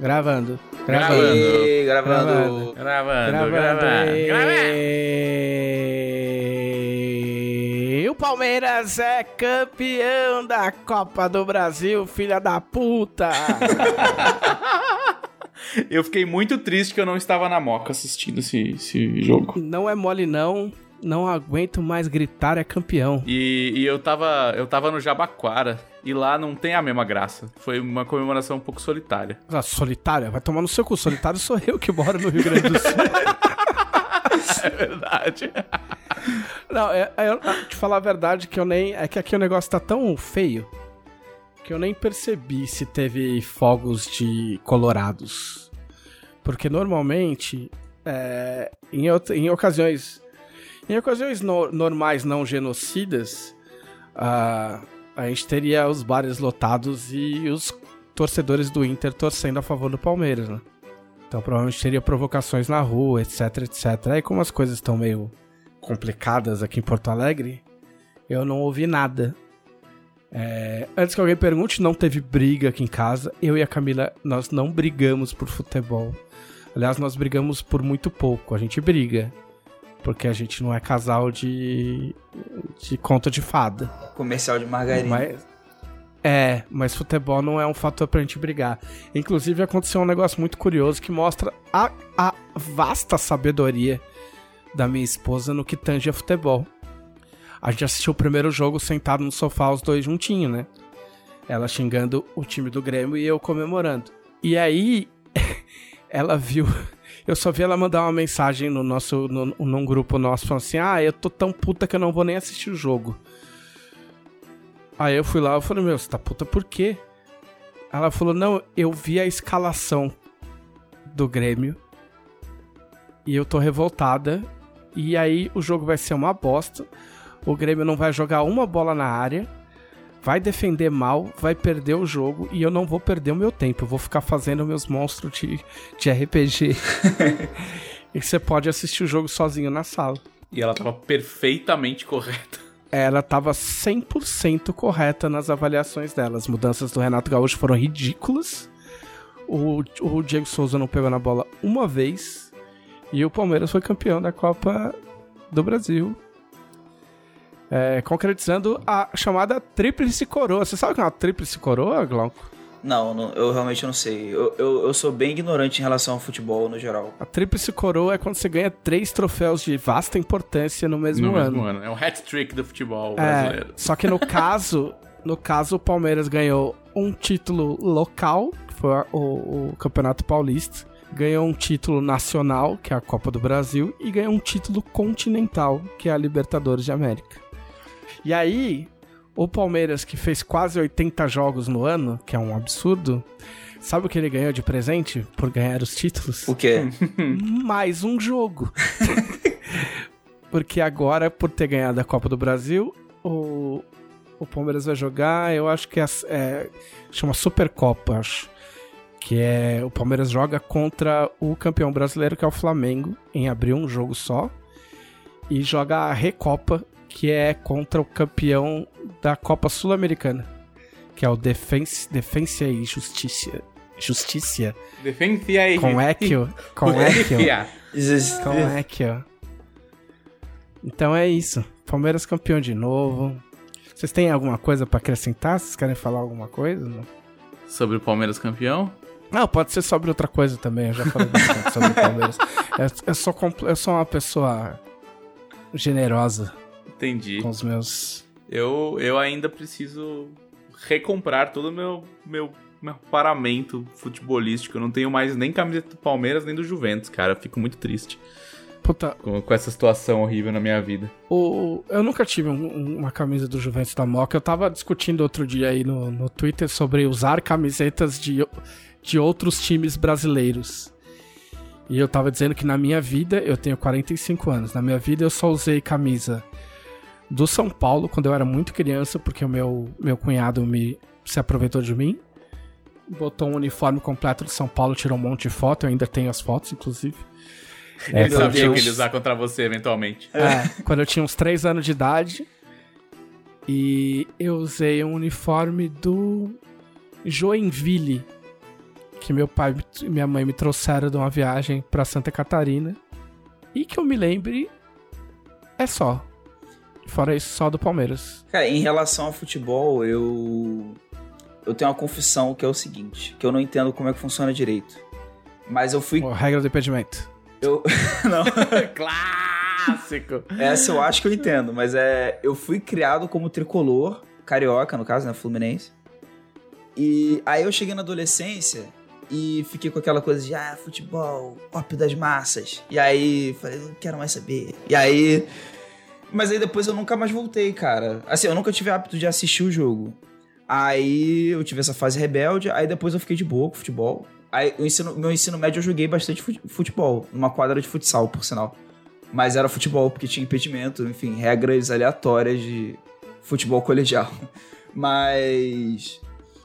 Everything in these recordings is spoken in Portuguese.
Gravando. Gravando. Gravando. Gravando, Gravando. gravando, gravando. E o Palmeiras é campeão da Copa do Brasil, filha da puta. Eu fiquei muito triste que eu não estava na Moca assistindo esse, esse jogo. não é mole não, não aguento mais gritar é campeão. E, e eu tava eu tava no Jabaquara e lá não tem a mesma graça. Foi uma comemoração um pouco solitária. Ah, solitário? Vai tomar no seu cu. Solitário sou eu que moro no Rio Grande do Sul. É verdade. Não, é, é, eu- te falar a verdade que eu nem. É que aqui o negócio tá tão feio que eu nem percebi se teve fogos de colorados. Porque normalmente, é, em, em ocasiões. Em ocasiões no- normais não genocidas, ah, a gente teria os bares lotados e os torcedores do Inter torcendo a favor do Palmeiras, né? Então provavelmente teria provocações na rua, etc, etc. Aí como as coisas estão meio complicadas aqui em Porto Alegre, eu não ouvi nada. É, antes que alguém pergunte, não teve briga aqui em casa. Eu e a Camila, nós não brigamos por futebol. Aliás, nós brigamos por muito pouco. A gente briga. Porque a gente não é casal de, de conta de fada. Comercial de margarina. Mas, é, mas futebol não é um fator pra gente brigar. Inclusive, aconteceu um negócio muito curioso que mostra a, a vasta sabedoria da minha esposa no que tange a futebol. A gente assistiu o primeiro jogo sentado no sofá, os dois juntinhos, né? Ela xingando o time do Grêmio e eu comemorando. E aí, ela viu. Eu só vi ela mandar uma mensagem no nosso, no, num grupo nosso, falando assim: Ah, eu tô tão puta que eu não vou nem assistir o jogo. Aí eu fui lá e falei, meu, você tá puta por quê? Ela falou, não, eu vi a escalação do Grêmio e eu tô revoltada. E aí o jogo vai ser uma bosta. O Grêmio não vai jogar uma bola na área, vai defender mal, vai perder o jogo e eu não vou perder o meu tempo. Eu vou ficar fazendo meus monstros de, de RPG. e você pode assistir o jogo sozinho na sala. E ela tava perfeitamente correta. ela tava 100% correta nas avaliações dela. As mudanças do Renato Gaúcho foram ridículas. O, o Diego Souza não pegou na bola uma vez. E o Palmeiras foi campeão da Copa do Brasil. É, concretizando a chamada Tríplice Coroa. Você sabe o que é uma Tríplice Coroa, Glauco? Não, não, eu realmente não sei. Eu, eu, eu sou bem ignorante em relação ao futebol no geral. A Tríplice Coroa é quando você ganha três troféus de vasta importância no mesmo no ano. mesmo ano. É um hat-trick do futebol É, brasileiro. só que no caso, no caso o Palmeiras ganhou um título local, que foi o, o Campeonato Paulista, ganhou um título nacional, que é a Copa do Brasil, e ganhou um título continental, que é a Libertadores de América. E aí, o Palmeiras, que fez quase 80 jogos no ano, que é um absurdo, sabe o que ele ganhou de presente por ganhar os títulos? O quê? mais um jogo. Porque agora, por ter ganhado a Copa do Brasil, o, o Palmeiras vai jogar, eu acho que é, é chama Supercopa, acho. Que é o Palmeiras joga contra o campeão brasileiro, que é o Flamengo, em abril, um jogo só. E joga a Recopa, que é contra o campeão da Copa Sul-Americana, que é o Defense, Defensa e Justiça. Justiça. Defencia aí. Com Equio. Com Equio. É que, ó? Então é isso. Palmeiras campeão de novo. Vocês têm alguma coisa pra acrescentar? Vocês querem falar alguma coisa? Não, Sobre o Palmeiras campeão? Não, pode ser sobre outra coisa também. Eu já falei bastante sobre o Palmeiras. Eu, eu sou, eu sou uma pessoa generosa Entendi. com os meus. Eu, eu ainda preciso recomprar todo o meu, meu, meu paramento futebolístico. Eu não tenho mais nem camiseta do Palmeiras nem do Juventus, cara. Eu fico muito triste Puta, com, com essa situação horrível na minha vida. o, eu nunca tive um- um- uma camisa do Juventus da Moca. Eu tava discutindo outro dia aí no, no Twitter sobre usar camisetas de, de outros times brasileiros. E eu tava dizendo que na minha vida, eu tenho 45 anos, na minha vida eu só usei camisa do São Paulo quando eu era muito criança, porque o meu, meu cunhado me se aproveitou de mim. Botou um uniforme completo de São Paulo, tirou um monte de foto, eu ainda tenho as fotos, inclusive. É, Ele quando eu sabia tinha que ele uns- usar contra você eventualmente. é, quando eu tinha uns 3 anos de idade. E eu usei um uniforme do. Joinville, que meu pai e minha mãe me trouxeram de uma viagem pra Santa Catarina. E que eu me lembre, é só. Fora isso, só do Palmeiras. Cara, em relação ao futebol, eu. Eu tenho uma confissão que é o seguinte: que eu não entendo como é que funciona direito. Mas eu fui. Regra do impedimento. Eu. não. Clássico. Essa eu acho que eu entendo, mas é. Eu fui criado como tricolor, carioca, no caso, né? Fluminense. E aí eu cheguei na adolescência e fiquei com aquela coisa de, ah, futebol, pop das massas. E aí falei, não quero mais saber. E aí. Mas aí depois eu nunca mais voltei, cara. Assim, eu nunca tive hábito de assistir o jogo. Aí eu tive essa fase rebelde, aí depois eu fiquei de boa com futebol. Aí o ensino, meu ensino médio eu joguei bastante fute- futebol, numa quadra de futsal, por sinal. Mas era futebol, porque tinha impedimento, enfim, regras aleatórias de futebol colegial. Mas.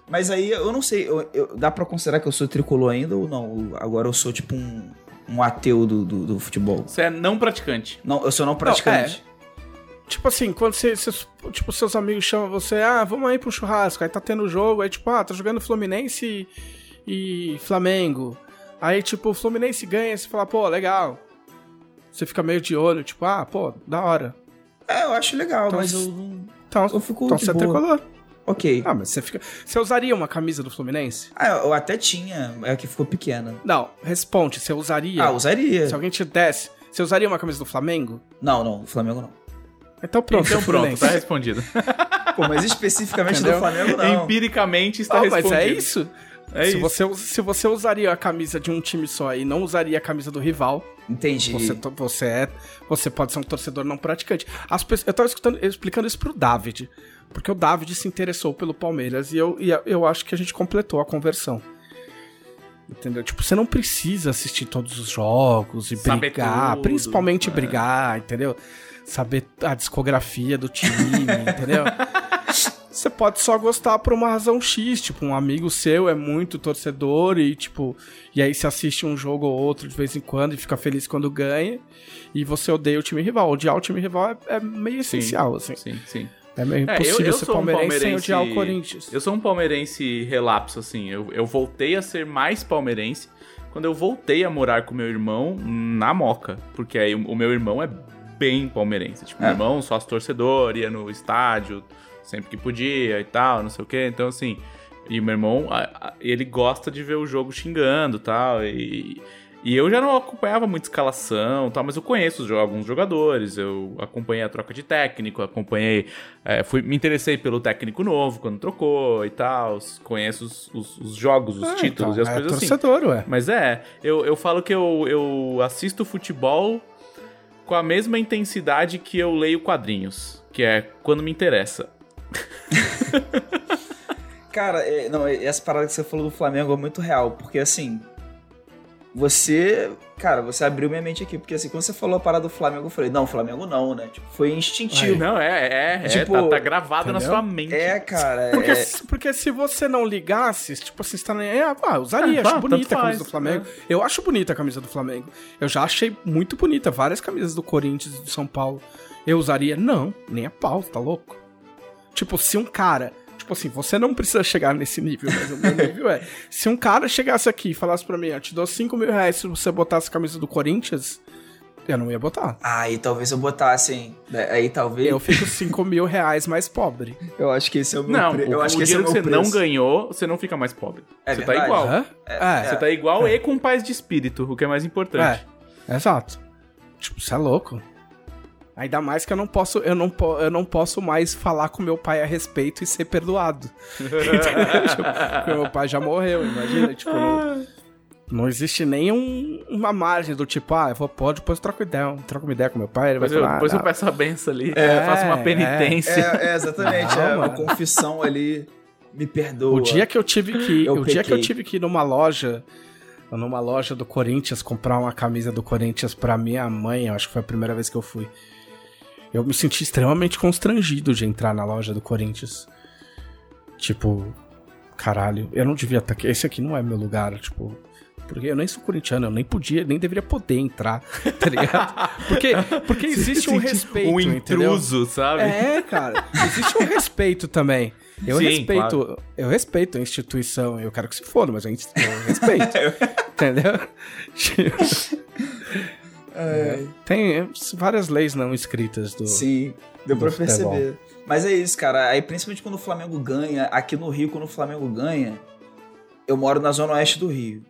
Mas aí eu não sei, eu- eu- dá pra considerar que eu sou tricolor ainda ou não? Agora eu sou tipo um, um ateu do, do, do futebol. Você é não praticante. Não, eu sou não praticante. Tipo assim, quando você, seus, tipo, seus amigos chamam você, ah, vamos aí pro churrasco, aí tá tendo jogo, aí tipo, ah, tá jogando Fluminense e, e Flamengo. Aí, tipo, o Fluminense ganha, você fala, pô, legal. Você fica meio de olho, tipo, ah, pô, da hora. É, eu acho legal, Então, mas eu não. Então, Eu fico então de você é tricolor. Ok. Ah, mas você fica. Você usaria uma camisa do Fluminense? Ah, eu até tinha, é que ficou pequena. Não, responde, você usaria. Ah, usaria. Se alguém te desse, você usaria uma camisa do Flamengo? Não, não, o Flamengo não. Então pronto, então pronto, tá respondido. Pô, mas especificamente do? Flamengo não. Empiricamente está Ah, respondido. mas é isso. É se, isso. Você, se você usaria a camisa de um time só e não usaria a camisa do rival, Entendi. você, você é. Você pode ser um torcedor não praticante. As pessoas, eu tava escutando, explicando isso pro David. Porque o David se interessou pelo Palmeiras e eu, e eu acho que a gente completou a conversão. Entendeu? Tipo, você não precisa assistir todos os jogos e Saber brigar, tudo, principalmente é. brigar, entendeu? Saber a discografia do time, entendeu? Você pode só gostar por uma razão X, tipo, um amigo seu é muito torcedor e, tipo, e aí você assiste um jogo ou outro de vez em quando e fica feliz quando ganha, e você odeia o time rival. Odiar o time rival é, é meio Sim, essencial, assim. Sim, sim. É meio É, eu- impossível eu ser sou um palmeirense sem palmeirense- odiar o Corinthians. Eu sou um palmeirense relapso, assim. Eu, eu voltei a ser mais palmeirense quando eu voltei a morar com meu irmão na Moca. Porque aí o o meu irmão é bem palmeirense. Tipo, É. meu irmão, sócio torcedor, ia no estádio sempre que podia e tal, não sei o quê. Então, assim. E meu irmão, ele gosta de ver o jogo xingando e tal. E, eu já não acompanhava muito escalação e tal, mas eu conheço alguns jogadores. Eu acompanhei a troca de técnico, acompanhei. é, fui, me interessei pelo técnico novo quando trocou e tal. Conheço os, os- os jogos, os Ah, títulos então, e as é coisas assim. torcedor, ué. Mas é, eu, eu falo que eu, eu assisto futebol com a mesma intensidade que eu leio quadrinhos, que é quando me interessa. Cara, é, não, é- essa parada que você falou do Flamengo é muito real, porque assim. Você. Cara, você abriu minha mente aqui, porque assim, quando você falou a parada do Flamengo, eu falei, não, Flamengo não, né? Tipo, foi instintivo. Não, é, é, é, Tipo, tá, tá gravado na entendeu? sua mente. É, cara. Porque, é- se- porque se você não ligasse, tipo assim, você tá nem. Ah, ah, usaria, Ah, acho tá, bonita a camisa faz, do Flamengo. Eu acho bonita a camisa do Flamengo. Eu já achei muito bonita várias camisas do Corinthians e do São Paulo. Eu usaria? Não, nem a pau, tá louco? Tipo, se um cara. Tipo assim, você não precisa chegar nesse nível, mas o meu nível é. Se um cara chegasse aqui e falasse pra mim, eu te dou 5 mil reais se você botasse a camisa do Corinthians, eu não ia botar. Aí talvez eu botasse, hein? É, Aí talvez. Eu fico 5 mil reais mais pobre. Eu acho que esse é o meu Não, pre- o, Eu acho o que esse é o meu que você não preço. ganhou, você não fica mais pobre. É você verdade. tá igual. Hã? É, Você tá igual e com paz de espírito, o que é mais importante. É, exato. Tipo, você é louco. Ainda mais que eu não posso, eu não, po- eu não posso mais falar com meu pai a respeito e ser perdoado. Tipo, meu pai já morreu, imagina. Tipo, não, não existe nem um- uma margem do tipo, ah, eu vou, pode, depois eu troco ideia, troco uma ideia com meu pai, ele vai Depois, eu, falar, depois ah, eu peço a benção ali, É, faço uma é. penitência. É, é, exatamente. Não, é uma confissão ali. Me perdoa. O dia que eu tive que, Eu o dia que eu pequei. tive que ir numa loja, numa loja do Corinthians comprar uma camisa do Corinthians pra minha mãe, eu acho que foi a primeira vez que eu fui. Eu me senti extremamente constrangido de entrar na loja do Corinthians. Tipo, caralho, eu não devia estar aqui. Esse aqui não é meu lugar, tipo, porque eu nem sou corintiano, eu nem podia, nem deveria poder entrar, tá ligado? Porque, porque existe um respeito, Um entendeu? intruso, sabe? É, cara. Existe um respeito também. Eu Sim, respeito, claro. eu respeito a instituição, eu quero que se foda, mas a gente, eu respeito. entendeu? É, Tem várias leis não escritas do. Sim, deu pra do futebol. perceber. Mas é isso, cara. Aí, principalmente quando o Flamengo ganha, aqui no Rio, quando o Flamengo ganha, eu moro na zona oeste do Rio.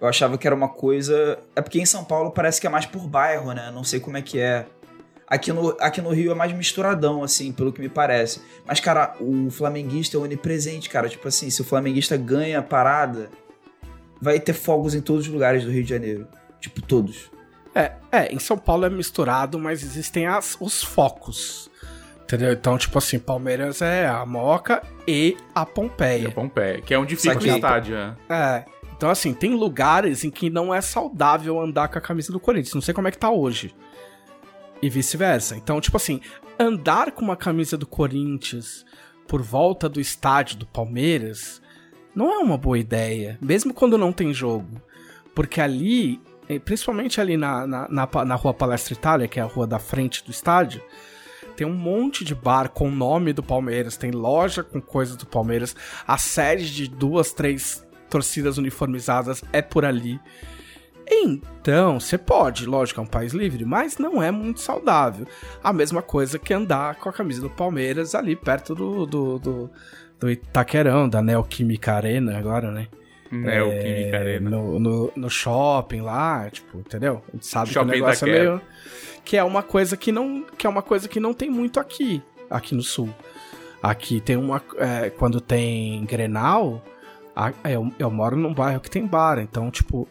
Eu achava que era uma coisa. É porque em São Paulo parece que é mais por bairro, né? Não sei como é que é. Aqui no, aqui no Rio é mais misturadão, assim, pelo que me parece. Mas, cara, o flamenguista é onipresente, cara. Tipo assim, se o flamenguista ganha a parada, vai ter fogos em todos os lugares do Rio de Janeiro. Tipo, todos. É, é, em São Paulo é misturado, mas existem as, os focos. Entendeu? Então, tipo assim, Palmeiras é a Moca e a Pompeia. Pompéia, que é onde fica o estádio, é. É. Então, assim, tem lugares em que não é saudável andar com a camisa do Corinthians. Não sei como é que tá hoje. E vice-versa. Então, tipo assim, andar com uma camisa do Corinthians por volta do estádio do Palmeiras não é uma boa ideia. Mesmo quando não tem jogo. Porque ali, principalmente ali na, na, na, na rua Palestra Itália, que é a rua da frente do estádio, tem um monte de bar com o nome do Palmeiras, tem loja com coisas do Palmeiras, a sede de duas, três torcidas uniformizadas é por ali. Então, você pode, lógico, é um país livre, mas não é muito saudável. A mesma coisa que andar com a camisa do Palmeiras ali perto do, do, do, do Itaquerão, da Neoquímica Arena agora, né? É, o Química Arena. No, no, no shopping lá, tipo, entendeu? A gente sabe Shopping que o negócio é meio. Que é uma coisa que não. Que é uma coisa que não tem muito aqui, aqui no sul. Aqui tem uma. é, quando tem Grenal, a- eu, eu moro num bairro que tem bar, então, tipo.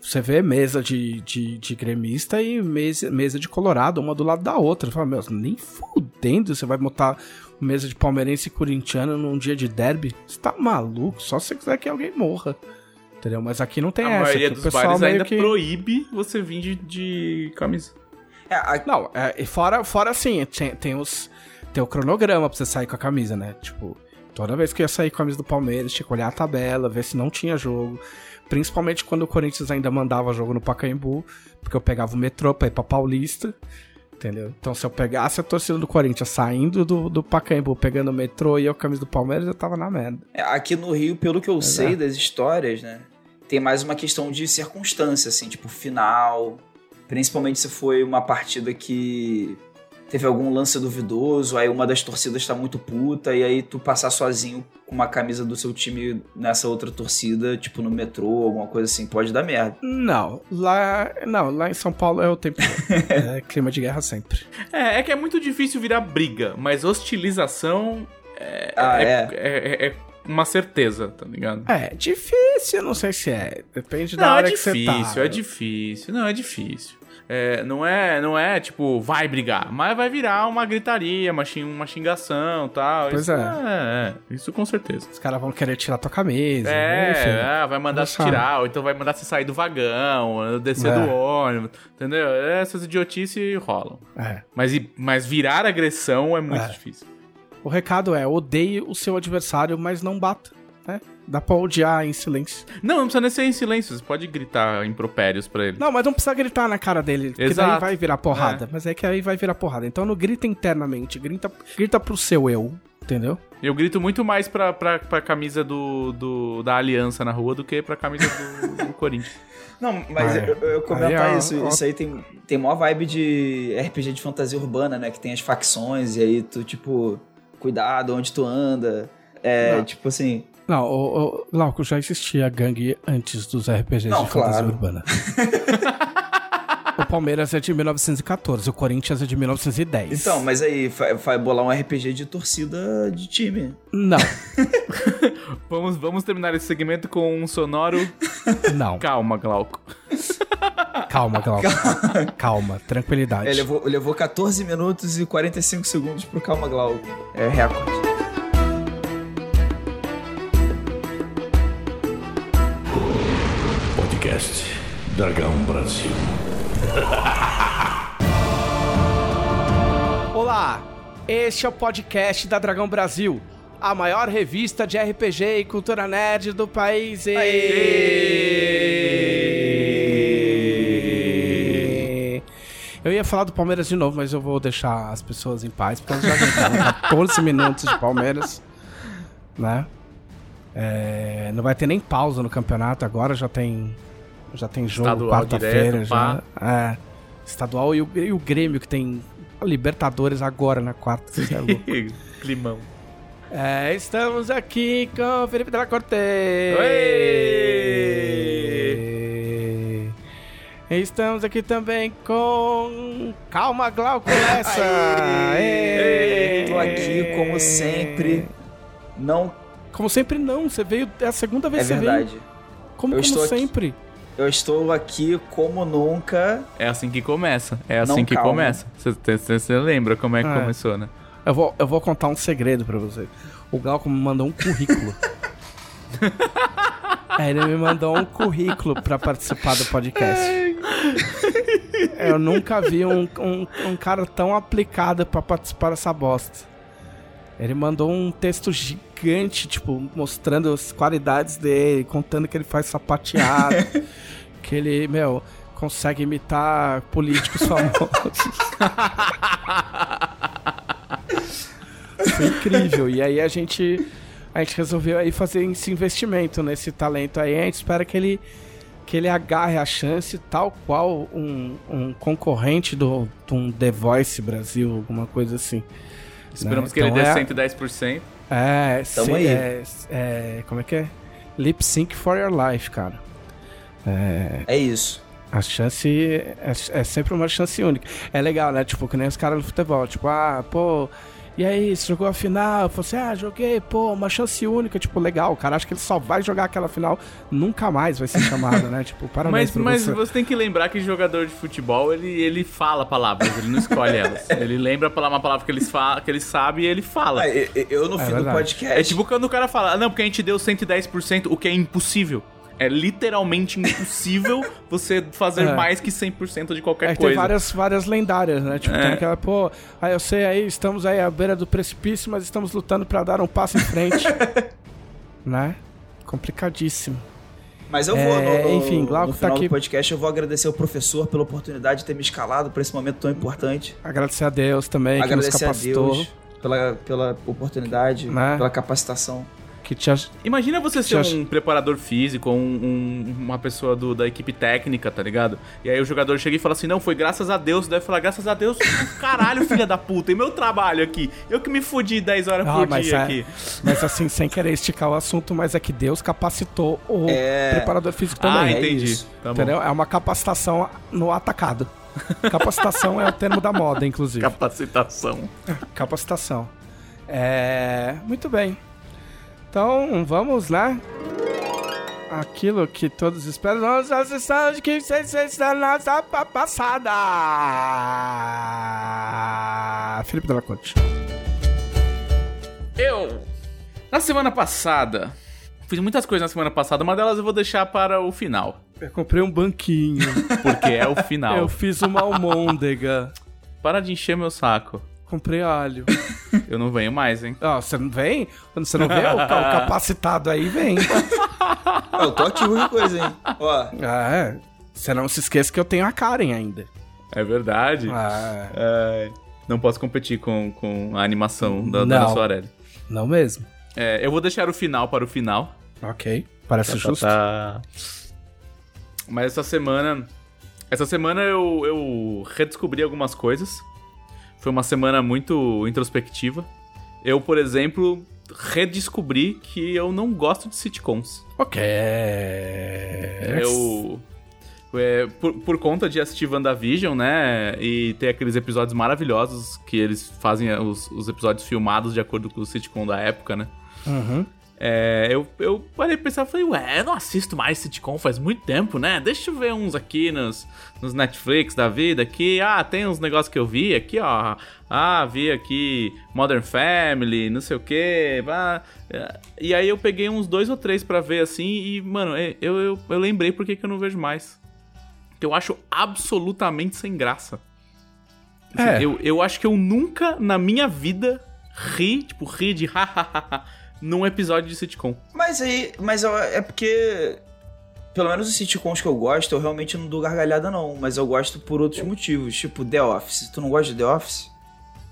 Você vê mesa de, de, de gremista e mesa, mesa de colorado, uma do lado da outra. Você fala, meu, nem fudendo você vai botar mesa de palmeirense e corintiano num dia de derby. Você tá maluco? Só se você quiser que alguém morra. Entendeu? Mas aqui não tem a essa. maioria aqui o dos pessoal bares ainda que... proíbe você vir de, de camisa. É, a- Não, é, e fora, fora assim, tem, tem os. Tem o cronograma pra você sair com a camisa, né? Tipo, toda vez que eu ia sair com a camisa do Palmeiras, tinha que olhar a tabela, ver se não tinha jogo. Principalmente quando o Corinthians ainda mandava jogo no Pacaembu, porque eu pegava o metrô pra ir pra Paulista. Entendeu? Então, se eu pegasse a torcida do Corinthians saindo do, do Pacaembu, pegando o metrô e a camisa do Palmeiras, eu tava na merda. É, Aqui no Rio, pelo que eu sei é. das histórias, né? Tem mais uma questão de circunstância, assim, tipo, final. Principalmente se foi uma partida que teve algum lance duvidoso, aí uma das torcidas tá muito puta, e aí tu passar sozinho com uma camisa do seu time nessa outra torcida, tipo no metrô, alguma coisa assim, pode dar merda. Não, lá. Não, lá em São Paulo é o tempo. é clima de guerra sempre. É, é que é muito difícil virar briga, mas hostilização é, Ah, é, é? é- é uma certeza, tá ligado? É, difícil, não sei se é. Depende da Não, é hora que você difícil, tá. é difícil. Não, é difícil. É, não é, não é tipo, vai brigar, mas vai virar uma gritaria, uma, xing- uma xingação e tal. Pois isso é. é, é, isso com certeza. Os caras vão querer tirar tua camisa. É, enfim. é, vai mandar sabe. tirar, ou então vai mandar você sair do vagão, descer É. do ônibus, entendeu? Essas idiotices rolam. É. Mas, mas virar agressão é muito É. difícil. O recado é: odeie o seu adversário, mas não bata. Né? Dá pra odiar em silêncio. Não, não precisa nem ser em silêncio, você pode gritar impropérios pra ele. Não, mas não precisa gritar na cara dele, porque daí Exato. vai virar porrada. Mas é que aí vai virar porrada. Então não grita internamente, grita, grita pro seu eu, entendeu? Eu grito muito mais pra, pra, pra camisa do, do, da Aliança na rua do que pra camisa do, do Corinthians. Não, mas Ah, é. eu, eu comentar Aí é, isso. ó. Isso aí tem, tem maior vibe de RPG de fantasia urbana, né? Que tem as facções e aí tu, tipo, cuidado onde tu anda. É, Não. tipo assim. Não, o, o Glauco já existia gangue antes dos RPGs Não, de fantasia claro. urbana. o Palmeiras é de 1914, o Corinthians é de 1910. Então, mas aí vai, bolar um RPG de torcida de time. Não, Vamos, vamos terminar esse segmento com um sonoro. não. Calma, Glauco. Calma, Glauco. Calma, tranquilidade. É, levou, levou 14 minutos e 45 segundos pro Calma Glauco. É recorde. Dragão Brasil. Olá, este é o podcast da Dragão Brasil, a maior revista de RPG e cultura nerd do país. Eu ia falar do Palmeiras de novo, mas eu vou deixar as pessoas em paz, porque elas já aguentaram 14 minutos de Palmeiras. né? É, não vai ter nem pausa no campeonato agora, já tem já tem jogo Estadual quarta-feira já. É, estadual e o, e o Grêmio que tem a Libertadores agora na quarta. Você é louco. Climão. É, estamos aqui com o Felipe Della Corte. Estamos aqui também com Calma Glauco Lessa. Ê! Tô aqui, como sempre. Não Como sempre não, você veio, é a segunda é vez que você veio. verdade. Como, Eu como estou aqui. Eu estou aqui como nunca. É assim que começa. É Não, assim que calma. começa. Você lembra como é que É. começou, né? Eu vou, eu vou contar um segredo pra você. O Glauco me mandou um currículo. Aí ele me mandou um currículo pra participar do podcast. Eu nunca vi um, um, um cara tão aplicado pra participar dessa bosta. Ele mandou um texto gigante, tipo, mostrando as qualidades dele, contando que ele faz sapateado, que ele, meu, consegue imitar políticos famosos. Foi incrível. E aí a gente, a gente resolveu aí fazer esse investimento nesse talento aí. A gente espera que ele, que ele agarre a chance, tal qual um, um concorrente do, de um The Voice Brasil, alguma coisa assim. Esperamos Né? que ele Então dê é- 110%. É, Tamo aí. é, é, como é que é? Lip Sync for Your Life, cara. É, É isso. a chance é, é sempre uma chance única. É legal, né? Tipo, que nem os caras do futebol. Tipo, ah, pô, e aí, você jogou a final? Eu falei assim, ah, joguei, pô, uma chance única. Tipo, legal. O cara acha que ele só vai jogar aquela final, nunca mais vai ser chamado, né? Tipo, parabéns Mas, pra mas você. você tem que lembrar que jogador de futebol, ele, ele fala palavras, ele não escolhe elas. Ele lembra uma palavra que ele, fa que ele sabe e ele fala. Ah, eu, eu no É fim do podcast. É tipo quando o cara fala, "Ah, não, porque a gente deu 110%, o que é impossível. É literalmente impossível você fazer É. mais que 100% de qualquer É, que tem coisa. várias, várias lendárias, né? Tipo, É. tem aquela, pô, aí eu sei aí, estamos aí à beira do precipício, mas estamos lutando pra dar um passo em frente. né? Complicadíssimo. Mas eu vou, É, no, no, enfim, Glauco no tá final aqui. do podcast, eu vou agradecer ao professor pela oportunidade de ter me escalado pra esse momento tão importante. Agradecer a Deus também, que nos agradecer a capacitou. Deus pela, pela oportunidade, Né? pela capacitação. Que te aj- Imagina você ser Te acha- um preparador físico, um- um- uma pessoa do- da equipe técnica, tá ligado? E aí o jogador chega e fala assim: Não, foi graças a Deus. Deve falar: Graças a Deus, caralho, filha da puta. E meu trabalho aqui? Eu que me fudi 10 horas Ah, por mas dia é- aqui. Mas assim, sem querer esticar o assunto, mas é que Deus capacitou o É. preparador físico Ah, também. é entendi. isso. Tá bom. entendeu? É uma capacitação no atacado. Capacitação é o termo da moda, inclusive. Capacitação. Capacitação. É. Muito bem. Então, vamos lá. Aquilo que todos esperam. Nós assistamos de que vocês estão na passada. Felipe Della Corte. Eu, na semana passada, fiz muitas coisas na semana passada, uma delas eu vou deixar para o final. Eu comprei um banquinho. Porque é o final. Eu fiz uma almôndega. Para de encher meu saco. Comprei alho. Eu não venho mais, hein? Ó, você não vem? Quando você não vê, o, ca- o capacitado aí vem. Ó, eu tô aqui qualquer coisa, hein? Ó, Ah, é. Você não se esqueça que eu tenho a Karen ainda. É verdade. Ah, É, não posso competir com, com a animação da Não. Dona Soarelli. não mesmo. É, eu vou deixar o final para o final. Ok. Parece Tá, justo. tá. Mas essa semana. Essa semana eu, eu redescobri algumas coisas. Foi uma semana muito introspectiva. Eu, por exemplo, redescobri que eu não gosto de sitcoms. Ok. Eu. é, por, por conta de assistir WandaVision, né? E ter aqueles episódios maravilhosos que eles fazem os, os episódios filmados de acordo com o sitcom da época, né? Uhum. É, eu, eu parei pra pensar, falei, ué, eu não assisto mais sitcom faz muito tempo, né? Deixa eu ver uns aqui nos, nos Netflix da vida aqui. Ah, tem uns negócios que eu vi aqui, ó. Ah, vi aqui Modern Family, não sei o quê. Ah, é. e aí eu peguei uns dois ou três pra ver assim e, mano, é, eu, eu, eu lembrei por que que eu não vejo mais. Que eu acho absolutamente sem graça. Assim, É. Eu, eu acho que eu nunca na minha vida ri, tipo, ri de hahaha num episódio de sitcom. mas aí. Mas eu- é porque. Pelo menos os sitcoms que eu gosto, eu realmente não dou gargalhada, não. Mas eu gosto por outros motivos. Tipo, The Office. Tu não gosta de The Office?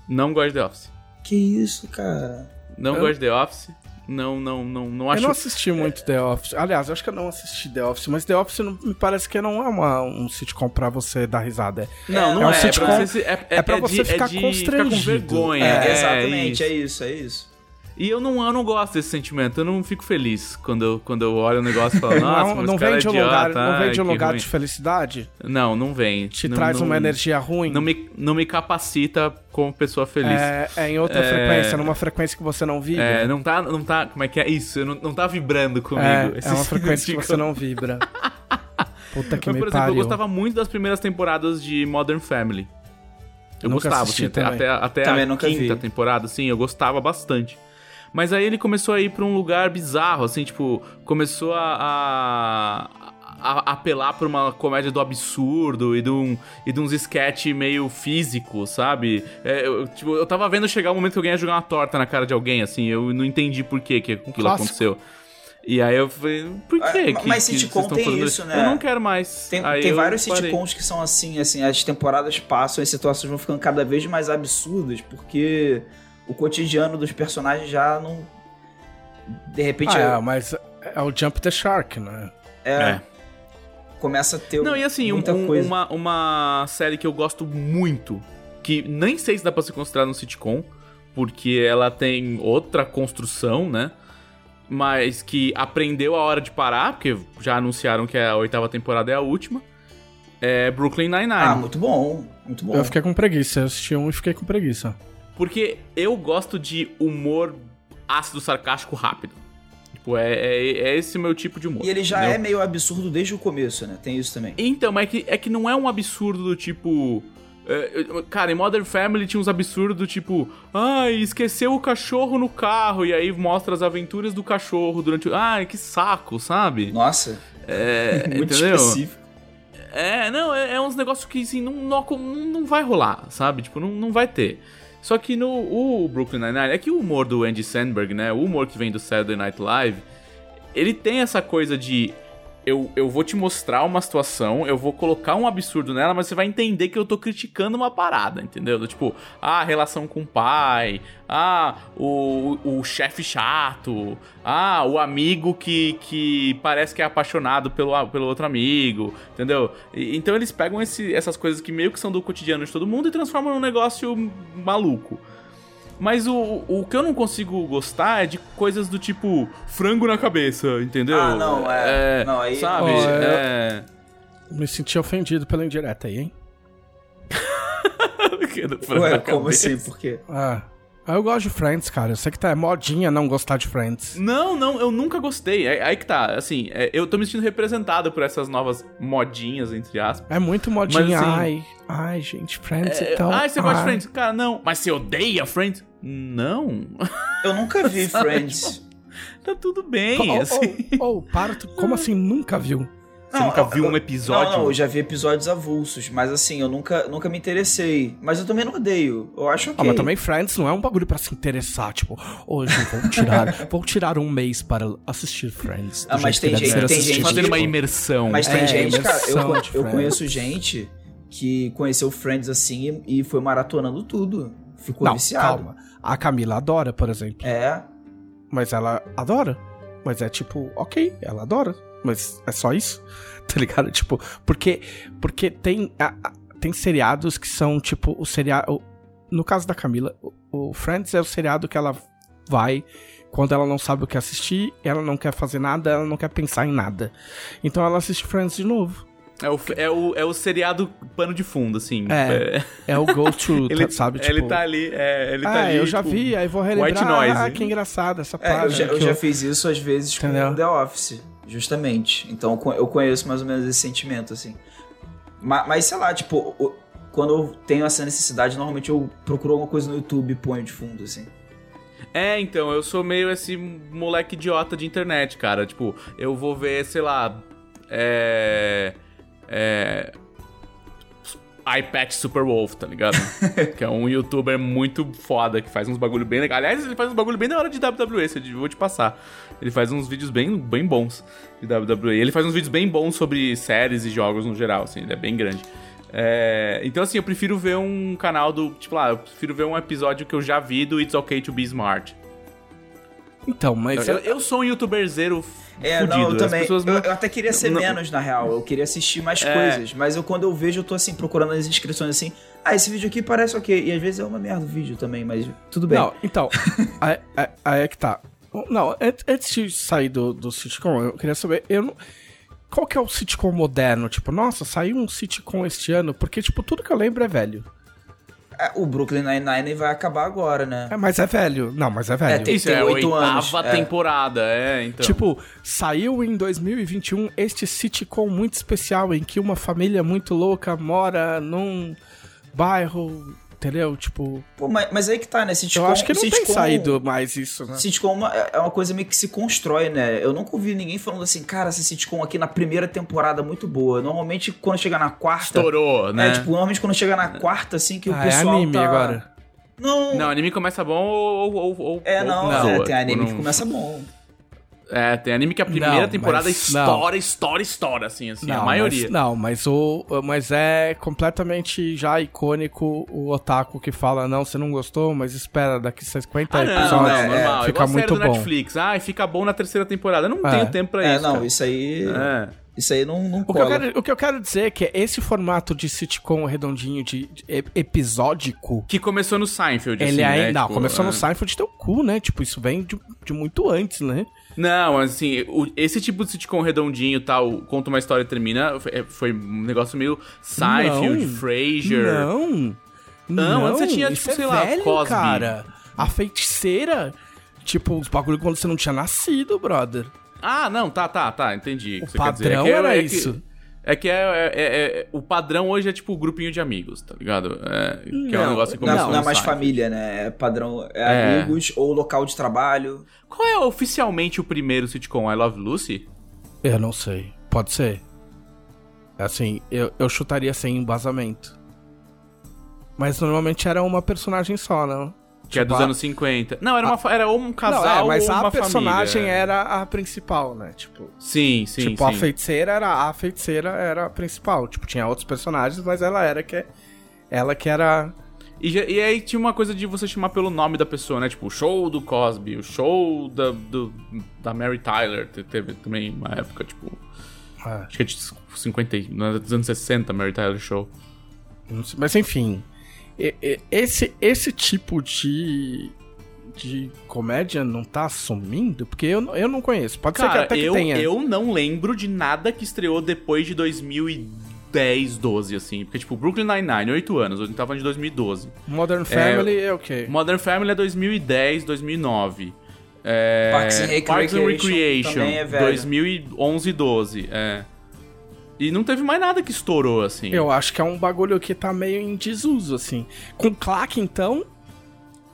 Não gosto de The Office. Que isso, cara? Não Eu- gosto de The Office. Não, não, não, não Eu acho. não assisti muito The Office. Aliás, eu acho que eu não assisti The Office, mas The Office não, me parece que não é uma, um sitcom pra você dar risada. É, Não, não é um é. É, sitcom- pra você, se- é, é pra de- você ficar de constrangido. Ficar com vergonha. É, é, exatamente, isso. é isso, é isso. E eu não, eu não gosto desse sentimento. Eu não fico feliz quando eu, quando eu olho o negócio e falo, nossa, não mas não vem é de um idiota, lugar, não vem ai, de um lugar ruim. de felicidade? Não, não vem. Te Não- traz não- uma energia ruim? Não me, não me capacita como pessoa feliz. É, é em outra É. frequência, numa frequência que você não vibra. É, não tá, não tá, como é que é isso? Não, não tá vibrando comigo. É, Esse é uma frequência que você não vibra. Puta que Mas, me por exemplo, pariu. eu gostava muito das primeiras temporadas de Modern Family. Eu Nunca gostava, assim, até, também. até, até Também a quinta vi. temporada, assim, eu gostava bastante. Mas aí ele começou a ir pra um lugar bizarro, assim, tipo, começou a, a, a apelar pra uma comédia do absurdo e de, um, e de uns sketch meio físico, sabe? É, eu, tipo, eu tava vendo chegar o momento que alguém ia jogar uma torta na cara de alguém, assim, eu não entendi por que que aquilo clássico. aconteceu. E aí eu falei, por Ah, que que, mas que sitcom vocês estão tem fazendo isso, né? Eu não quero mais. Tem, Aí tem vários parei. sitcoms que são assim, assim, as temporadas passam e as situações vão ficando cada vez mais absurdas, porque o cotidiano dos personagens já não. De repente Ah, é, mas é o Jump the Shark, né? é, É. começa a ter Não, e assim, muita um- coisa. uma, uma série que eu gosto muito, que nem sei se dá pra ser considerada um sitcom, porque ela tem outra construção, né? Mas que aprendeu a hora de parar, porque já anunciaram que a oitava temporada é a última. É Brooklyn Ah, Nine-Nine. muito bom, muito bom. Eu fiquei com preguiça. Eu assisti um e fiquei com preguiça. Porque eu gosto de humor ácido, sarcástico, rápido. Tipo, é, é, é esse o meu tipo de humor. E ele já entendeu? é meio absurdo desde o começo, né? Tem isso também. Então, mas é que, é que não é um absurdo do tipo. é, cara, em Modern Family tinha uns absurdos do tipo. Ai, esqueceu o cachorro no carro. E aí mostra as aventuras do cachorro durante. o- Ai, que saco, sabe? Nossa, É, muito entendeu? específico. É, não, é, é uns negócios que assim, não, não, não vai rolar, sabe? Tipo, não, não vai ter. Só que no o Brooklyn Nine-Nine, é que o humor do Andy Sandberg, né? O humor que vem do Saturday Night Live, ele tem essa coisa de. Eu, eu vou te mostrar uma situação, eu vou colocar um absurdo nela, mas você vai entender que eu tô criticando uma parada, entendeu? Tipo, ah, a relação com o pai, ah, o, o chefe chato, ah, o amigo que, que parece que é apaixonado pelo, pelo outro amigo, entendeu? E- então eles pegam esse- essas coisas que meio que são do cotidiano de todo mundo e transformam num negócio maluco. Mas o, o que eu não consigo gostar é de coisas do tipo frango na cabeça, entendeu? Ah, não, é- não, aí- Sabe? Eu- é. Me senti ofendido pela indireta aí, hein? Que do frango Ué, na como cabeça. assim? Por quê? Ah. Ah, Eu gosto de Friends, cara. Eu sei que tá é modinha não gostar de Friends. Não, não, eu nunca gostei. É, aí que tá, assim, é, eu tô me sentindo representado por essas novas modinhas, entre aspas. É muito modinha. Mas, assim, ai, ai, gente, Friends É, então. ah, você gosta de ai. Friends? Cara, não. Mas você odeia Friends? Não. Eu nunca vi Friends. tá tudo bem, Oh, assim. oh, oh, para, tu- como assim nunca viu? Você Não, nunca eu- viu um eu- episódio? Não, não, eu já vi episódios avulsos, mas assim, eu nunca, nunca me interessei. Mas eu também não odeio. Eu acho ok. Ah, mas também Friends não é um bagulho pra se interessar, tipo, hoje vou tirar, vou tirar um mês para assistir Friends. Ah, mas que tem gente- tem gente Fazendo uma tipo- imersão. Mas tem É, gente, cara, eu, eu conheço gente que conheceu Friends assim e foi maratonando tudo. Ficou Não, viciado. calma. A Camila adora, por exemplo. É. Mas ela adora. Mas é tipo, ok, ela adora. Mas é só isso? Tá ligado? Tipo, porque, porque tem, a- a- tem seriados que são tipo o seriado. No caso da Camila, o, o Friends é o seriado que ela vai quando ela não sabe o que assistir, ela não quer fazer nada, ela não quer pensar em nada. Então ela assiste Friends de novo. É o, é, o, é o seriado pano de fundo, assim. É. É o go-to, Ele, tá- sabe? Tipo, ele tá ali, é, ele tá ah, ali. eu já tipo, vi, aí vou relembrar. white noise. Ah, que engraçado essa É, parte. eu já, eu já fiz isso às vezes Entendeu? com The Office, justamente. Então eu co- eu conheço mais ou menos esse sentimento, assim. Ma- Mas, sei lá, tipo, quando eu tenho essa necessidade, normalmente eu procuro alguma coisa no YouTube e ponho de fundo, assim. É, então, eu sou meio esse moleque idiota de internet, cara. Tipo, eu vou ver, sei lá. É. É. iPad Superwolf, tá ligado? que é um youtuber muito foda que faz uns bagulho bem legal. Aliás, ele faz uns bagulho bem da hora de WWE, eu vou te passar. Ele faz uns vídeos bem, bem bons de WWE. Ele faz uns vídeos bem bons sobre séries e jogos no geral, assim, ele é bem grande. É, então, assim, eu prefiro ver um canal do. Tipo lá, eu prefiro ver um episódio que eu já vi do It's Okay to Be Smart. Então, mas Eu, eu sou um youtuberzeiro É, fudido. não, eu também. pessoas Eu, eu até queria ser não- menos, na real. Eu queria assistir mais É. coisas. Mas eu, quando eu vejo, eu tô assim, procurando as inscrições assim. Ah, esse vídeo aqui parece ok. E às vezes é uma merda o vídeo também, mas tudo bem. Não, então, aí, aí- aí é que tá. Não, an- antes de sair do, do sitcom, eu queria saber, eu não- qual que é o sitcom moderno? Tipo, nossa, saiu um sitcom este ano, porque, tipo, tudo que eu lembro é velho. É, o Brooklyn Nine-Nine vai acabar agora, né? É, mas é velho. Não, mas é velho. tem- Isso é a oito oitava anos, é. temporada, é, então. Tipo, saiu em 2021 este sitcom muito especial em que uma família muito louca mora num bairro, entendeu? Tipo, Pô, mas, mas aí que tá, né? Sitcom, eu acho que não tem sitcom- saído mais isso, né? Sitcom é uma- é uma coisa meio que se constrói, né? Eu nunca ouvi ninguém falando assim, cara, essa sitcom aqui na primeira temporada é muito boa. Normalmente, quando chega na quarta. Estourou, né? É, tipo, normalmente quando chega na quarta, assim, que o Ah, é pessoal. anime tá... agora. Não. Não, anime começa bom ou. ou, ou É, ou não, não, é, tem anime não- que começa bom. É, tem anime que a primeira Não, temporada mas- estoura, estoura, estoura, assim, assim, a maioria. Mas, não, mas o. Mas é completamente já icônico o otaku que fala, não, você não gostou, mas espera, daqui 50 Ah, não, episódios não, é, normal. fica Igual a série muito do bom. Netflix. Ah, fica bom na terceira temporada. Eu não É. tenho tempo pra É, isso. não, cara. isso aí. É. Isso aí não, não O que, eu quero, o que eu quero dizer é que esse formato de sitcom redondinho, de, de ep- episódico, Que começou no Seinfeld, ele assim, ainda. né? Não, Tipo, começou no é. Seinfeld de teu cu, né? Tipo, isso vem de, de muito antes, né? Não, mas assim, o- esse tipo de sitcom redondinho e tal, conta uma história e termina, foi, foi um negócio meio Seinfeld. Frasier. Não. Não, antes você tinha, tipo, é sei lá, velho, Cosby. cara. A feiticeira. Tipo, os bagulho quando você não tinha nascido, brother. Ah, não, tá, tá, tá, entendi. O dizer. padrão É que é- era é que- isso. É que é, é- é- é- o padrão hoje é tipo o grupinho de amigos, tá ligado? É, que é um Não, negócio que Não, começou não é no mais Seinfeld. família, né? É padrão. É, É. amigos ou local de trabalho. Qual é oficialmente o primeiro sitcom? I Love Lucy? Eu não sei. Pode ser. Assim, eu, eu chutaria sem embasamento. Mas normalmente era uma personagem só, não? Que é Tipo, dos a- anos 50. Não, era, uma, fa- era um casal Não, é, mas ou a uma personagem família. era a principal, né? Tipo, Sim, sim, tipo a sim. feiticeira era a feiticeira era a principal. Tipo, tinha outros personagens, mas ela era que ela que era E, e aí tinha uma coisa de você chamar pelo nome da pessoa, né? Tipo, o show do Cosby, o show da, do, da Mary Tyler. te- Teve também uma época, tipo... ah, Acho que é de 50, e- nos anos 60, Mary Tyler Show. mas enfim, esse esse tipo de de comédia não tá sumindo? Porque eu, não- eu não conheço. Pode ser que Cara, até que eu, tenha. eu não lembro de nada que estreou depois de 2010, 12, assim. Porque, tipo, Brooklyn Nine-Nine, 8 anos. Eu tava falando de 2012. Modern Family é, o quê? Modern Family é 2010, 2009. É, Parks and Recreation também é velho. 2011, 12. É. E não teve mais nada que estourou, assim. Eu acho que é um bagulho que tá meio em desuso, assim. Com claque, então,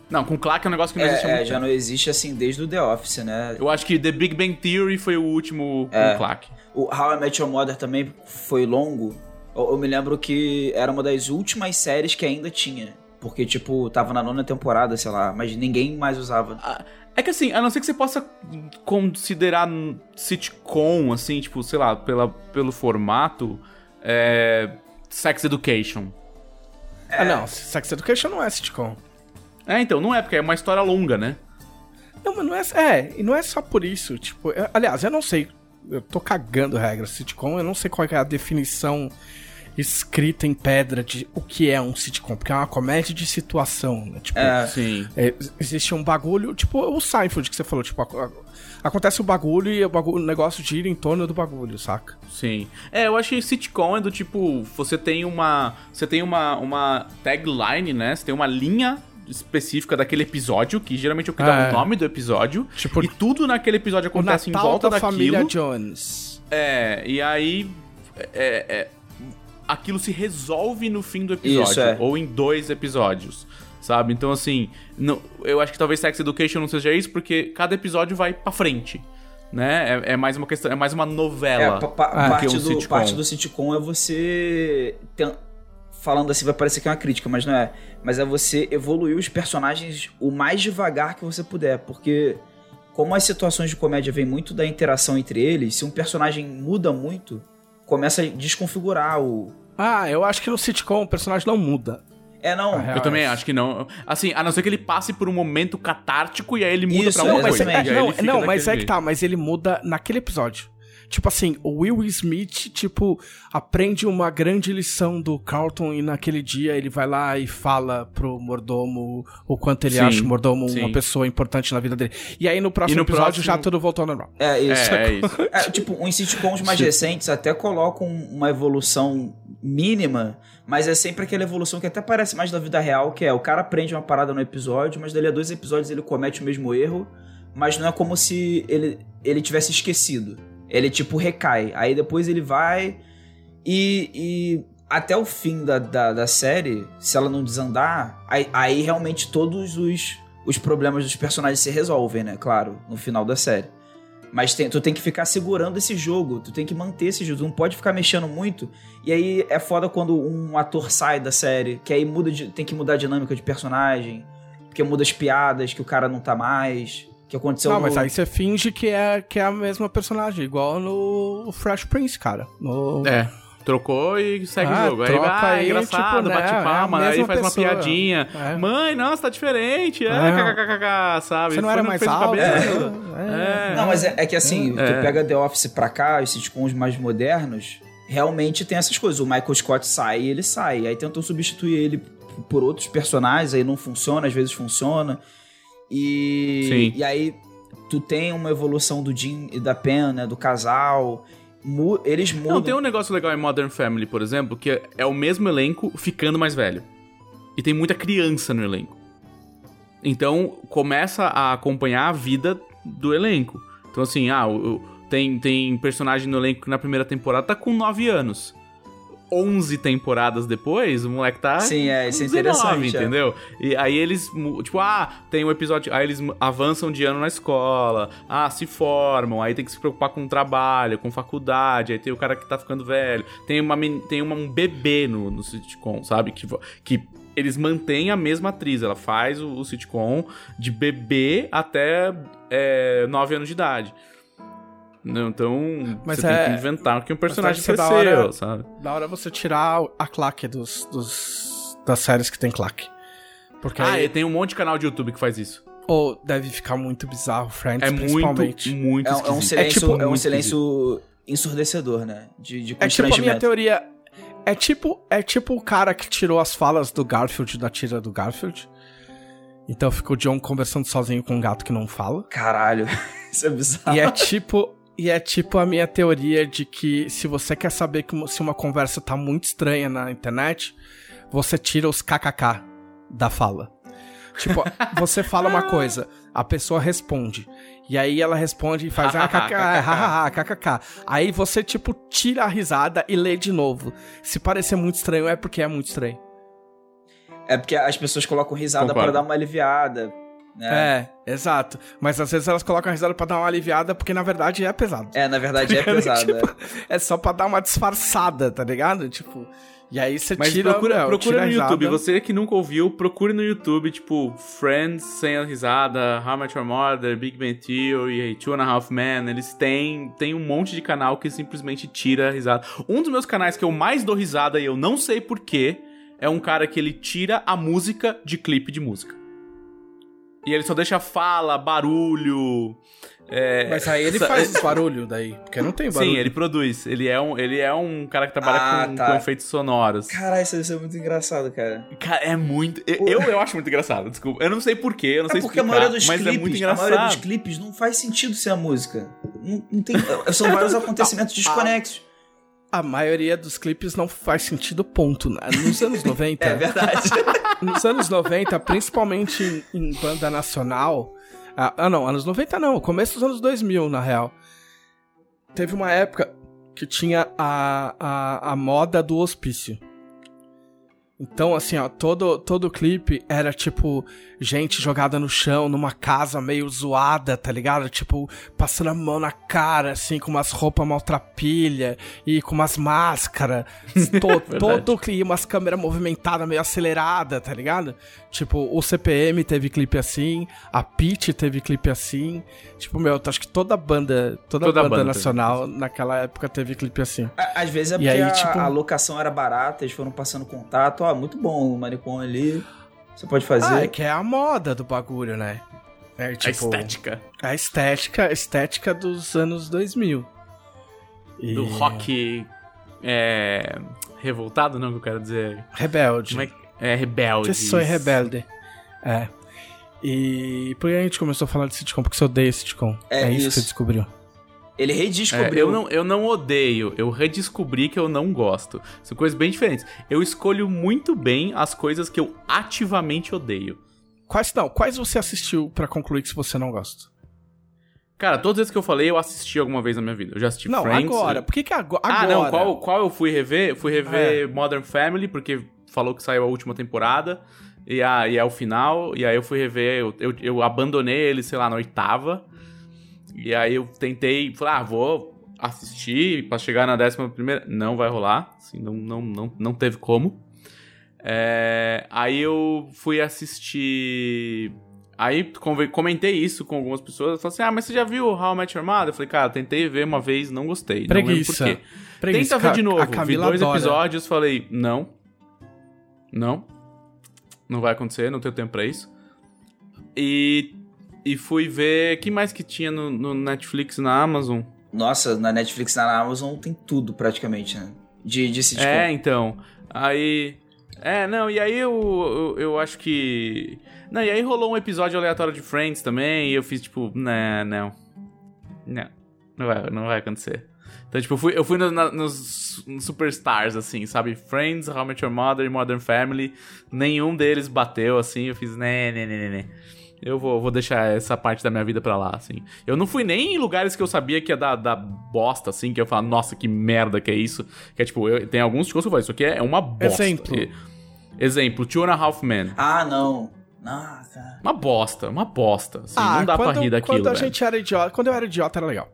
Não, com Clark é um negócio que não existe há É, é, muito já não existe assim desde o The Office, né? Eu acho que The Big Bang Theory foi o último É. com Clark. O How I Met Your Mother também foi longo. Eu, eu me lembro que era uma das últimas séries que ainda tinha. Porque, tipo, tava na nona temporada, sei lá, mas ninguém mais usava. É que assim, a não ser que você possa considerar sitcom, assim, tipo, sei lá, pela, pelo formato, é, Sex Education. Ah, não. Sex Education não é sitcom. É, então, não é, porque é uma história longa, né? Não, mas não é. É, e não é só por isso. Tipo, eu- aliás, eu não sei. Eu tô cagando regra. Sitcom, eu não sei qual é a definição escrita em pedra de o que é um sitcom. Porque é uma comédia de situação, né? Tipo, É. Sim. é, existe um bagulho, tipo o Seinfeld que você falou, tipo, a- a- acontece o bagulho e o, bagulho, o negócio gira em torno do bagulho, saca? Sim. É, eu acho que sitcom é do tipo, você tem uma, você tem uma, uma tagline, né? Você tem uma linha específica daquele episódio, que geralmente é o que dá É. o nome do episódio, Tipo, e tudo naquele episódio O acontece em volta da daquilo. família Jones. É, e aí é, é, aquilo se resolve no fim do episódio, Isso, é. ou em dois episódios, sabe? Então assim, não- eu acho que talvez Sex Education não seja isso, porque cada episódio vai pra frente, né? É, é mais uma questão, é mais uma novela. É, pa- pa- Ah, parte, que um do, sitcom. parte do sitcom é você. Falando assim, vai parecer que é uma crítica, mas não é. Mas é você evoluir os personagens o mais devagar que você puder. Porque, como as situações de comédia vêm muito da interação entre eles, se um personagem muda muito, começa a desconfigurar o. Ah, eu acho que no sitcom o personagem não muda. É, não. Eu também é. acho que não. Assim, a não ser que ele passe por um momento catártico e aí ele muda Isso, pra mas coisa. é- E não, mas é que tá, mas ele muda naquele episódio. Tipo assim, o Will Smith, tipo, aprende uma grande lição do Carlton e naquele dia ele vai lá e fala pro mordomo o quanto ele Sim, acha o mordomo sim. uma pessoa importante na vida dele. E aí no próximo no episódio próximo- já tudo voltou ao normal. É isso. É, é isso. É, tipo, uns sitcoms mais recentes até colocam uma evolução mínima, mas é sempre aquela evolução que até parece mais da vida real, que é o cara aprende uma parada no episódio, mas dali a dois episódios ele comete o mesmo erro, mas não é como se ele, ele tivesse esquecido. Ele, tipo, recai. Aí depois ele vai e... e até o fim da, da, da série, se ela não desandar, aí, aí realmente todos os, os problemas dos personagens se resolvem, né? Claro, no final da série. Mas tem- tu tem que ficar segurando esse jogo, tu tem que manter esse jogo, tu não pode ficar mexendo muito. E aí é foda quando um ator sai da série, que aí muda de- tem que mudar a dinâmica de personagem, porque muda as piadas, que o cara não tá mais, que aconteceu não, no... mas aí você finge que é, que é a mesma personagem, igual no Fresh Prince, cara. No... É. Trocou e segue Ah, o jogo. Aí, ah, aí, engraçado, tipo, né, bate é palma, aí mesma faz pessoa. uma piadinha. É. Mãe, nossa, tá diferente. É, É. kkkk, sabe? Você não Foi era mais alto? cabelo. É. É. Não, mas é, é que assim, tu É. pega The Office pra cá, os sitcoms mais modernos, realmente tem essas coisas. O Michael Scott sai e ele sai. Aí tentam substituir ele por outros personagens, aí não funciona, às vezes funciona. E, Sim. e aí tu tem uma evolução do Jim e da Pen, né, do casal. Mu- eles mudam. Não, tem um negócio legal em Modern Family, por exemplo, que é o mesmo elenco ficando mais velho. E tem muita criança no elenco. Então, começa a acompanhar a vida do elenco. Então, assim, ah, tem, tem personagem no elenco que na primeira temporada tá com 9 anos. 11 temporadas depois, o moleque tá Sim, é, isso é 19, interessante, é. entendeu? E aí eles, tipo, ah, tem um episódio, aí eles avançam de ano na escola, ah, se formam, aí tem que se preocupar com o trabalho, com faculdade, aí tem o cara que tá ficando velho, tem, uma, tem uma- um bebê no, no sitcom, sabe? Que, que eles mantêm a mesma atriz, ela faz o, o sitcom de bebê até é, 9 anos de idade. Não, então, Mas você é- tem que inventar que um personagem deve ser da hora- sabe? Da hora você tirar a claque dos, dos, das séries que tem claque. Porque Ah, aí, e tem um monte de canal de YouTube que faz isso. ou deve ficar muito bizarro, Friends, É muito, principalmente. muito É, um- é um esquisito. silêncio, tipo, é um muito silêncio ensurdecedor, né? De, de É tipo a minha teoria. É tipo, é tipo o cara que tirou as falas do Garfield da tira do Garfield. Então fica o John conversando sozinho com um gato que não fala. Caralho, isso é bizarro. E é tipo. E é tipo a minha teoria de que se você quer saber que se uma conversa tá muito estranha na internet, você tira os kkk da fala. Tipo, você fala uma coisa, a pessoa responde. E aí ela responde e faz ah, kkk, hahaha, kkk. Aí você, tipo, tira a risada e lê de novo. Se parecer muito estranho, é porque é muito estranho. É porque as pessoas colocam risada pra dar uma aliviada. Né? É, exato. Mas às vezes elas colocam a risada pra dar uma aliviada, porque na verdade é pesado. É, na verdade é pesado. Tipo, é. É só pra dar uma disfarçada, tá ligado? Tipo, e aí você Mas tira... procura, procura tira no risada. YouTube. Você que nunca ouviu, procure no YouTube, tipo, Friends sem a risada, How Much Your Mother, Big Bang Theory, Two and a Half Men. Eles têm, têm um monte de canal que simplesmente tira a risada. Um dos meus canais que eu mais dou risada e eu não sei porquê é um cara que ele tira a música de clipe de música. E ele só deixa fala, barulho. é, Mas aí ele faz os barulho daí, porque não tem barulho. Sim, ele produz. Ele é um, ele é um cara que trabalha Ah, com, tá. com efeitos sonoros. Caralho, isso deve ser muito engraçado, cara. Cara, é muito. Eu, eu acho muito engraçado, desculpa. Eu não sei porquê, eu não sei É porque explicar, a maioria dos mas clipes, é muito a engraçado. maioria dos clipes não faz sentido ser a música. Não, não tem, são vários acontecimentos desconexos. A maioria dos clipes não faz sentido, ponto. né? Nos anos 90, É verdade. nos anos 90, principalmente em, em banda nacional... Ah, ah, não, anos 90 não, começo dos anos 2000, na real. Teve uma época que tinha a, a, a moda do hospício. Então, assim, ó, todo, todo clipe era tipo gente jogada no chão, numa casa meio zoada, tá ligado? Tipo, passando a mão na cara, assim, com umas roupas maltrapilha e com umas máscaras. To, todo clipe, umas câmeras movimentadas, meio aceleradas, tá ligado? Tipo, o CPM teve clipe assim, a Pitty teve clipe assim. Tipo, meu, acho que toda banda, toda, Toda banda, banda teve nacional naquela época teve clipe assim. Às vezes é E porque aí, a, tipo- a locação era barata, eles foram passando contato. ó, muito bom o manicom ali. Você pode fazer. Ah, é que é a moda do bagulho, né? É A tipo. estética A estética, a estética dos anos 2000. E... do rock é, revoltado, não que eu quero dizer. Rebelde. Como é, que- é rebelde. Você sou rebelde. É. E por que a gente começou a falar de sitcom? Porque você odeia sitcom. É É, isso, isso. que você descobriu. Ele É, redescobriu. eu, não, eu não odeio, eu redescobri que eu não gosto. São coisas bem diferentes. Eu escolho muito bem as coisas que eu ativamente odeio. Quais não? Quais você assistiu pra concluir que você não gosta? Cara, todas as que eu falei, eu assisti alguma vez na minha vida. Eu já assisti Não, Friends. agora. Por que que agora? Ah, não, qual, qual eu fui rever? Eu fui rever É. Modern Family, porque falou que saiu a última temporada. E, a, e é o final. E aí eu fui rever, eu, eu, eu abandonei ele, sei lá, na oitava. E aí eu tentei, falei, ah, vou assistir pra chegar na décima primeira. Não vai rolar, assim, não, não, não, não teve como. É, aí eu fui assistir. Aí comentei isso com algumas pessoas. Falei assim: Ah, mas você já viu How I Met Your Mother? Eu falei, cara, tentei ver uma vez, não gostei. Não Preguiça. por quê. Preguiça. Tenta ver de novo. Vi dois episódios, falei, não. Não. Não vai acontecer, não tenho tempo pra isso. E, e fui ver. O que mais que tinha no, no Netflix na Amazon? Nossa, na Netflix, na Amazon tem tudo praticamente, né? De, de sitcom. É, então. Aí. É, não, e aí eu, eu, eu acho que. Não, e aí rolou um episódio aleatório de Friends também, e eu fiz tipo, não, não. Não. Não vai, não vai acontecer. Então, tipo, eu fui, eu fui no- na- nos, nos Superstars, assim, sabe? Friends, How I Met Your Mother e Modern Family. Nenhum deles bateu, assim. Eu fiz, né, né, né, né, né. Eu vou, vou deixar essa parte da minha vida pra lá, assim. Eu não fui nem em lugares que eu sabia que ia dar, dar bosta, assim, que eu falo, nossa, que merda que é isso. Que é tipo, eu, tem alguns shows que eu falo, isso aqui é uma bosta. Exemplo. E- exemplo, Two and a Half Men. Ah, não. Cara. Uma bosta, uma bosta. Assim, Ah, não dá quando, pra rir daquilo, Quando a velho. gente era idiota. Quando eu era idiota, era legal.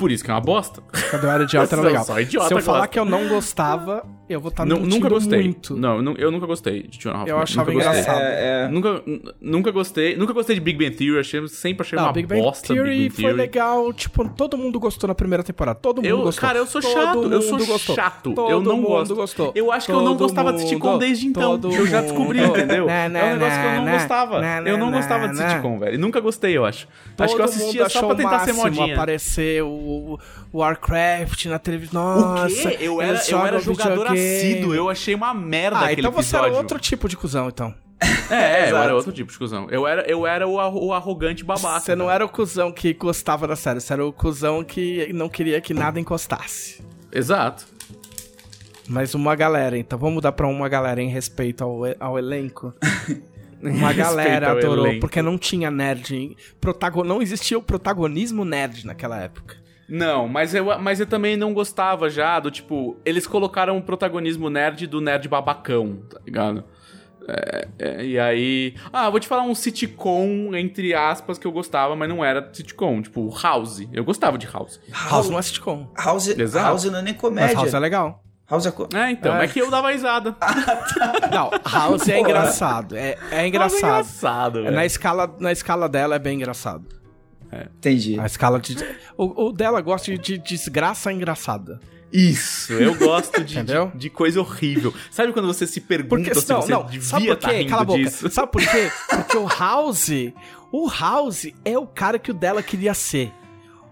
Por isso que é uma bosta. Quando eu era idiota, era Eu legal. sou idiota, Se eu falar gosto. que eu não gostava, eu vou estar Nu- nunca gostei. muito. Não, eu eu nunca gostei de Two and a Half Eu achava nunca gostei. engraçado. É, é. Nunca, nunca gostei. Nunca gostei de Big Bang Theory. Achei, sempre achei Não, uma Big Bang bosta Theory Big Bang foi Theory. legal. Tipo, todo mundo gostou na primeira temporada. Todo mundo Eu, gostou. cara, eu sou Todo chato, eu sou mundo gostou. chato. Todo eu não mundo gosto. gostou. Eu acho que eu não Todo gostava de sitcom mundo, desde então. todo Eu já descobri, mundo. entendeu? É um negócio que eu não na, gostava. na, eu não gostava de sitcom, velho. Nunca gostei, eu acho. Todo acho que eu mundo assistia só pra tentar ser modinha. aparecer o, o Warcraft na televisão. O Nossa, quê? Eu era, eu era jogador assíduo. Eu achei uma merda Ah, aquele então você episódio. era outro tipo de cuzão, então. É, eu Exato. era outro tipo de cuzão. Eu era, eu era o, o arrogante babaca. Você não era o cuzão que gostava da série, você era o cuzão que não queria que nada encostasse. Exato. Mas uma galera, então vamos mudar pra uma galera em respeito ao, ao elenco. Uma galera adorou, elenco. porque não tinha nerd. Protagon... Não existia o protagonismo nerd naquela época. Não, mas eu, mas eu também não gostava já do tipo. Eles colocaram o protagonismo nerd do nerd babacão, tá ligado? É, é, e aí. Ah, vou te falar um sitcom, entre aspas, que eu gostava, mas não era sitcom. Tipo, House. Eu gostava de House. House não é sitcom. House, Exato. House não é nem Mas comédia. House é legal. House é co... É, então, É. é, que eu dava risada. Não, House é engraçado. É, é engraçado. House é engraçado, É, na, escala, na escala dela é bem engraçado. Entendi. A escala de. O, o dela gosta de, de desgraça engraçada. Isso, eu gosto de, de, de coisa horrível. Sabe quando você se pergunta Porque se não, você não, devia sabe por estar quê? rindo Cala a boca. disso? Sabe por quê? Porque o House, o House é o cara que o dela queria ser.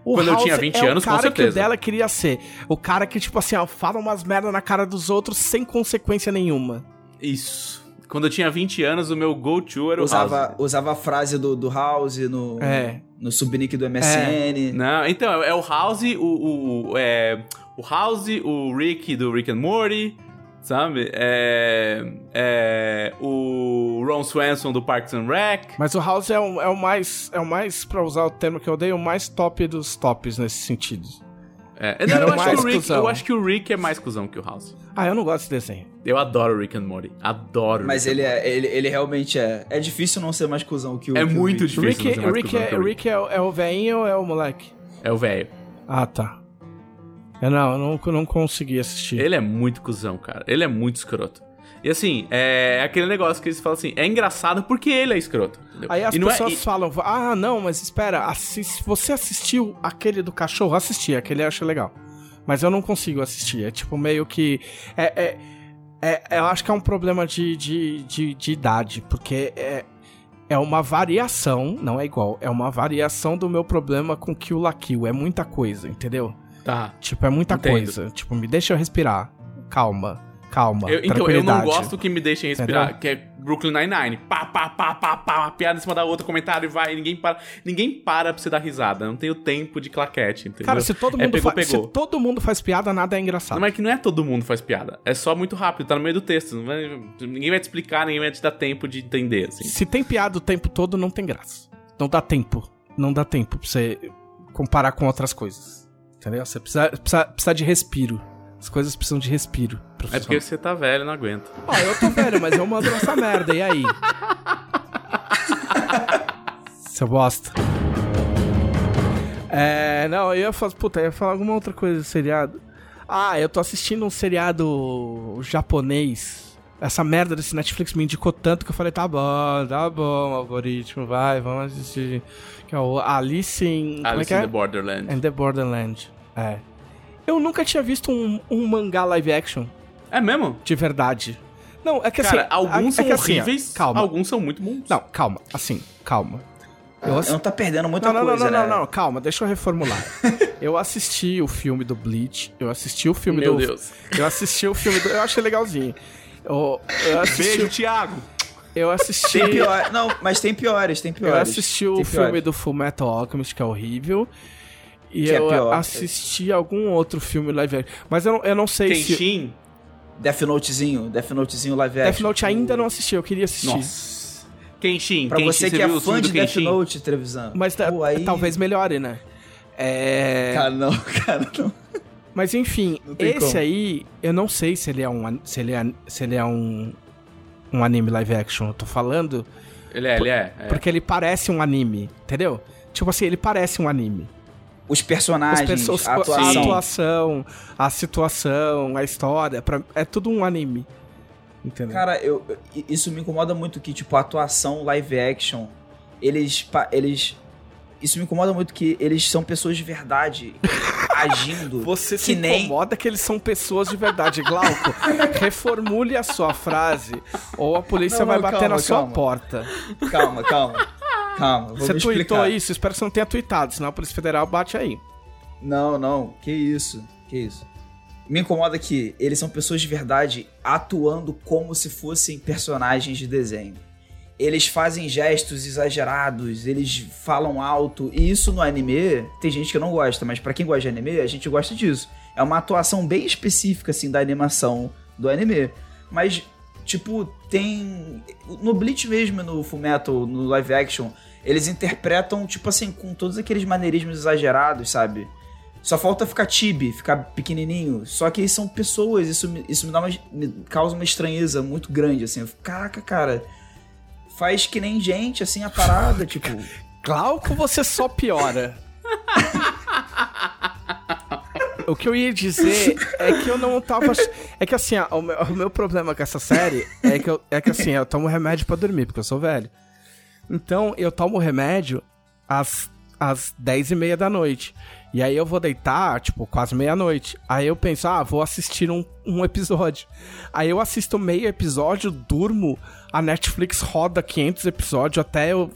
O Quando eu House tinha 20 é anos, o cara que o dela queria ser. O cara que, tipo assim, ó, fala umas merda na cara dos outros sem consequência nenhuma. Isso. Quando eu tinha 20 anos, o meu go-to era o Usava, House. usava a frase do, do House no, É. no subnick do MSN. Não, então, é o House, o, o, o- é, o House, o Rick do Rick and Morty, sabe? É, é, o Ron Swanson do Parks and Rec. Mas o House é o, é o mais, é o mais, pra usar o termo que eu odeio, o mais top dos tops nesse sentido. É, não, eu, acho que mais o Rick, eu acho que o Rick é mais cuzão que o House. Ah, eu não gosto desse desenho. Eu adoro o Rick and Morty. Adoro. Mas Rick and ele, é, ele, ele realmente é. É difícil não ser mais cuzão que o. É que o muito Rick. O difícil. Rick, não ser mais Rick, cuzão é, que o Rick. Rick é, o- é o velhinho ou é o moleque? É o velho. Ah, tá. Eu não, eu não, eu não consegui assistir. Ele é muito cuzão, cara. Ele é muito escroto. E assim, é aquele negócio que eles falam assim, é engraçado porque ele é escroto. entendeu? Aí as E não é- pessoas e- falam, ah, não, mas espera, assis- você assistiu aquele do cachorro? Assisti, aquele eu achei legal. Mas eu não consigo assistir. É tipo meio que. É, é, É, eu acho que é um problema de, de, de, de idade, porque é, é uma variação, não é igual, é uma variação do meu problema com Kill la Kill. É muita coisa, entendeu? Tá. Tipo, é muita Entendo. coisa. Tipo, me deixa eu respirar. Calma, calma. Eu, então, eu não gosto que me deixem respirar, Entendeu? que é Brooklyn Nine-Nine. Pá, pá, pá, pá, pá, uma piada em cima da outra, comentário e vai, ninguém para. Ninguém para pra você dar risada. Não tem o tempo de claquete, entendeu? Cara, se todo, É mundo pegou, fa- pegou. se todo mundo faz piada, nada é engraçado. Não, é que não é todo mundo faz piada. É só muito rápido, tá no meio do texto. vai- ninguém vai te explicar, ninguém vai te dar tempo de entender, assim. Se tem piada o tempo todo, não tem graça. Não dá tempo. Não dá tempo pra você comparar com outras coisas. Entendeu? Você precisa, precisa, precisa de respiro. As coisas precisam de respiro. É porque você tá velho, não aguenta. Ó, eu tô velho, mas eu mando nessa merda, e aí? Seu bosta. É, não, eu ia falar, puta, eu ia falar alguma outra coisa do seriado. Ah, eu tô assistindo um seriado japonês. Essa merda desse Netflix me indicou tanto que eu falei, tá bom, tá bom, algoritmo, vai, vamos assistir. Que é o Alice in... é Alice que in é? the Borderland. And the Borderland. É. Eu nunca tinha visto um, um mangá live action É mesmo? de verdade. Não, é que Cara, assim. alguns é são assim, horríveis, calma. alguns são muito bons. Não, calma. Assim, calma. Eu assi- Não tá perdendo muita não, não, coisa, não, não, né? não, não, calma, deixa eu reformular. eu assisti o filme do Bleach, eu assisti o filme Meu do. Deus. Eu assisti o filme do. Eu achei legalzinho. Eu, eu assisti. Thiago. Eu assisti. Tem pior... Não, mas tem piores, tem Eu piores. assisti o filme do Full Metal Alchemist, que é horrível. E Que é eu pior. assisti algum outro filme live action. Mas eu não, eu não sei se. Kenshin. Death Notezinho, Death Notezinho live Death action. Note ainda não assisti, eu queria assistir. Nossa. Kenshin. Pra Kenshin, você que é fã de Death? Note, televisão. Mas tá- Pô, aí... talvez melhore, né? É. Cara, não, cara, não. Mas enfim, esse como. aí, eu não sei se ele é um se ele é, se ele é um um anime live action. Eu tô falando Ele é, ele é. é. porque ele parece um anime, entendeu? Tipo assim, ele parece um anime. Os personagens, pessoas, a a atuação. atuação, a situação, a história, pra- é tudo um anime. Entendeu? Cara, eu, isso me incomoda muito que, tipo, a atuação live action, eles, eles... Isso me incomoda muito que eles são pessoas de verdade agindo Você que se nem... incomoda que eles são pessoas de verdade, Glauco. reformule a sua frase ou a polícia Não, vai não, bater calma, na sua calma. porta. Calma, calma. Calma, Você tweetou isso? Espero que você não tenha tweetado, senão a Polícia Federal bate aí. Não, não, que isso, que isso. Me incomoda que eles são pessoas de verdade atuando como se fossem personagens de desenho. Eles fazem gestos exagerados, eles falam alto, e isso no anime, tem gente que não gosta, mas pra quem gosta de anime, a gente gosta disso. É uma atuação bem específica, assim, da animação do anime. Mas, tipo, tem. No Bleach mesmo, no Fullmetal, no live action, eles interpretam, tipo assim, com todos aqueles maneirismos exagerados, sabe? Só falta ficar tibi, ficar pequenininho. Só que eles são pessoas, isso, me- isso me, dá uma, me causa uma estranheza muito grande, assim. Eu fico, Caraca, cara, faz que nem gente, assim, a parada, tipo... Glauco, você só piora. o que eu ia dizer é que eu não tava. É que assim, ó, o meu, o meu problema com essa série é que, eu, é que assim, eu tomo remédio pra dormir, porque eu sou velho. Então, eu tomo remédio às, às 10 e meia da noite. E aí eu vou deitar, tipo, quase meia-noite. Aí eu penso, ah, vou assistir um, um episódio. Aí eu assisto meio episódio, durmo, a Netflix roda 500 episódios até eu,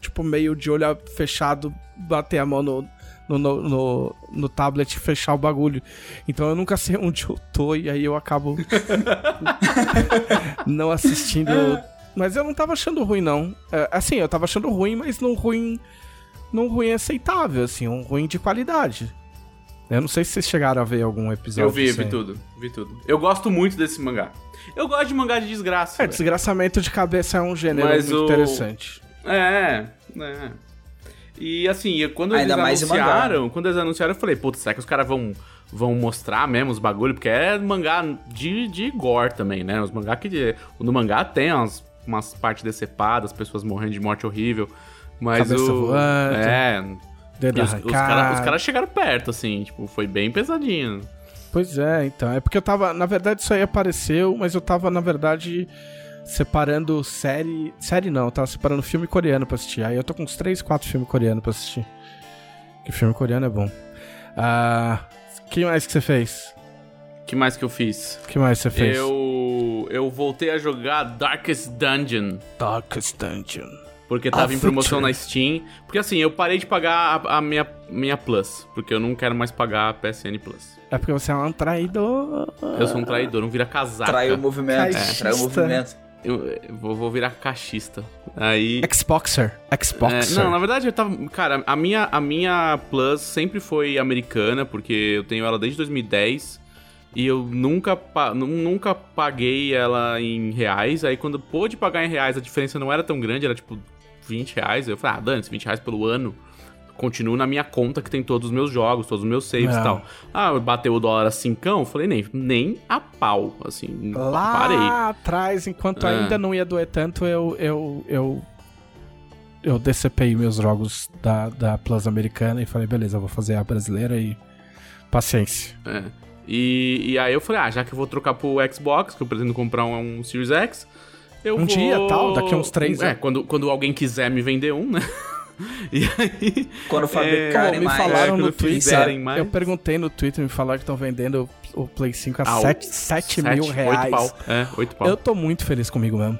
tipo, meio de olho fechado, bater a mão no, no, no, no, no tablet e fechar o bagulho. Então eu nunca sei onde eu tô e aí eu acabo não assistindo. Mas eu não tava achando ruim, não. É, assim, eu tava achando ruim, mas não ruim. Não ruim aceitável, assim, um ruim de qualidade. Eu não sei se vocês chegaram a ver algum episódio. Eu vi, disso vi tudo, vi tudo. Eu gosto muito desse mangá. Eu gosto de mangá de desgraça. É, velho. desgraçamento de cabeça é um gênero Mas muito o- interessante. É, é. E assim, eu- quando Ainda eles anunciaram, quando eles anunciaram, eu falei, putz, será que os caras vão, vão mostrar mesmo os bagulho? Porque é mangá de, de gore também, né? Os mangá que. No mangá tem umas, umas partes decepadas, pessoas morrendo de morte horrível. Mas Cabeça o. voando. É. Dedo os, os caras cara chegaram perto, assim, tipo, foi bem pesadinho. Pois é, então. É porque eu tava. Na verdade, isso aí apareceu, mas eu tava, na verdade, separando série. Série não, eu tava separando filme coreano pra assistir. Aí eu tô com uns 3, 4 filmes coreanos pra assistir. Que filme coreano é bom. Ah. que mais que você fez? O que mais que eu fiz? que mais você fez? Eu. eu voltei a jogar Darkest Dungeon. Darkest Dungeon. Porque tava Ah, em promoção Future. na Steam. Porque assim, eu parei de pagar a, a minha, minha Plus. Porque eu não quero mais pagar a PSN Plus. É porque você é um traidor. Eu sou um traidor, não vira casaca. Traiu o movimento. Caixista. Traiu o movimento. Eu, eu vou, vou virar cachista. Aí. Xboxer. Xboxer. É, não, na verdade eu tava. Cara, a minha, a minha Plus sempre foi americana, porque eu tenho ela desde 2010. E eu nunca, nunca paguei ela em reais. Aí quando pôde pagar em reais, a diferença não era tão grande, era tipo 20 reais. Eu falei, ah, dane 20 reais pelo ano. Continuo na minha conta que tem todos os meus jogos, todos os meus saves É. e tal. Ah, bateu o dólar a cincão, falei, nem, nem a pau, assim, Lá parei. atrás, enquanto É. ainda não ia doer tanto, eu. eu, eu eu decepei meus jogos da, da Plus americana e falei, beleza, vou fazer a brasileira e paciência. É. E, e aí eu falei, ah, já que eu vou trocar pro Xbox, que eu pretendo comprar um, um Series X, eu Um vou... dia, tal, daqui a uns três É, anos. quando, quando alguém quiser me vender um, né? E aí... Quando fabricarem me mais. falaram quando no Twitter. mais. Eu perguntei no Twitter, me falaram que estão vendendo o Play 5 a Ah, o- 7, 7 mil reais. Oito pau. É, oito pau. Eu tô muito feliz comigo mesmo.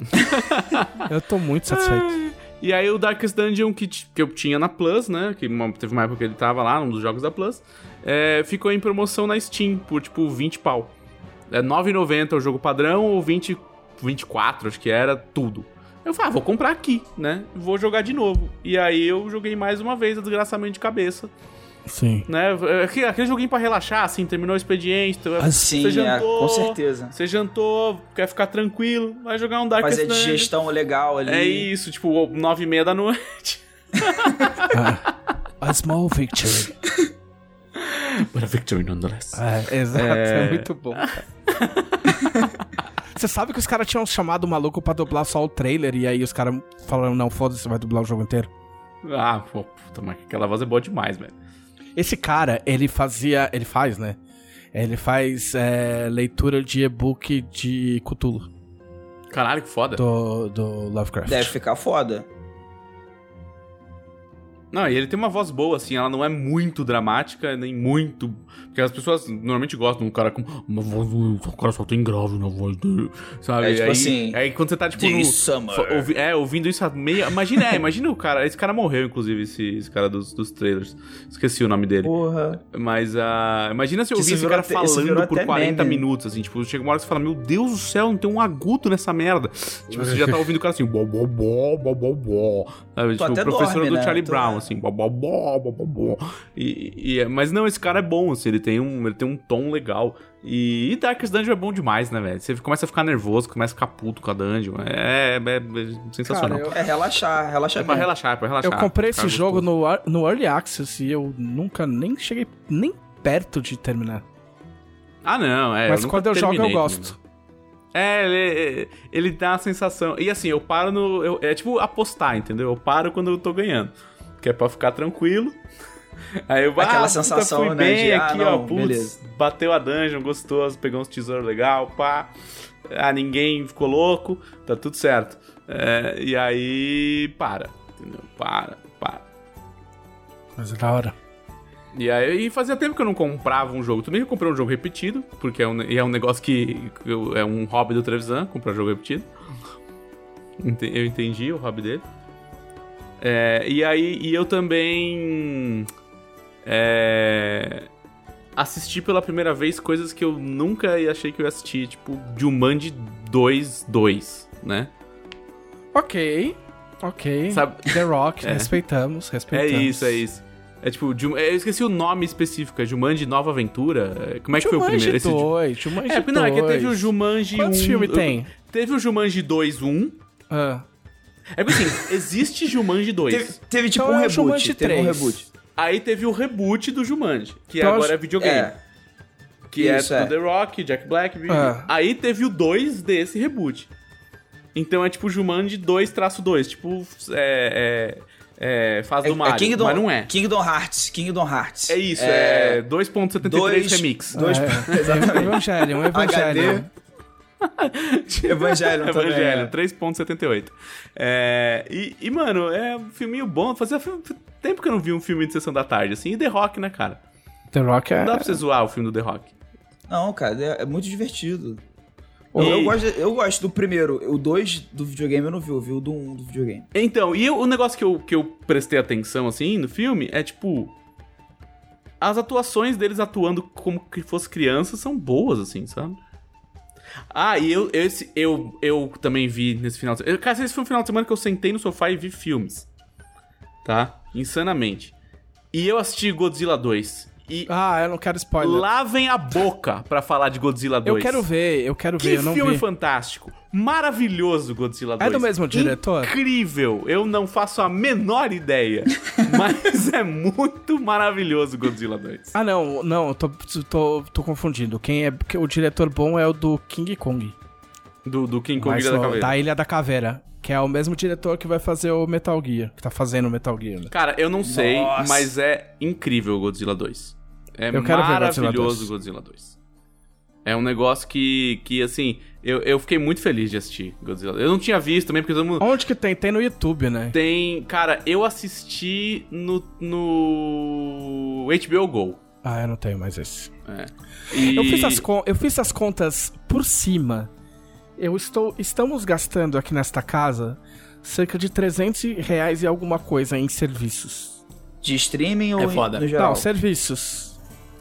eu tô muito satisfeito. E aí o Darkest Dungeon que, que eu tinha na Plus, né? Que teve uma época que ele tava lá, um dos jogos da Plus. É, ficou em promoção na Steam por tipo 20 pau. É 9,90 o jogo padrão ou 20, 24, acho que era tudo. Eu falei, ah, vou comprar aqui, né? Vou jogar de novo. E aí eu joguei mais uma vez a desgraçamento de cabeça, Sim. né? Aquele, aquele joguinho pra relaxar, assim, terminou o expediente. tu- Sim, você é, jantou, com certeza. Você jantou, quer ficar tranquilo, vai jogar um Darkest Fazer a Dungeon. digestão legal ali. É isso, tipo, nove e meia da noite. A small victory. But a victory nonetheless. É, exato, é, É. muito bom. Você sabe que os caras tinham chamado o maluco pra dublar só o trailer e aí os caras falaram, não, foda-se, você vai dublar o jogo inteiro. Ah, pô, puta, mas aquela voz é boa demais, velho. Esse cara, ele fazia, ele faz, né? Ele faz é, leitura de e-book de Cthulhu, Caralho, que foda. do, do Lovecraft. Deve ficar foda. Não, e ele tem uma voz boa, assim, ela não é muito dramática, nem muito. Porque as pessoas normalmente gostam de um cara com uma voz. O cara só tem grave na voz dele. Sabe? É, tipo aí, assim, Aí quando você tá, tipo. No, Summer. ouvi- é, ouvindo isso a meia. Imagina, é, imagina o cara. Esse cara morreu, inclusive, esse, esse cara dos, dos trailers. Esqueci o nome dele. Porra. Mas ah, imagina se eu ouvir esse cara até- falando por até 40 meme. minutos, assim, tipo, chega uma hora que você fala, meu Deus do céu, não tem um agudo nessa merda. Tipo, você já tá ouvindo o cara assim, bó, bó, bó, bó, bó, bó. Sabe, tipo, o professor dorme, do né? Charlie Tu- Brown, assim, bó, bó, bó, bó, bó, bó. E, e é- mas não, esse cara é bom, assim, ele tem um, ele tem um tom legal. E, e Darkest Dungeon é bom demais, né, velho? Você começa a ficar nervoso, começa a ficar puto com a dungeon. É, é- é sensacional. Cara, eu- É relaxar, relaxar. É pra relaxar, é pra relaxar. Eu comprei esse jogo gostoso. no, no Early Access e eu nunca nem cheguei nem perto de terminar. Ah, não, é. Mas nunca quando eu jogo eu gosto. É, ele, ele dá a sensação. E assim, eu paro no. eu- é tipo apostar, entendeu? Eu paro quando eu tô ganhando. Que é pra ficar tranquilo. Aí eu Aquela ah, puta, sensação, fui né, bem de, ah, aqui, não, ó. Putz, beleza. bateu a dungeon, gostoso, pegou uns tesouros legal, pá. Ah, ninguém ficou louco, tá tudo certo. É, e aí, para, entendeu? Para, para. Mas é da hora. E aí fazia tempo que eu não comprava um jogo. Também eu comprei um jogo repetido, porque é um, e é um negócio que, eu- é um hobby do Trevisan, comprar jogo repetido. Eu entendi o hobby dele. É, e aí, e eu também é, assisti pela primeira vez coisas que eu nunca achei que eu ia assistir, tipo Jumanji 2 2, né? Ok, ok. Sabe- The Rock, É. respeitamos, É respeitamos. isso, é isso. É tipo, Jum- eu esqueci o nome específico, é Jumanji Nova Aventura? Como é que foi o Jumanji primeiro? Esse Ju- 2, Jumanji É, porque não, é que teve o 2. Jumanji Quantos 1. filmes tem? Teve o Jumanji 2 1. Ah. É porque assim, existe Jumanji 2. Teve, teve tipo Então um é reboot. Jumanji Teve um 3. reboot. Aí teve o reboot do Jumanji, que Então, agora é videogame. É. que isso, é é. The Rock, Jack Black. Ah. Aí teve o 2 desse reboot. Então é tipo Jumanji 2-2. Tipo, é, é, é fase É, do Mario, é Kingdom, mas não é. Kingdom Hearts. Kingdom Hearts. É isso, é, 2.73 dois- Remix. Dois, É, exatamente. Evangelho, um evangelho. Também. Evangelho, é. 3.78. É, e, e, mano, é um filminho bom. Fazia tempo que eu não vi um filme de sessão da tarde, assim. E The Rock, né, cara? The Rock é... Não dá pra você zoar o filme do The Rock. Não, cara, é, é muito divertido. Eu, E- gosto, eu gosto do primeiro. O 2 do videogame eu não vi, eu vi o do 1 um do videogame. Então, e eu- o negócio que eu, que eu prestei atenção, assim, no filme, é tipo. As atuações deles atuando como que fosse criança são boas, assim, sabe? Ah, e eu, esse, eu, eu também vi nesse final de semana. Cara, esse foi um final de semana que eu sentei no sofá e vi filmes. Tá? Insanamente. E eu assisti Godzilla 2. E Ah, eu não quero spoiler. lavem a boca pra falar de Godzilla 2. eu quero ver, eu quero Que ver, eu não filme vi. fantástico. Maravilhoso Godzilla 2. É do mesmo diretor? Incrível. Eu não faço a menor ideia. mas é muito maravilhoso Godzilla 2. Ah, não, não, eu tô, tô, tô confundindo. Quem é. que O diretor bom é o do King Kong. Do, do King Kong Mas Ilha da Caveira. da Ilha da Caveira. Que é o mesmo diretor que vai fazer o Metal Gear. Que tá fazendo o Metal Gear. né? Cara, eu não sei, Nossa. mas é incrível o Godzilla 2. É Eu quero ver maravilhoso o Godzilla Godzilla 2. É um negócio que, que assim, eu, eu fiquei muito feliz de assistir Godzilla. Eu não tinha visto também, porque todo mundo... Onde que tem? Tem no YouTube, né? Tem... Cara, eu assisti no, no HBO Go. Ah, eu não tenho mais esse. É. E- Eu, fiz as con- eu fiz as contas por cima. Eu estou. Estamos gastando aqui nesta casa cerca de 300 reais e alguma coisa em serviços. De streaming ou É foda. no geral? Não, serviços.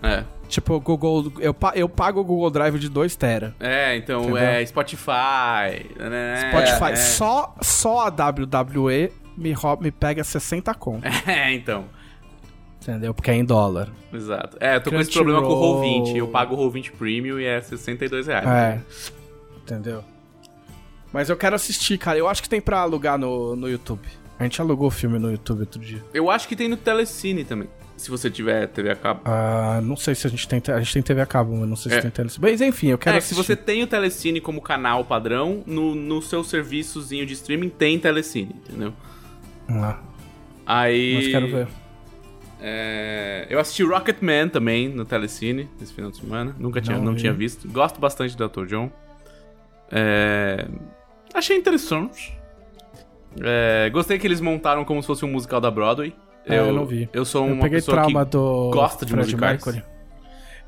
É. Tipo, Google. Eu, eu pago o Google Drive de 2 tera. É, então Entendeu? é Spotify. né? Spotify, É, só, só a WWE me, me pega 60 conto. É, então. Entendeu? Porque é em dólar. Exato. É, eu tô com esse problema com o Roll20. Eu pago o Roll20 Premium e é 62 reais. É. Entendeu? Mas eu quero assistir, cara. Eu acho que tem pra alugar no, no YouTube. A gente alugou o filme no YouTube outro dia. Eu acho que tem no Telecine também. Se você tiver TV a cabo. Ah, não sei se a gente tem. A gente tem TV a cabo, mas não sei se É. tem telecine. Mas enfim, eu quero É, que se assistir. você tem o Telecine como canal padrão, no, no seu serviçozinho de streaming tem Telecine, entendeu? Ah, Aí. mas quero ver. É, eu assisti Rocketman também no Telecine esse final de semana. Nunca tinha, Não não, tinha visto. Gosto bastante do Dr. John. É, achei interessante. É, gostei que eles montaram como se fosse um musical da Broadway. É, eu não vi. Eu sou Eu uma peguei pessoa trauma que do gosta de Fred musicais. Mercury.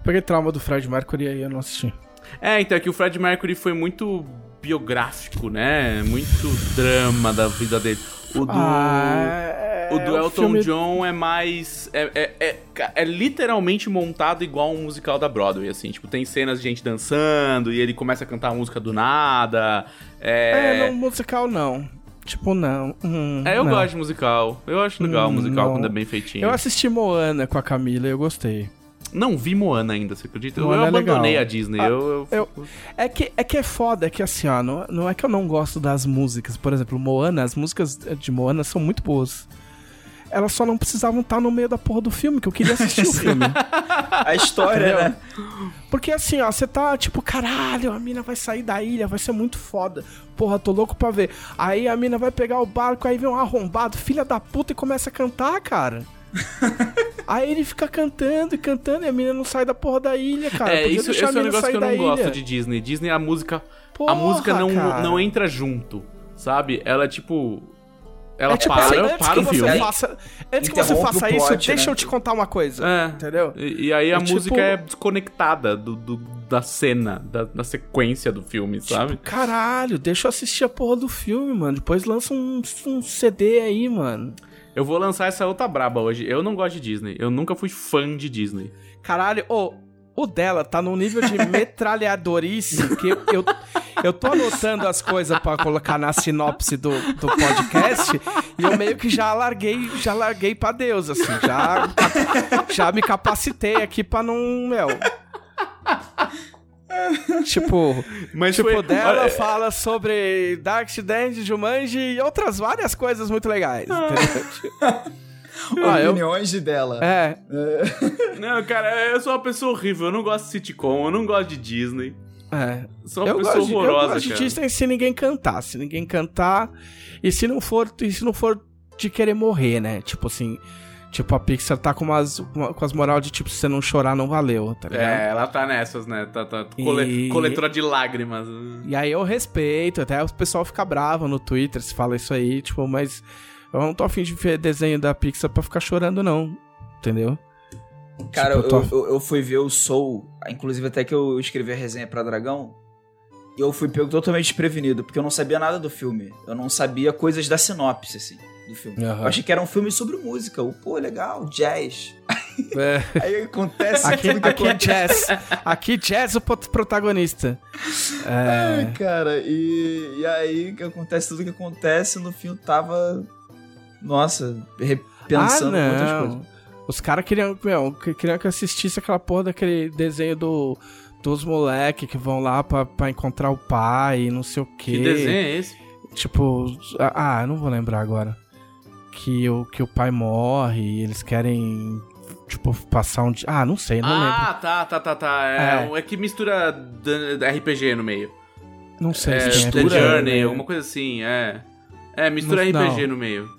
Peguei trauma do Fred Mercury e aí eu não assisti. É, então é que o Fred Mercury foi muito biográfico, né? Muito drama da vida dele. O do, Ah, o do é um Elton filme- John é mais. É, é, é, é literalmente montado igual um musical da Broadway, assim. Tipo, tem cenas de gente dançando e ele começa a cantar música do nada. É, É, não, musical não. Tipo, não. Hum, É, eu não. gosto de musical. Eu acho legal o Hum, musical não. quando é bem feitinho. Eu assisti Moana com a Camila e eu gostei. Não vi Moana ainda, você acredita? Moana eu é abandonei a Disney. Ah, eu, eu- eu- É que, é que é foda, é que assim, ó, não, não é que eu não gosto das músicas. Por exemplo, Moana, as músicas de Moana são muito boas. Elas só não precisavam estar no meio da porra do filme, que eu queria assistir o filme. A história, Entendeu? né? Porque assim, ó, você tá tipo, caralho, a mina vai sair da ilha, vai ser muito foda. Porra, tô louco pra ver. Aí a mina vai pegar o barco, aí vem um arrombado, filha da puta, e começa a cantar, cara. aí ele fica cantando e cantando e a mina não sai da porra da ilha, cara. é, Podia isso, esse é a um negócio que eu não gosto ilha. de Disney. Disney, a música. a Porra, música não, cara. não entra junto, sabe? Ela é tipo. Ela É tipo para, assim, antes para que o você filme. faça, antes que você faça o isso, plot, deixa né? eu te contar uma coisa. É. Entendeu? E, e aí a É tipo- música é desconectada do, do- da cena, da, da sequência do filme, sabe? Tipo, caralho, deixa eu assistir a porra do filme, mano. Depois lança um, um CD aí, mano. Eu vou lançar essa outra braba hoje. Eu não gosto de Disney. Eu nunca fui fã de Disney. Caralho, ô, o dela tá num nível de metralhadorice que eu, eu, eu tô anotando as coisas pra colocar na sinopse do, do podcast e eu meio que já larguei, já larguei pra Deus, assim, já, já me capacitei aqui pra não, meu... Tipo, Mas tipo foi- dela olha, fala sobre Darksiders, Jumanji e outras várias coisas muito legais, entendeu? Ah, eu- Opiniões de dela. É, Não, cara, eu sou uma pessoa horrível. Eu não gosto de sitcom, eu não gosto de Disney. é. Sou uma Eu pessoa gosto, de, eu horrorosa, gosto de cara. Disney se ninguém cantar. Se ninguém cantar. E se não for, e se não for de querer morrer, né? Tipo assim. Tipo, a Pixar tá com umas, uma- com as moral de tipo, se você não chorar, não valeu, tá ligado? É, ela tá nessas, né? Tá, tá cole- E- coletora de lágrimas. E aí eu respeito, até o pessoal fica bravo no Twitter se fala isso aí, tipo, mas eu não tô afim de ver desenho da Pixar pra ficar chorando, não. Entendeu? Cara, Tipo, eu tô- eu, eu, fui ver o Soul, inclusive até que eu escrevi a resenha pra Dragão. eu fui pego totalmente desprevenido, porque eu não sabia nada do filme. Eu não sabia coisas da sinopse, assim, do filme. Aham. Eu achei que era um filme sobre música. O, pô, legal, jazz. É. Aí acontece Aqui, tudo que aqui é acontece. Jazz. Aqui Jazz é o protagonista. É, Ai, cara, e, e aí acontece tudo que acontece, no fim eu tava. Nossa, repensando ah, muitas não. coisas. Os caras queriam, meu, que- queriam que eu assistisse aquela porra daquele desenho do, dos moleque que vão lá pra, pra encontrar o pai e não sei o quê. Que desenho é esse? Tipo, ah, eu não vou lembrar agora. Que o, que o pai morre e eles querem, tipo, passar um dia. Ah, não sei, não lembro. ah, tá, tá, tá, tá. É, É. é que mistura RPG no meio. Não sei É, se The tem Journey, alguma coisa assim, é. É, mistura Não- RPG no meio.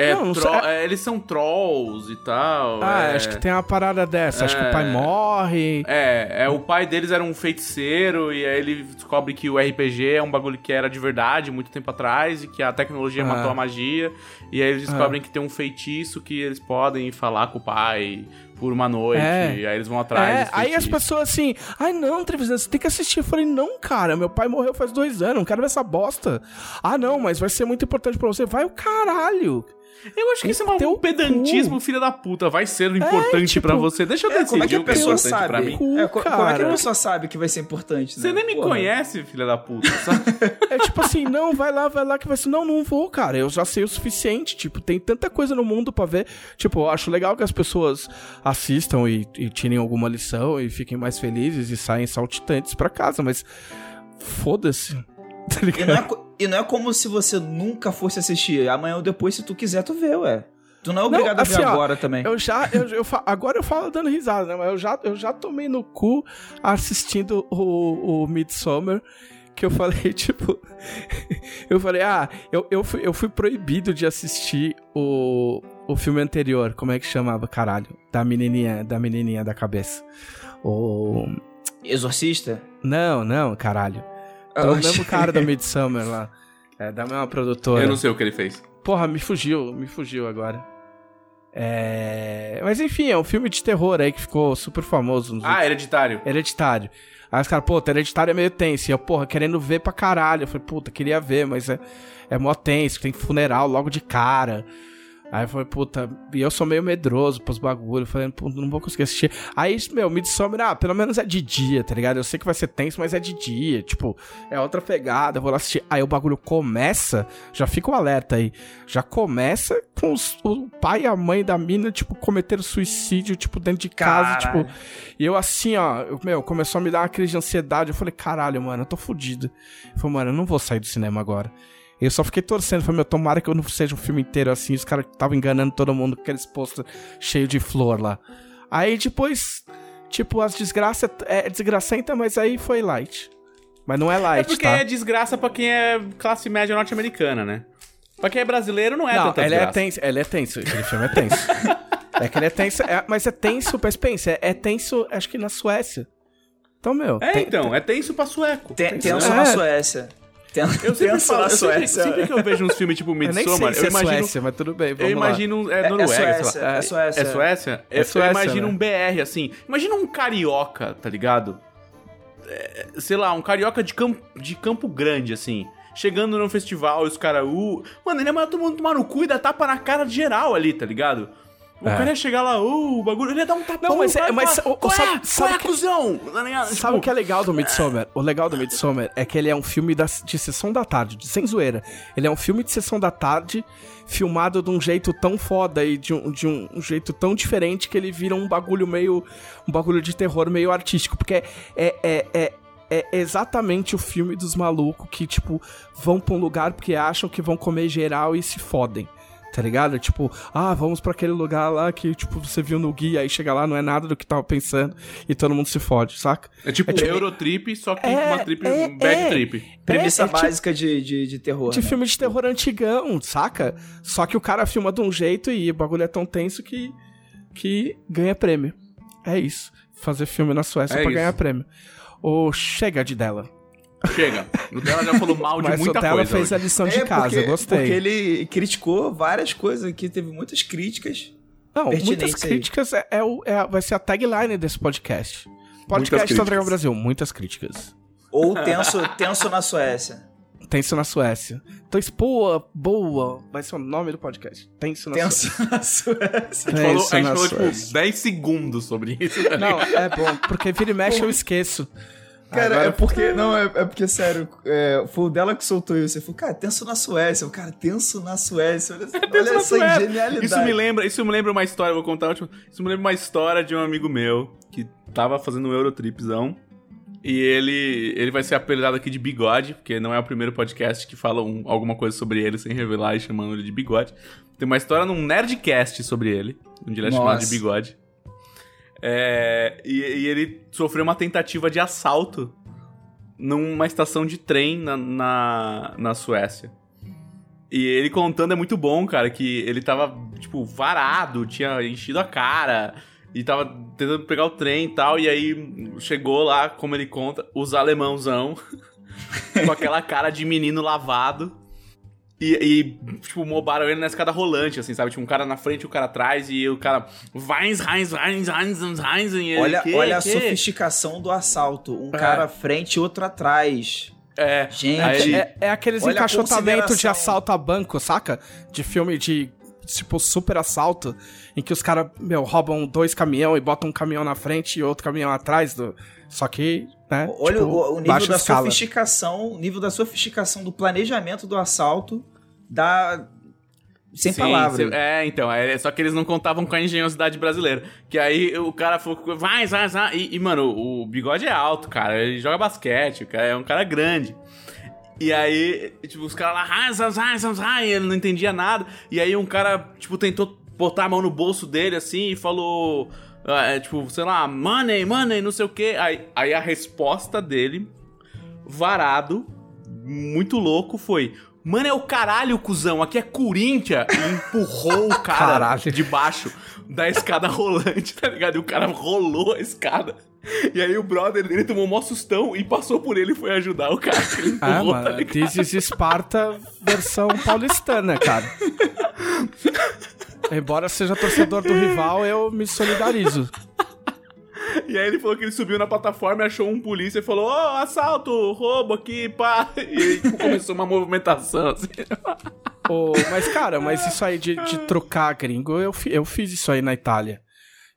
É, Não, não tro- sei. é, eles são trolls e tal. Ah, é... acho que tem uma parada dessa. Acho que o pai É. morre. É, é, o pai deles era um feiticeiro e aí ele descobre que o RPG é um bagulho que era de verdade muito tempo atrás e que a tecnologia Ah. matou a magia. E aí eles descobrem que tem um feitiço que eles podem falar com o pai por uma noite. É. E aí eles vão atrás. É, aí as pessoas assim, ai não, Trevisan, você tem que assistir. Eu falei, não, cara, meu pai morreu faz dois anos, não quero ver essa bosta. Ah, não, mas vai ser muito importante pra você. Vai o caralho. Eu acho que isso é um o pedantismo, filho da puta. Vai ser importante tipo, pra você. Deixa eu É, decidir como é que a é pessoa importante sabe? pra mim. Cu, É, co- como é que a cara. pessoa sabe que vai ser importante? Você né? nem me Porra. conhece, filha da puta, sabe? É tipo assim, não, vai lá, vai lá que vai ser. Não, não vou, cara. Eu já sei o suficiente. Tipo, tem tanta coisa no mundo pra ver. Tipo, eu acho legal que as pessoas assistam e, e tirem alguma lição e fiquem mais felizes e saem saltitantes pra casa, mas foda-se. Tá E não, é, e não é como se você nunca fosse assistir. Amanhã ou depois, se tu quiser, tu vê, ué. Tu não é obrigado assim, a ver ó, agora também. Eu já, eu, eu agora eu falo dando risada, né? Mas eu já, eu já tomei no cu assistindo o, o Midsommar. Que eu falei, tipo. eu falei, ah, eu, eu, fui, eu fui proibido de assistir o, o filme anterior. Como é que chamava, caralho? Da menininha, da menininha da cabeça. O. Exorcista? Não, não, caralho. É o mesmo cara do Midsommar lá. É, da mesma produtora. Eu não sei o que ele fez. Porra, me fugiu, me fugiu agora. É... Mas enfim, é um filme de terror aí que ficou super famoso. Nos Ah, hereditário. Hereditário. Aí os caras, puta, Hereditário é meio tenso. E eu, porra, querendo ver pra caralho. Eu falei, puta, queria ver, mas é, é mó tenso, tem funeral logo de cara. Aí eu falei, puta, e eu sou meio medroso pros bagulhos. Eu falei, puta, não vou conseguir assistir. Aí, meu, Midsommar, ah, pelo menos é de dia, tá ligado? Eu sei que vai ser tenso, mas é de dia. Tipo, é outra pegada, eu vou lá assistir. Aí o bagulho começa, já fica o alerta aí. Já começa com os- o pai e a mãe da mina, tipo, cometeram suicídio, tipo, dentro de casa, Caralho. tipo. E eu assim, ó, eu- meu, começou a me dar uma crise de ansiedade. Eu falei, caralho, mano, eu tô fudido. Eu falei, mano, eu não vou sair do cinema agora. Eu só fiquei torcendo, falei, meu, tomara que eu não seja um filme inteiro assim. Os caras estavam enganando todo mundo com aqueles posters cheios de flor lá. Aí depois, tipo, as desgraças é desgracenta, mas aí foi light. Mas não é É light, porque tá? é desgraça pra quem é classe média norte-americana, né? Pra quem é brasileiro não é não, tanta ele é desgraça. tenso, ele é tenso, aquele filme é tenso. é que ele é tenso, é- mas é tenso, mas pensa, é, é tenso, acho que na Suécia. Então, meu. É, tem- então, é tenso pra sueco. Tem, tenso É. na Suécia. Eu sempre tenso falo, na eu sempre, Suécia. sempre que eu vejo uns filmes tipo Eu Midsommar, se eu é imagino... Suécia, mas tudo bem, Eu vamos lá. imagino... É, É- é Noruega, Suécia, sei lá. é Suécia. É Suécia? É Eu- Suécia, eu imagino né? um BR, assim. Imagina um carioca, tá ligado? É, sei lá, um carioca de campo, de campo grande, assim. Chegando no festival e os caras... Uh, mano, ele é todo mundo tomar no cu e dar tapa na cara de geral ali, tá ligado? O É. cara ia chegar lá, uh, o bagulho, ele ia dar um tapão. Não, mas no é- cara mas falar, o- sabe- é, sabe é, que- cuzão? Tá? Sabe Tipo, o que é legal do Midsommar? O legal do Midsommar é que ele é um filme da, de sessão da tarde, de- sem zoeira. Ele é um filme de sessão da tarde, filmado de um jeito tão foda e de um, de um jeito tão diferente que ele vira um bagulho meio. um bagulho de terror meio artístico. Porque é. é, é, é é exatamente o filme dos malucos que, tipo, vão pra um lugar porque acham que vão comer geral e se fodem. Tá ligado? Tipo, ah, vamos pra aquele lugar lá que, tipo, você viu no guia, aí chega lá, não é nada do que tava pensando e todo mundo se fode, saca? É tipo É tipo- Eurotrip, só que É, uma trip, é, bad é. trip. Premissa É, é tipo- básica de, de, de terror. De né? filme de terror antigão, saca? Só que o cara filma de um jeito e o bagulho é tão tenso que, que ganha prêmio. É isso. Fazer filme na Suécia É pra isso. ganhar prêmio. Ou chega de dela. Chega. O dela já falou mal de Mas o muita dela coisa. fez hoje. a lição de É, casa, porque, eu gostei. Porque ele criticou várias coisas aqui, teve muitas críticas. Não, muitas críticas é, é o- é vai ser a tagline desse podcast. Podcast da Dragão Brasil, muitas críticas. Ou tenso, tenso na Suécia. Tenso na Suécia. Então, boa, boa. Vai ser o nome do podcast. Tenso na Tenso Suécia. na Suécia. A gente falou, Tenso a gente falou tipo, Suécia. 10 segundos sobre isso. tá Não, é bom, porque vira e mexe eu esqueço. Cara, Agora- é porque. Não, é, é porque, sério, é, foi o dela que soltou isso. Ele falou, cara, tenso na Suécia. Eu, cara, tenso na Suécia. Olha, olha Tenso na essa Suécia. genialidade. Isso me lembra, isso me lembra uma história, vou contar última. Isso me lembra uma história de um amigo meu que tava fazendo um Eurotripzão. E ele, ele vai ser apelidado aqui de Bigode, porque não é o primeiro podcast que fala um- alguma coisa sobre ele sem revelar e chamando ele de Bigode. Tem uma história num Nerdcast sobre ele, onde ele é chamado de Nossa. Bigode. É, e, e ele sofreu uma tentativa de assalto numa estação de trem na, na, na Suécia. E ele contando é muito bom, cara, que ele tava, tipo, varado, tinha enchido a cara e tava tentando pegar o trem e tal. E aí chegou lá, como ele conta, os alemãozão com aquela cara de menino lavado. E, e, tipo, mobaram ele na escada rolante, assim, sabe? Tipo, um cara na frente e um cara atrás, e o cara. Vines, Heinz, Heinz, Heinz, Heinz, Heinz, e ele, Olha, "Que, olha a que?" sofisticação do assalto. Um É. cara à frente e outro atrás. É, Gente, Aí ele- É, é aqueles a encaixotamentos de assalto a banco, saca? De filme de, tipo, super assalto, em que os caras, meu, roubam dois caminhão e botam um caminhão na frente e outro caminhão atrás do... Só que, né, Olha tipo, o, o nível baixa da escala. sofisticação, o nível da sofisticação do planejamento do assalto da sem Sim, palavras. cê- é, então, é, só que eles não contavam com a engenhosidade brasileira. Que aí o cara falou, vai, vai, vai. E, e, mano, o bigode é alto, cara. Ele joga basquete, o cara é um cara grande. E aí, tipo, os caras lá, "Ah, zaz, zaz, zaz, zaz", e ele não entendia nada. E aí um cara, tipo, tentou botar a mão no bolso dele, assim, e falou, é, tipo, sei lá, money, money, não sei o quê. Aí, aí a resposta dele, varado, muito louco, foi... Mano, é o caralho, cuzão. Aqui é Corinthians. E empurrou o cara Caralho. de baixo da escada rolante, tá ligado? E o cara rolou a escada. E aí o brother dele tomou um mó sustão e passou por ele e foi ajudar o cara. que Ele Ah, empurrou, tá mano, ligado? This is Esparta versão paulistana, cara. Embora seja torcedor do rival, eu me solidarizo. E aí ele falou que ele subiu na plataforma e achou um polícia e falou: Ô, assalto, roubo aqui, pá. E aí tipo, começou uma movimentação assim. Ô, mas, cara, mas isso aí de, de trocar gringo, eu, eu fiz isso aí na Itália.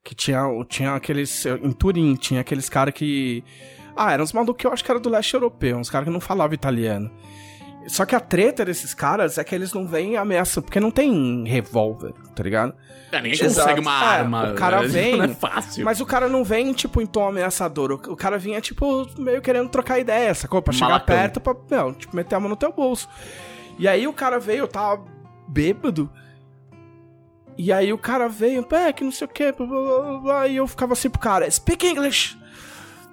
Que tinha, tinha aqueles. Em Turim, tinha aqueles caras que. Ah, eram uns malucos que eu acho que era do leste europeu, uns caras que não falavam italiano. Só que a treta desses caras é que eles não vêm ameaça, porque não tem revólver, tá ligado? É, ninguém Exato. consegue uma É, arma. o cara né? vem, Não é fácil. Mas o cara não vem, tipo, em tom ameaçador. O, cara vinha, tipo, meio querendo trocar ideia, sacou? Pra chegar Malacão. perto pra, não, tipo, meter a mão no teu bolso. E aí o cara veio, eu tava bêbado. E aí o cara veio, é, que não sei o que, blá, blá, blá, blá, e eu ficava assim pro cara, speak English!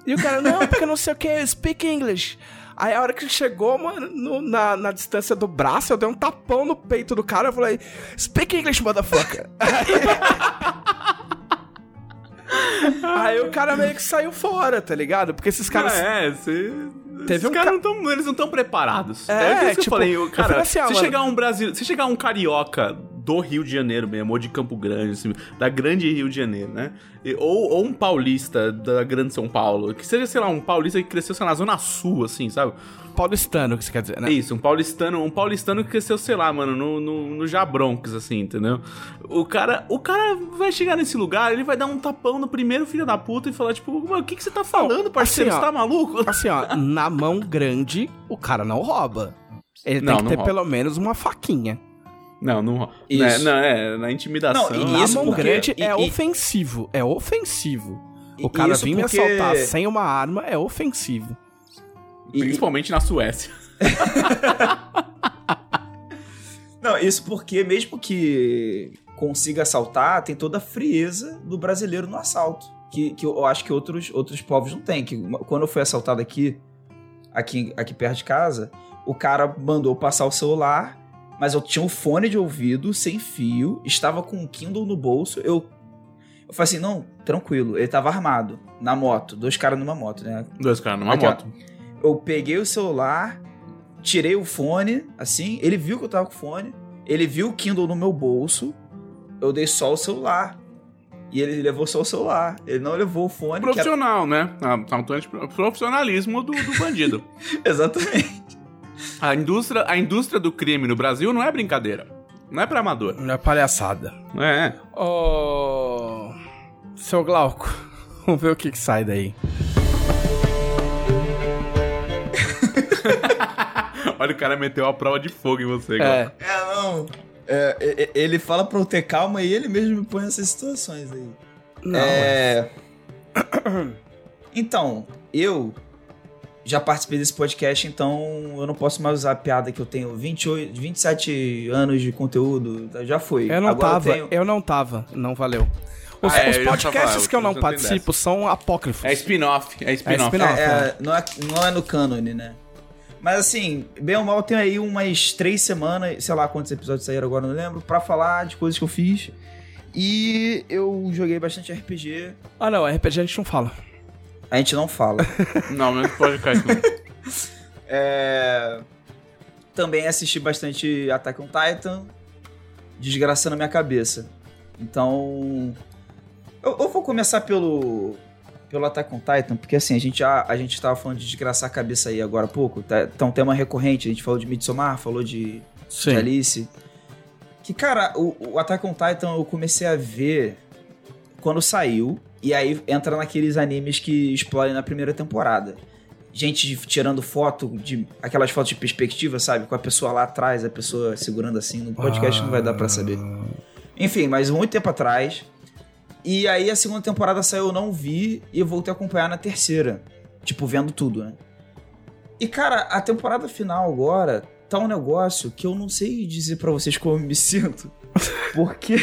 E o cara, não, porque não sei o que, speak English. Aí a hora que chegou, mano, no- na, na distância do braço, eu dei um tapão no peito do cara, eu falei, speak English, motherfucker! Aí o cara meio que saiu fora, tá ligado? Porque esses caras. É, você. Teve um não tão, eles não estão preparados. É, É, tipo, eu falei. eu Cara, falei assim, ah, se mano- chegar um Brasil, se chegar um carioca do Rio de Janeiro mesmo, ou de Campo Grande, assim, da grande Rio de Janeiro, né? Ou, ou um paulista da grande São Paulo, que seja, sei lá, um paulista que cresceu, sei lá, na Zona Sul, assim, sabe? Paulistano, que você quer dizer, né? Isso, um paulistano, um paulistano que cresceu, sei lá, mano, no, no, no Jabronx, assim, entendeu? O cara, o cara vai chegar nesse lugar, ele vai dar um tapão no primeiro filho da puta e falar, tipo, mano, o que, que você tá falando, parceiro? assim, você ó, tá maluco? Assim, ó, na mão grande, o cara não rouba. Ele Não, tem que ter rouba. pelo menos uma faquinha. Não, não. Isso. Né, não, é, na intimidação. Não, e Na Isso mão porque- grande e- é e- ofensivo. É ofensivo. E- O cara vir me porque- assaltar sem uma arma é ofensivo. E- Principalmente na Suécia. Não, isso porque mesmo que consiga assaltar, tem toda a frieza do brasileiro no assalto. Que, que eu acho que outros, outros povos não têm. Que quando eu fui assaltado aqui, aqui, aqui perto de casa, o cara mandou passar o celular, mas eu tinha um fone de ouvido sem fio, estava com um Kindle no bolso. Eu, eu falei assim: não, tranquilo. Ele tava armado, na moto, dois caras numa moto, né? Dois caras numa moto. Eu peguei o celular, tirei o fone, assim, ele viu que eu tava com o fone, ele viu o Kindle no meu bolso, eu dei só o celular. E ele levou só o celular. Ele não levou o fone. que era- Profissional, né? Ah, Atuante profissionalismo do, do bandido. Exatamente. a, indústria, a indústria do crime no Brasil não é brincadeira. Não é pra amador. Não é palhaçada. É. Ô. Seu Glauco, vamos ver o que, que sai daí. Olha, o cara meteu a prova de fogo em você, cara. É. É, não. É, é, é, ele fala pra eu ter calma e ele mesmo me põe nessas situações aí. Não, É... Então, eu já participei desse podcast, então eu não posso mais usar a piada que eu tenho 28, 27 anos de conteúdo. Já foi. Eu não Agora tava, Eu eu, tenho... não tava, não valeu. Os, Ah, é, os eu podcasts falava, que eu não eu participo são apócrifos. É spin-off. É spin-off. spin-off. É, é, não, é, não é no cânone, né? Mas assim, bem ou mal, eu tenho aí umas três semanas, sei lá quantos episódios saíram agora, não lembro, pra falar de coisas que eu fiz. E eu joguei bastante RPG. Ah, não, RPG a gente não fala. A gente não fala. Não, mas pode cair não. É... Também assisti bastante Attack on Titan, desgraçando a minha cabeça. Então. Eu, eu vou começar pelo. Pelo Attack on Titan, porque assim, a gente, já, a gente tava falando de desgraçar a cabeça aí agora há pouco. Tá, tá um tema recorrente, a gente falou de Midsommar, falou de, de Alice. Que, cara, o, o Attack on Titan eu comecei a ver quando saiu. E aí entra naqueles animes que explodem na primeira temporada. Gente tirando foto, de aquelas fotos de perspectiva, sabe? Com a pessoa lá atrás, a pessoa segurando assim. No podcast não vai dar pra saber. Enfim, mas muito tempo atrás. E aí a segunda temporada saiu, eu não vi. E eu voltei a acompanhar na terceira. Tipo, vendo tudo, né? E, cara, a temporada final agora tá um negócio que eu não sei dizer pra vocês como eu me sinto. Porque.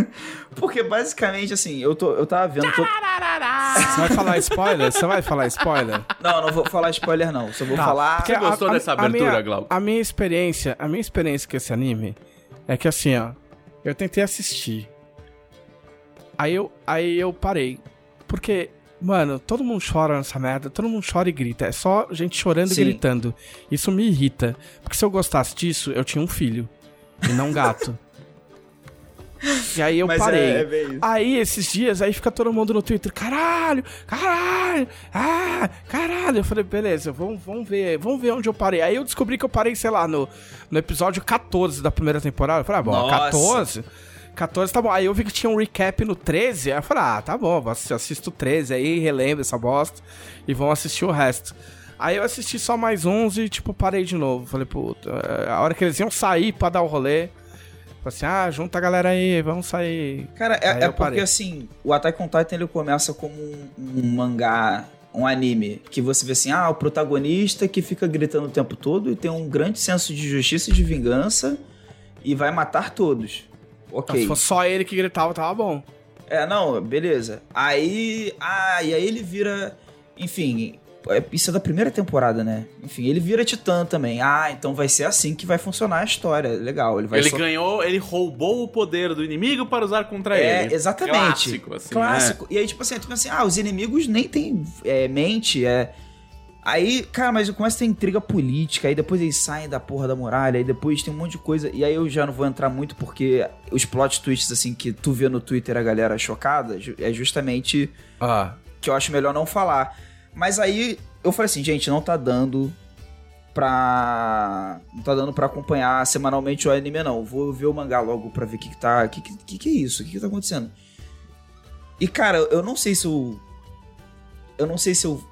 Porque basicamente, assim, eu, tô, eu tava vendo. tô- Você vai falar spoiler? Você vai falar spoiler? Não, não vou falar spoiler, não. Só vou Tá, falar. porque Você gostou dessa abertura, minha, Glauco? A minha experiência, a minha experiência com esse anime é que assim, ó, eu tentei assistir. Aí eu, aí eu parei. Porque, mano, todo mundo chora nessa merda, todo mundo chora e grita. É só gente chorando Sim. e gritando. Isso me irrita. Porque se eu gostasse disso, eu tinha um filho. E não um gato. e aí eu Mas parei. é- é. Aí, esses dias, aí fica todo mundo no Twitter, caralho, caralho, ah, caralho. Eu falei, beleza, vamos, vamos ver, vamos ver onde eu parei. Aí eu descobri que eu parei, sei lá, no, no episódio 14 da primeira temporada. Eu falei, ah, bom, Nossa. 14? 14 tá bom. Aí eu vi que tinha um recap no 13. Aí eu falei, ah, tá bom, assisto o 13 aí, relembro essa bosta. E vão assistir o resto. Aí eu assisti só mais uns e, tipo, parei de novo. Falei, puta, é, a hora que eles iam sair pra dar o rolê. Falei assim, ah, junta a galera aí, vamos sair. Cara, é, é porque parei. assim, o Attack on Titan ele começa como um, um mangá, um anime, que você vê assim, ah, o protagonista que fica gritando o tempo todo e tem um grande senso de justiça e de vingança e vai matar todos. Então, Ok. se fosse só ele que gritava, tava bom. É, não, beleza. Aí. Ah, e aí ele vira. Enfim, é- isso é da primeira temporada, né? Enfim, ele vira titã também. Ah, então vai ser assim que vai funcionar a história. Legal. Ele vai Ele só- ganhou, ele roubou o poder do inimigo para usar contra É, ele. exatamente. Clássico, assim. Clássico. E aí, tipo assim, tu pensa assim, ah, os inimigos nem têm é, mente, é. Aí, cara, mas começa a ter intriga política, aí depois eles saem da porra da muralha, aí depois tem um monte de coisa. E aí eu já não vou entrar muito porque os plot twists, assim, que tu vê no Twitter a galera chocada, é justamente Ah. que eu acho melhor não falar. Mas aí eu falei assim, gente, não tá dando pra. Não tá dando pra acompanhar semanalmente o anime, não. Vou ver o mangá logo pra ver o que, que tá. O que, que, que é isso? O que, que tá acontecendo? E, cara, eu não sei se eu. Eu não sei se eu.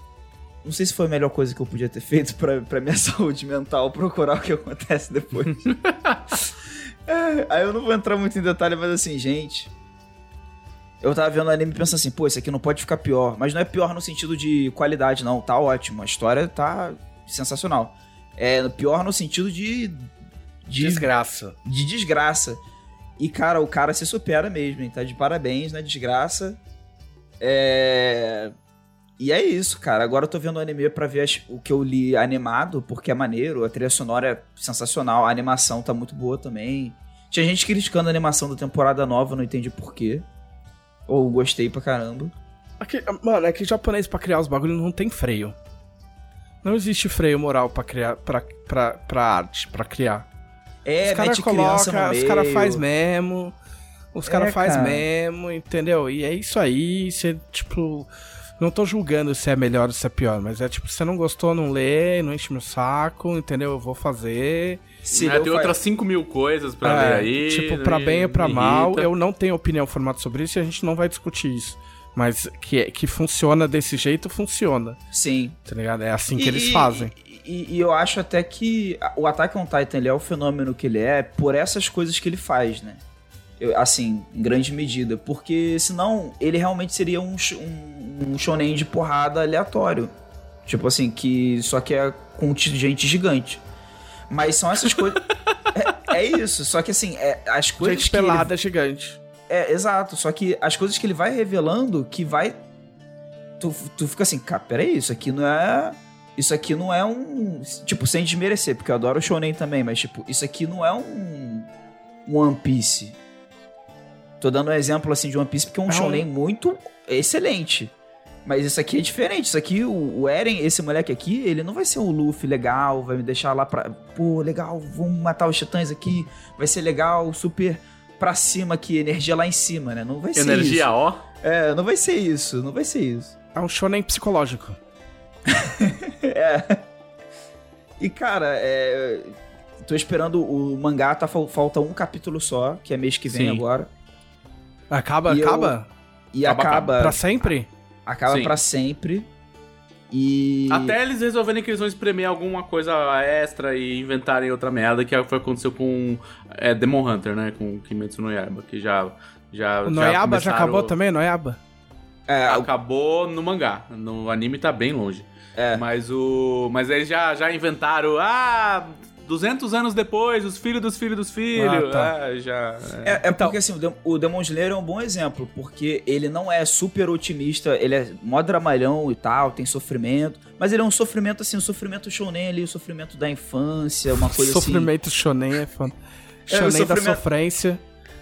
Não sei se foi a melhor coisa que eu podia ter feito pra, pra minha saúde mental procurar o que acontece depois. É, aí eu não vou entrar muito em detalhe, mas assim, gente. Eu tava vendo o anime e pensando assim, pô, isso aqui não pode ficar pior. Mas não é pior no sentido de qualidade, não. Tá ótimo. A história tá sensacional. É pior no sentido de. de Desgraça. de desgraça. E, cara, o cara se supera mesmo, hein? Tá de parabéns na desgraça. É. E é isso, cara. Agora eu tô vendo o anime pra ver as- o que eu li animado, porque é maneiro. A trilha sonora é sensacional. A animação tá muito boa também. Tinha gente criticando a animação da temporada nova, eu não entendi porquê. Ou gostei pra caramba. Aqui, mano, é que japonês pra criar os bagulhos não tem freio. Não existe freio moral pra criar, pra, pra, pra arte, pra criar. É, os caras colocam, os caras faz mesmo. Os caras É, fazem cara. mesmo, entendeu? E é isso aí, você, tipo. Não tô julgando se é melhor ou se é pior, mas é tipo, você não gostou, não lê, não enche meu saco, entendeu? Eu vou fazer. Se né, leu, tem outras 5 mil coisas pra É, ler aí. Tipo, pra e- bem ou pra mal, irrita. eu não tenho opinião formada sobre isso e a gente não vai discutir isso. Mas que, que funciona desse jeito, funciona. Sim. Tá ligado? É assim que E- eles fazem. E, e eu acho até que o Attack on Titan ele é o fenômeno que ele é por essas coisas que ele faz, né? Eu- assim, em grande medida. Porque senão ele realmente seria um, um, um shonen de porrada aleatório. Tipo assim, que só que é com um gente gigante. Mas são essas coisas. é, é isso. Só que assim, é, as coisas Gente que ele pelada gigante. é, exato. Só que as coisas que ele vai revelando que vai. Tu, tu fica assim, cara, peraí, isso aqui não é. Isso aqui não é um. Tipo, sem desmerecer, porque eu adoro o Shonen também, mas, tipo, isso aqui não é um. Um One Piece. Tô dando um exemplo assim de One Piece porque é um É um- Shonen muito excelente. Mas isso aqui é diferente. Isso aqui, o, o Eren, esse moleque aqui, ele não vai ser o Luffy legal, vai me deixar lá pra. Pô, legal, vamos matar os titãs aqui. Vai ser legal, super pra cima aqui, energia lá em cima, né? Não vai ser Energia, isso. ó. É, não vai ser isso, não vai ser isso. É um shonen psicológico. É. E, cara, é. Tô esperando o mangá, tá, fal- falta um capítulo só, que é mês que vem Sim. agora. Acaba, E eu- acaba? E Acaba- acaba. Pra sempre? Acaba Sim. pra sempre. E. Até eles resolverem que eles vão espremer alguma coisa extra e inventarem outra merda, que foi o que aconteceu com é, Demon Hunter, né? Com Kimetsu no Yaiba, que já... já O Noyaba já começaram- acabou também, Noyaba? É, o- Acabou no mangá. No anime tá bem longe. É. Mas o. Mas eles já, já inventaram. Ah! 200 anos depois, os filhos dos filhos dos filhos. Ah, tá. Ah, já. é. É, é porque assim, o Dem- o Demon Slayer é um bom exemplo, porque ele não é super otimista, ele é mó dramalhão e tal, tem sofrimento, mas ele é um sofrimento assim, um sofrimento shonen ali, o sofrimento da infância, uma coisa assim. Sofrimento shonen é foda. É, Shonen da sofrimento- sofrência.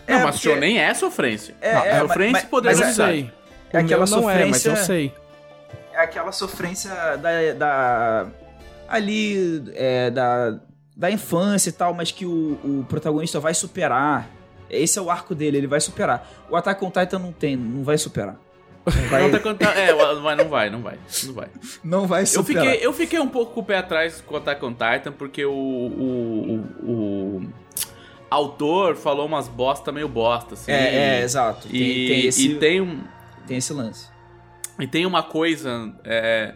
Não, É, mas porque- Shonen é sofrência. É, Não, é, sofrência mas- e poder mas eu é- sei. É aquela não é, mas sofrência- eu sei. é aquela sofrência da, da ali é, da, da infância e tal, mas que o, o protagonista vai superar. Esse é o arco dele, ele vai superar. O Attack on Titan não tem, não vai superar. Não vai, Não, é, não vai, não vai. Não vai. não vai Eu superar. fiquei, eu fiquei um pouco com o pé atrás com o Attack on Titan, porque o, o, o, o autor falou umas bosta meio bosta, assim. É, é, exato. Tem, E tem esse, e tem um. tem esse lance. E tem uma coisa. é,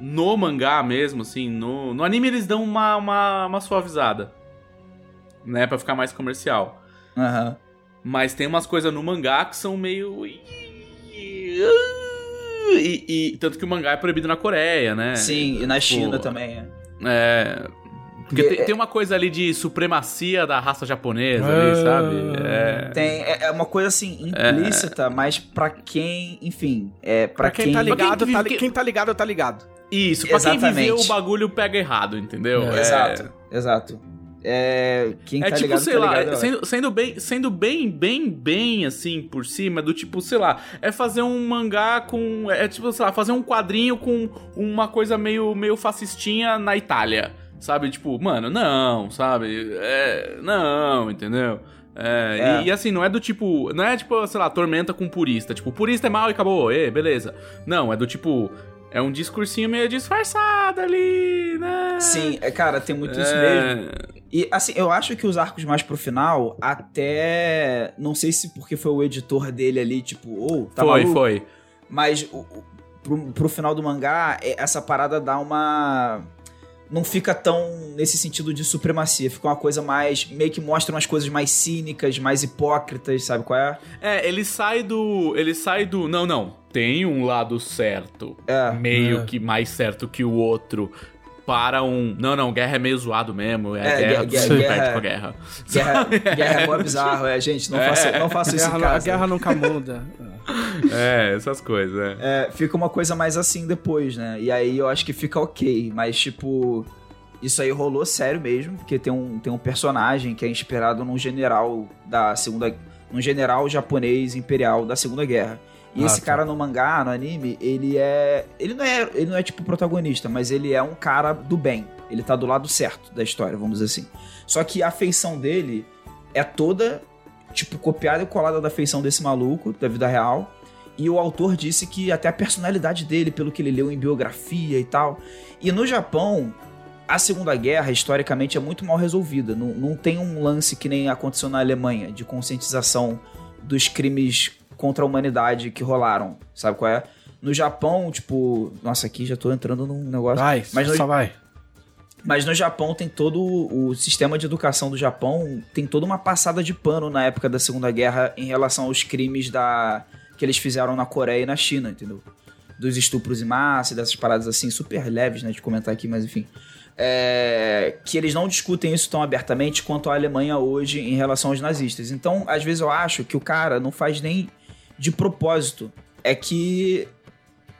no mangá mesmo, assim, no, no anime eles dão uma, uma, uma suavizada. Né, pra ficar mais comercial. Aham. Mas tem umas coisas no mangá que são meio. E, e- tanto que o mangá é proibido na Coreia, né? Sim, e na China Pô. também. é. É. Porque E- tem, tem uma coisa ali de supremacia da raça japonesa ali, Ah. sabe? É. Tem, é, é uma coisa assim, implícita, mas pra quem, enfim, é pra, Pra quem, tá Pra ligado, quem tá, quem tá ligado, tá ligado. Isso, pra quem Exatamente. viveu o bagulho pega errado, entendeu? É. Exato, exato. É, quem É tá tipo, ligado, sei tá lá, ligado. sendo, sendo bem, sendo bem, bem, bem assim por cima, do tipo, sei lá, é fazer um mangá com. É tipo, sei lá, fazer um quadrinho com uma coisa meio, meio fascistinha na Itália. Sabe? Tipo, mano, não, sabe? É, não, entendeu? É, É. E, e assim, não é do tipo. Não é tipo, sei lá, tormenta com purista. Tipo, purista é mal e acabou, ê, beleza. Não, é do tipo. É um discursinho meio disfarçado ali, né? Sim, é, cara, tem muito isso É, mesmo. E assim, eu acho que os arcos mais pro final, até. Não sei se porque foi o editor dele ali, tipo, ou tá foi, maluco? foi. Mas o- o- pro, pro final do mangá, é- essa parada dá uma. Não fica tão nesse sentido de supremacia. Fica uma coisa mais. meio que mostra umas coisas mais cínicas, mais hipócritas, sabe qual é? É, ele sai do. Ele sai do. Não, não. Tem um lado certo. É. Meio É. que mais certo que o outro. Para um. Não, não, guerra é meio zoado mesmo. É, É, guerra, guerra- você guerra- perde com a guerra. Guerra, guerra é mó bizarro, é, gente. Não faça, não faça isso guerra, em nu- a casa. guerra nunca muda. É, essas coisas, é. É, fica uma coisa mais assim depois, né? E aí eu acho que fica ok, mas tipo. Isso aí rolou sério mesmo, porque tem um, tem um personagem que é inspirado num general da segunda. num general japonês imperial da Segunda Guerra. E Ah, esse tá. cara no mangá, no anime, ele é. Ele não é. Ele não é tipo protagonista, mas ele é um cara do bem. Ele tá do lado certo da história, vamos dizer assim. Só que a feição dele é toda tipo, copiada e colada da feição desse maluco, da vida real. E o autor disse que até a personalidade dele, pelo que ele leu em biografia e tal. E no Japão, a Segunda Guerra, historicamente, é muito mal resolvida. Não, não tem um lance que nem aconteceu na Alemanha, de conscientização dos crimes contra a humanidade que rolaram. Sabe qual é? No Japão, tipo. Nossa, aqui já tô entrando num negócio. Vai, mas no, só vai. mas no Japão tem todo o sistema de educação do Japão tem toda uma passada de pano na época da Segunda Guerra em relação aos crimes da que eles fizeram na Coreia e na China, entendeu? Dos estupros em massa, e dessas paradas assim super leves, né, de comentar aqui, mas enfim. É, que eles não discutem isso tão abertamente quanto a Alemanha hoje em relação aos nazistas. Então, às vezes eu acho que o cara não faz nem de propósito. É que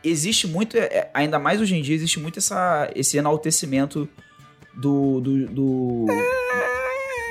existe muito, é, ainda mais hoje em dia, existe muito essa, esse enaltecimento do. do, do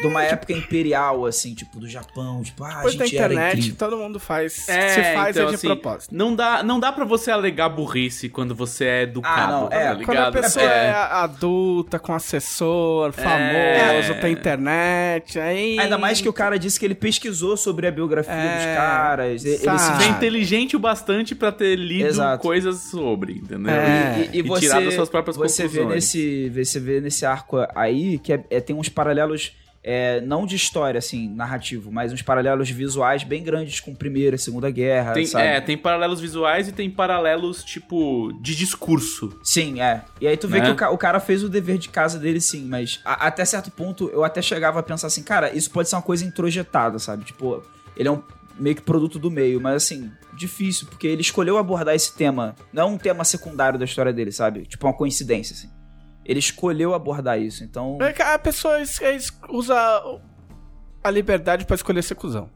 de uma época imperial, assim, tipo, do Japão, tipo, ah, a Depois da gente era internet, incrível. todo mundo faz. É, se faz então, é de assim, propósito. Não dá, não dá pra você alegar burrice quando você é educado, Ah, não, tá é, ligado? Quando a pessoa é, É. adulta, com assessor, famoso, É. tem internet, aí... Ainda mais que o cara disse que ele pesquisou sobre a biografia É, dos caras. e- Ele sabe. se é inteligente o bastante pra ter lido Exato. coisas sobre, entendeu? É. E, e você, tirar das suas próprias você vê conclusões. nesse Você vê nesse arco aí que é- é- tem uns paralelos, é, não de história, assim, narrativo, mas uns paralelos visuais bem grandes com Primeira e Segunda Guerra, Tem, sabe? é, tem paralelos visuais e tem paralelos, tipo, de discurso. Sim, é. E aí tu vê Né? que o, o cara fez o dever de casa dele, sim, mas a- até certo ponto eu até chegava a pensar assim, cara, isso pode ser uma coisa introjetada, sabe? Tipo, ele é um meio que produto do meio, mas assim, difícil, porque ele escolheu abordar esse tema, não é um tema secundário da história dele, sabe? Tipo, uma coincidência, assim. Ele escolheu abordar isso, então. É que A pessoa es- es- usa a liberdade pra escolher ser cuzão.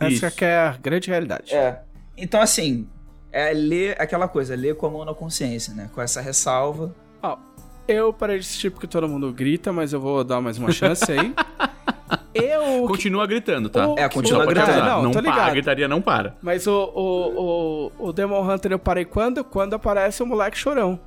Essa Isso. que é a grande realidade. É. Então, assim, é ler aquela coisa, ler com a mão na consciência, né? Com essa ressalva. Ó, eu parei de assistir porque todo mundo grita, mas eu vou dar mais uma chance aí. eu... Continua gritando, tá? O- É, continua gritando. Não, não para, a gritaria não para. Mas o, o, o, o Demon Hunter eu parei quando? Quando aparece o moleque chorão.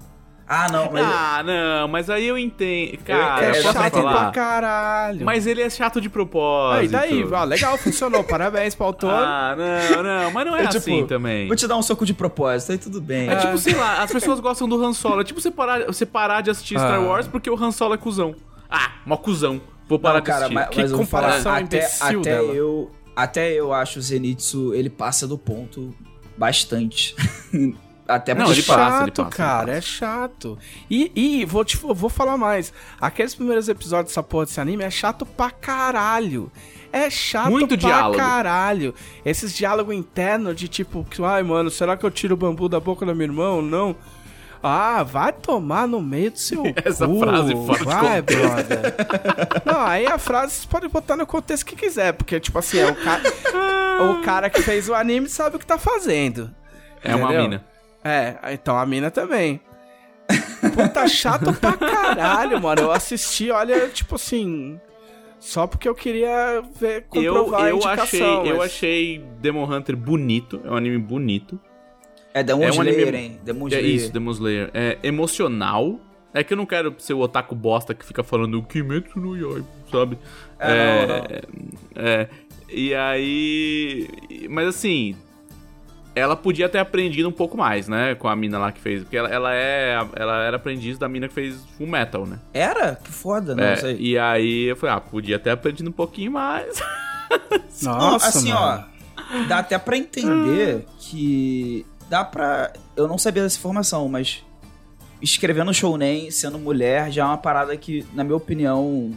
Ah, não, mas. Ah, não, mas aí eu entendo. Cara, É, chato falar. pra caralho. Mas ele é chato de propósito. Aí, daí, ó, legal, funcionou. Parabéns pro autor. Ah, não, não, mas não é, É tipo, assim também. Vou te dar um soco de propósito, aí tudo bem. É tipo, sei lá, as pessoas gostam do Han Solo. É tipo você parar, você parar de assistir Star Ah. Wars porque o Han Solo é cuzão. Ah, mó cuzão. Vou parar Não, de cara, assistir. mas, Que mas vou falar, comparação até, imbecil até dela. eu Até eu acho o Zenitsu, ele passa do ponto bastante. até Não, ele chato, passa, ele passa, cara, ele é chato. E, e vou, te, vou falar mais. Aqueles primeiros episódios dessa porra desse anime é chato pra caralho. É chato Muito pra diálogo. caralho. Esses diálogos internos de tipo, ai mano, será que eu tiro o bambu da boca do meu irmão? Não. Ah, vai tomar no meio do seu Essa cu. frase fora Vai, brother. Não, aí a frase você pode botar no contexto que quiser, porque tipo assim, é o cara, o cara que fez o anime sabe o que tá fazendo. É uma Entendeu? mina. É, então a mina também. Puta, chato pra caralho, mano. Eu assisti, olha, tipo assim. Só porque eu queria ver Eu, comprovar a eu, indicação. achei, eu mas- achei Demon Hunter bonito. É um anime bonito. É Demon É um Slayer, anime- hein? Demon É Slayer. isso, Demon Slayer. É emocional. É que eu não quero ser o otaku bosta que fica falando Kimetsu no Yaiba, sabe? É, não, não. é, e aí... Mas assim... Ela podia ter aprendido um pouco mais, né? Com a mina lá que fez. Porque ela, ela é... Ela era aprendiz da mina que fez Full Metal, né? Era? Que foda, não É, sei. e aí eu falei, ah, podia ter aprendido um pouquinho mais. Não, Nossa, assim, mano. ó. Dá até pra entender que. Dá pra. Eu não sabia dessa informação, mas. Escrevendo shounen, sendo mulher, já é uma parada que, na minha opinião,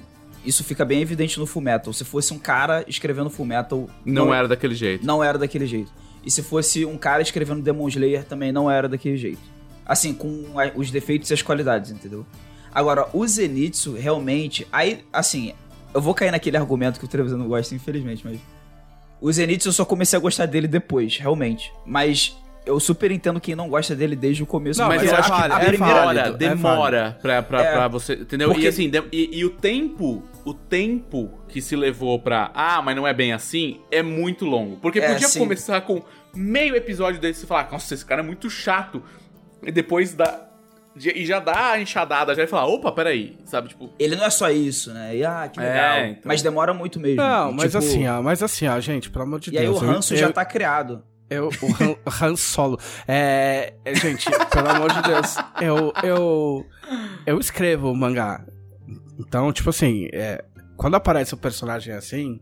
isso fica bem evidente no Fullmetal. Se fosse um cara escrevendo Fullmetal, Não era daquele jeito. não era daquele jeito. E se fosse um cara escrevendo Demon Slayer, também não era daquele jeito. Assim, com a- os defeitos e as qualidades, entendeu? Agora, o Zenitsu, realmente... Aí, assim, eu vou cair naquele argumento que o Trevisan não gosta, infelizmente, mas... O Zenitsu eu só comecei a gostar dele depois, realmente. Mas eu super entendo quem não gosta dele desde o começo. Não, mas mas eu é acho que válido, a é primeira válido, hora é demora pra, pra, É. pra você. Entendeu? Porque- E assim, de- e, e o tempo, o tempo que se levou pra. Ah, mas não é bem assim, é muito longo. Porque É, podia sim. começar com meio episódio desse e falar, nossa, esse cara é muito chato. E depois dá E já dá a enxadada, já vai falar, opa, peraí, sabe, tipo... Ele não é só isso, né? E, ah, que É, legal. então. Mas demora muito mesmo. Não, E, mas tipo, assim, ó, mas assim, ó, gente, pelo amor de E aí Deus. o ranço eu, já eu, tá criado. eu, o Han, Han Solo. É, é, gente, pelo amor de Deus, eu, eu, eu escrevo mangá. Então, tipo assim, é, quando aparece um personagem assim,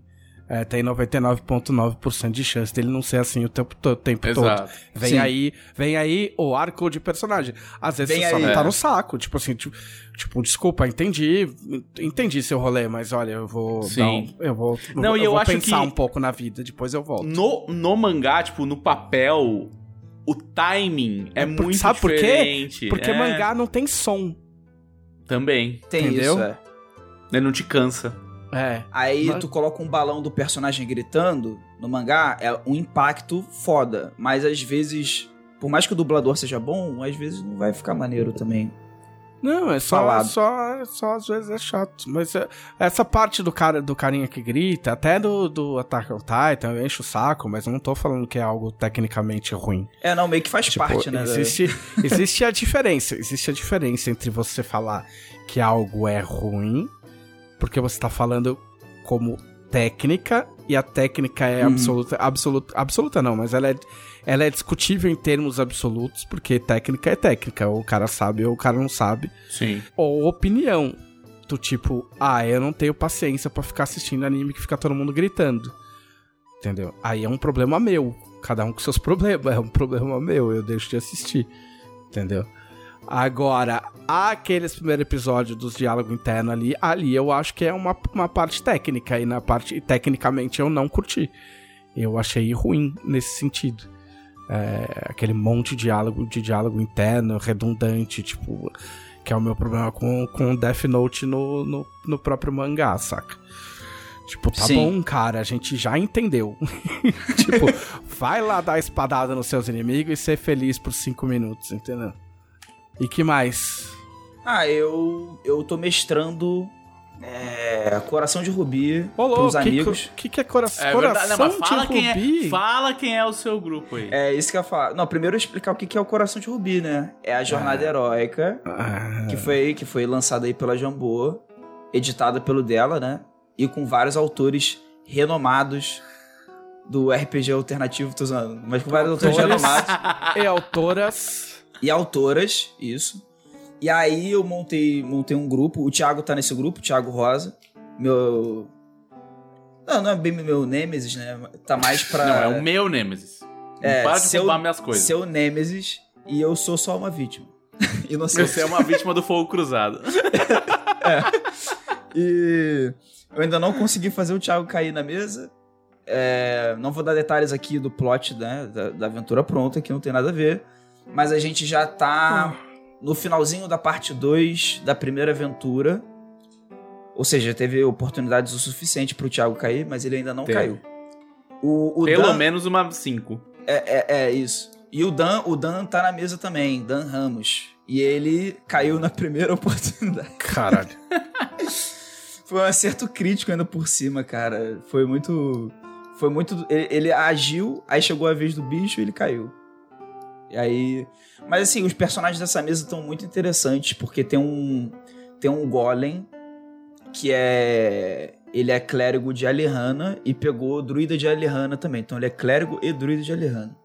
é, tem 99,9% de chance dele não ser assim o tempo, to- tempo todo. Exato. Vem Sim. aí, vem aí o arco de personagem. Às vezes Vem você só aí. não tá É. no saco. Tipo assim, tipo, tipo, desculpa, entendi. Entendi seu rolê, mas olha, eu vou. Sim. dar um- eu vou. Não, e eu vou acho pensar que- um pouco na vida, depois eu volto. No, no mangá, tipo, no papel, o timing é, É por- muito sabe por quê? diferente. Porque É, mangá não tem som. Também. Tem Entendeu? isso, é. Ele não te cansa. É. Aí Mas- tu coloca um balão do personagem gritando no mangá, é um impacto foda. Mas às vezes, por mais que o dublador seja bom, às vezes não vai ficar maneiro também. Não, é só, Falado. só, só às vezes é chato. Mas é- essa parte do cara do carinha que grita, até do, do Attack on Titan, eu encho o saco, mas eu não tô falando que é algo tecnicamente ruim. É, não, meio que faz Tipo, parte, né? Existe, existe a diferença. Existe a diferença entre você falar que algo é ruim, porque você tá falando como técnica, e a técnica é Uhum. absoluta. Absoluta, absoluta não, mas ela é, ela é discutível em termos absolutos, porque técnica é técnica. Ou o cara sabe ou o cara não sabe. Sim. Ou opinião. Do tipo, ah, eu não tenho paciência pra ficar assistindo anime que fica todo mundo gritando. Entendeu? Aí é um problema meu. Cada um com seus problemas. É um problema meu. Eu deixo de assistir. Entendeu? Agora, aqueles primeiros episódios dos diálogos internos ali, ali eu acho que é uma, uma parte técnica. E na parte, tecnicamente eu não curti. Eu achei ruim nesse sentido. É, aquele monte de diálogo, de diálogo interno, redundante, tipo. Que é o meu problema com, com Death Note no, no, no próprio mangá, saca? Tipo, tá Sim. bom, cara, a gente já entendeu. tipo, vai lá dar espadada nos seus inimigos e ser feliz por cinco minutos, entendeu? E que mais? Ah, eu, eu tô mestrando é, Coração de Rubi Ô, louco, pros que, amigos. que, que é coração, É coração verdade. Não, fala de quem, rubi? é, fala quem é o seu grupo aí. É isso que eu ia falar. Não, primeiro eu explicar o que que é o Coração de Rubi, né? É a jornada heróica Ah, que foi, que foi lançada aí pela Jambô, editada pelo dela, né? E com vários autores renomados do RPG alternativo, tô usando, mas com vários autores Autores. renomados e autoras. E autoras, isso. E aí eu montei, montei um grupo, o Thiago tá nesse grupo, o Thiago Rosa, meu... Não, não é bem meu Nemesis, né? Tá mais pra... Não, é o meu Nemesis. É, para de seu- roubar minhas coisas. Seu Nemesis e eu sou só uma vítima. Inocente. Você é uma vítima do fogo cruzado. E eu ainda não consegui fazer o Thiago cair na mesa. É, não vou dar detalhes aqui do plot né, da, da aventura pronta, que não tem nada a ver. Mas a gente já tá no finalzinho da parte 2 da primeira aventura. Ou seja, teve oportunidades o suficiente pro Thiago cair, mas ele ainda não Teve. caiu. O, o Pelo Dan, menos uma 5. é, é, é isso. E o Dan, o Dan tá na mesa também, Dan Ramos. E ele caiu na primeira oportunidade. Caralho. Foi um acerto crítico ainda por cima, cara. Foi muito. Foi muito. Ele, ele agiu, aí chegou a vez do bicho e ele caiu. E aí. Mas assim, os personagens dessa mesa estão muito interessantes, porque tem um. Tem um golem que é. Ele é clérigo de Alihanna e pegou druida de Alihanna também. Então ele é clérigo e druida de Alihanna.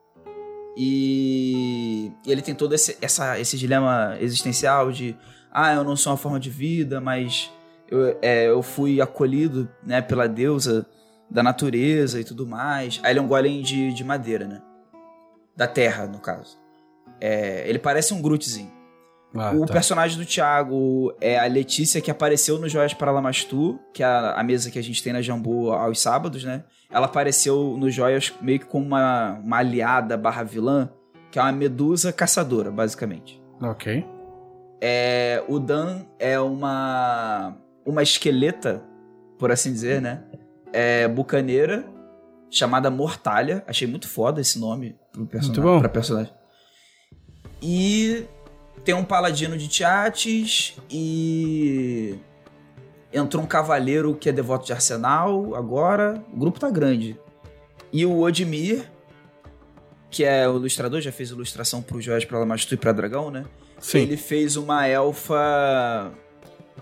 E ele tem todo esse, essa, esse dilema existencial de ah, eu não sou uma forma de vida, mas eu, é, eu fui acolhido né, pela deusa da natureza e tudo mais. Aí ele é um golem de, de madeira, né? Da terra, no caso. É, ele parece um Grootzinho. Ah, o tá. personagem do Thiago é a Letícia, que apareceu no Joias para Lamastu, que é a, a mesa que a gente tem na Jambu aos sábados, né? Ela apareceu no Joias meio que como uma, uma aliada barra vilã, que é uma medusa caçadora, basicamente. Ok. É, o Dan é uma uma esqueleta, por assim dizer, né? É bucaneira, chamada Mortalha. Achei muito foda esse nome pro personagem, Muito bom. pra personagem. E tem um paladino de Tiates e entrou um cavaleiro que é devoto de Arsenal agora. O grupo tá grande. E o Odmir, que é o ilustrador, já fez ilustração pro Jorge pra Lamastu e pra Dragão, né? Sim. Ele fez uma elfa.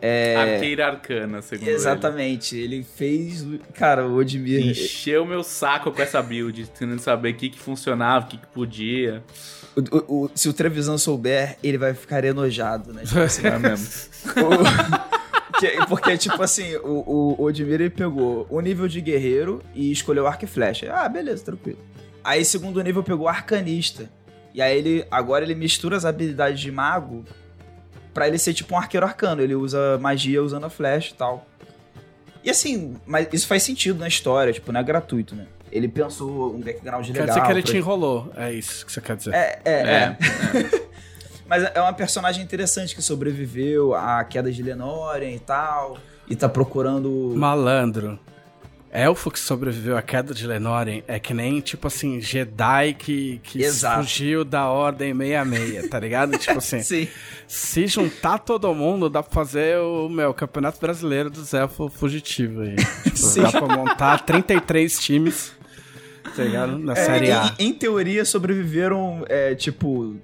É, Arqueira arcana, segundo exatamente. Ele. fez. Cara, o Odmir. ele. Encheu meu saco com essa build, querendo saber o que, que funcionava, o que, que podia. o- o- o- se o Trevisan souber, ele vai ficar enojado, né? Tipo assim, É mesmo. o- que- porque, tipo assim, o, o Odmir ele pegou o nível de guerreiro e escolheu arco e flecha. Ah, beleza, tranquilo. Aí, segundo nível, pegou arcanista. E aí, ele agora ele mistura as habilidades de mago pra ele ser tipo um arqueiro arcano. Ele usa magia usando a flecha e tal. E assim, mas isso faz sentido na história, tipo, não é gratuito, né? Ele pensou um background Quer legal. dizer que ele pra- te enrolou. É isso que você quer dizer. É, é, é. É. Mas é uma personagem interessante que sobreviveu à queda de Lenorian e tal. E tá procurando. Malandro. Elfo que sobreviveu à queda de Lenórien é que nem, tipo assim, Jedi que, que fugiu da Ordem 66, tá ligado? tipo assim, Sim. se juntar todo mundo, dá pra fazer o, meu, Campeonato Brasileiro dos Elfos Fugitivos aí. Tipo, dá pra montar 33 times, tá ligado? Na É, Série A. em, em teoria sobreviveram, é, tipo,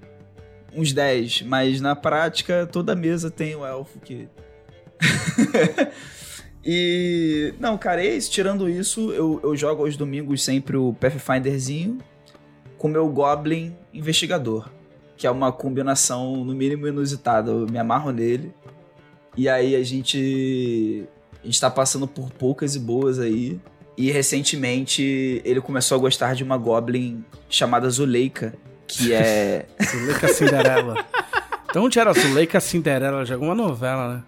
uns 10. Mas na prática, toda mesa tem um elfo que. e. Não, cara, é isso. Tirando isso, eu, eu jogo aos domingos sempre o Pathfinderzinho com meu Goblin Investigador. Que é uma combinação, no mínimo, inusitada. Eu me amarro nele. E aí a gente. A gente tá passando por poucas e boas aí. E recentemente ele começou a gostar de uma Goblin chamada Zuleika. Que é. Zuleika Cinderela. Então onde era Zuleika Cinderela? De alguma novela, né?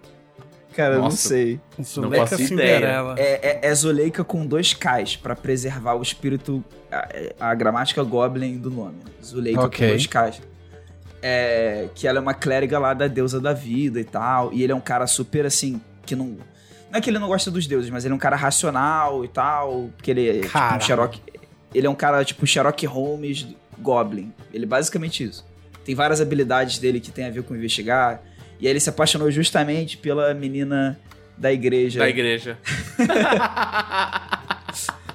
Cara, eu não Nossa. sei. Zuleika faço ideia. Cinderela. É, é, é Zuleika com dois Ks pra preservar o espírito. A, a gramática Goblin do nome. Zuleika Ok. com dois Ks. É, que ela é uma clériga lá da deusa da vida e tal. E ele é um cara super assim. Que não. Não é que ele não gosta dos deuses, mas ele é um cara racional e tal. Porque ele é tipo um. Sherlock. Ele é um cara tipo Sherlock Holmes Goblin. Ele é basicamente isso. Tem várias habilidades dele que tem a ver com investigar. E aí ele se apaixonou justamente pela menina da igreja. Da igreja.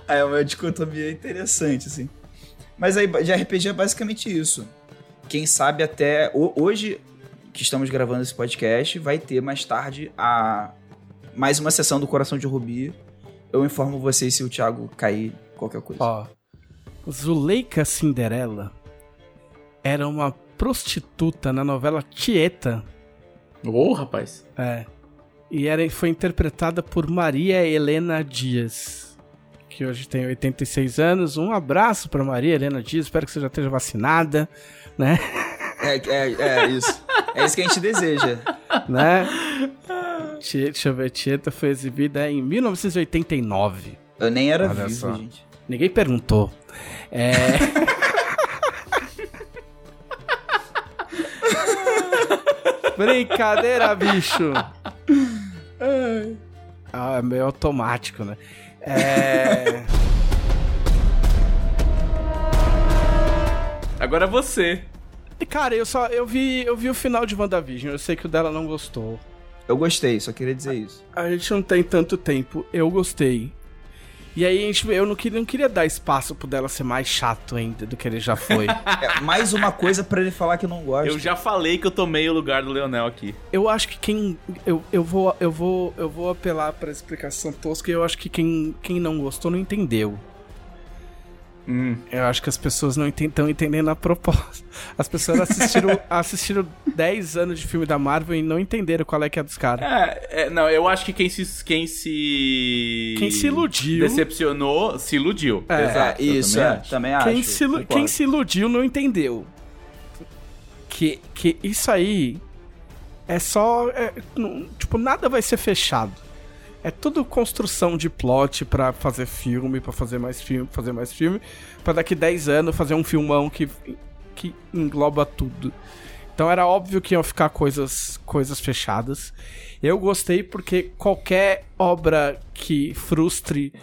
É uma dicotomia interessante, assim. Mas aí, de RPG é basicamente isso. Quem sabe até ho- hoje, que estamos gravando esse podcast, vai ter mais tarde a mais uma sessão do Coração de Rubi. Eu informo vocês se o Thiago cair qualquer coisa. Ó, Zuleika Cinderela era uma prostituta na novela Tieta. Ô, rapaz. É. E era, foi interpretada por Maria Helena Dias, que hoje tem 86 anos. Um abraço pra Maria Helena Dias, espero que você já esteja vacinada, né? É, é, é isso. É isso que a gente deseja. né? Deixa eu ver, Tieta foi exibida em 1989. Eu nem era Olha vivo, só. gente. Ninguém perguntou. É. Brincadeira, bicho. Ah, é meio automático, né? É. Agora é você. Cara, eu só eu vi, eu vi o final de WandaVision. Eu sei que o dela não gostou. Eu gostei, só queria dizer isso. A gente não tem tanto tempo. Eu gostei. E aí, a gente, eu não queria, não queria dar espaço pro dela ser mais chato ainda do que ele já foi. É, mais uma coisa pra ele falar que não gosta. Eu já falei que eu tomei o lugar do Leonel aqui. Eu acho que quem. Eu, eu, vou, eu, vou, eu vou apelar pra explicação tosca e eu acho que quem, quem não gostou não entendeu. Hum. Eu acho que as pessoas não estão entendendo a proposta. As pessoas assistiram, assistiram 10 anos de filme da Marvel e não entenderam qual é que é dos caras. É, é, não, eu acho que quem se. Quem se. Quem se iludiu. Decepcionou, se iludiu. É, Exato. isso, também é, acho. também acho. Quem se, concordo. quem se iludiu não entendeu. Que, que isso aí é só. é, não- tipo, nada vai ser fechado. É tudo construção de plot pra fazer filme, pra fazer mais filme, fazer mais filme, pra daqui 10 anos fazer um filmão que, que engloba tudo. Então era óbvio que iam ficar coisas, coisas fechadas. Eu gostei porque qualquer obra que frustre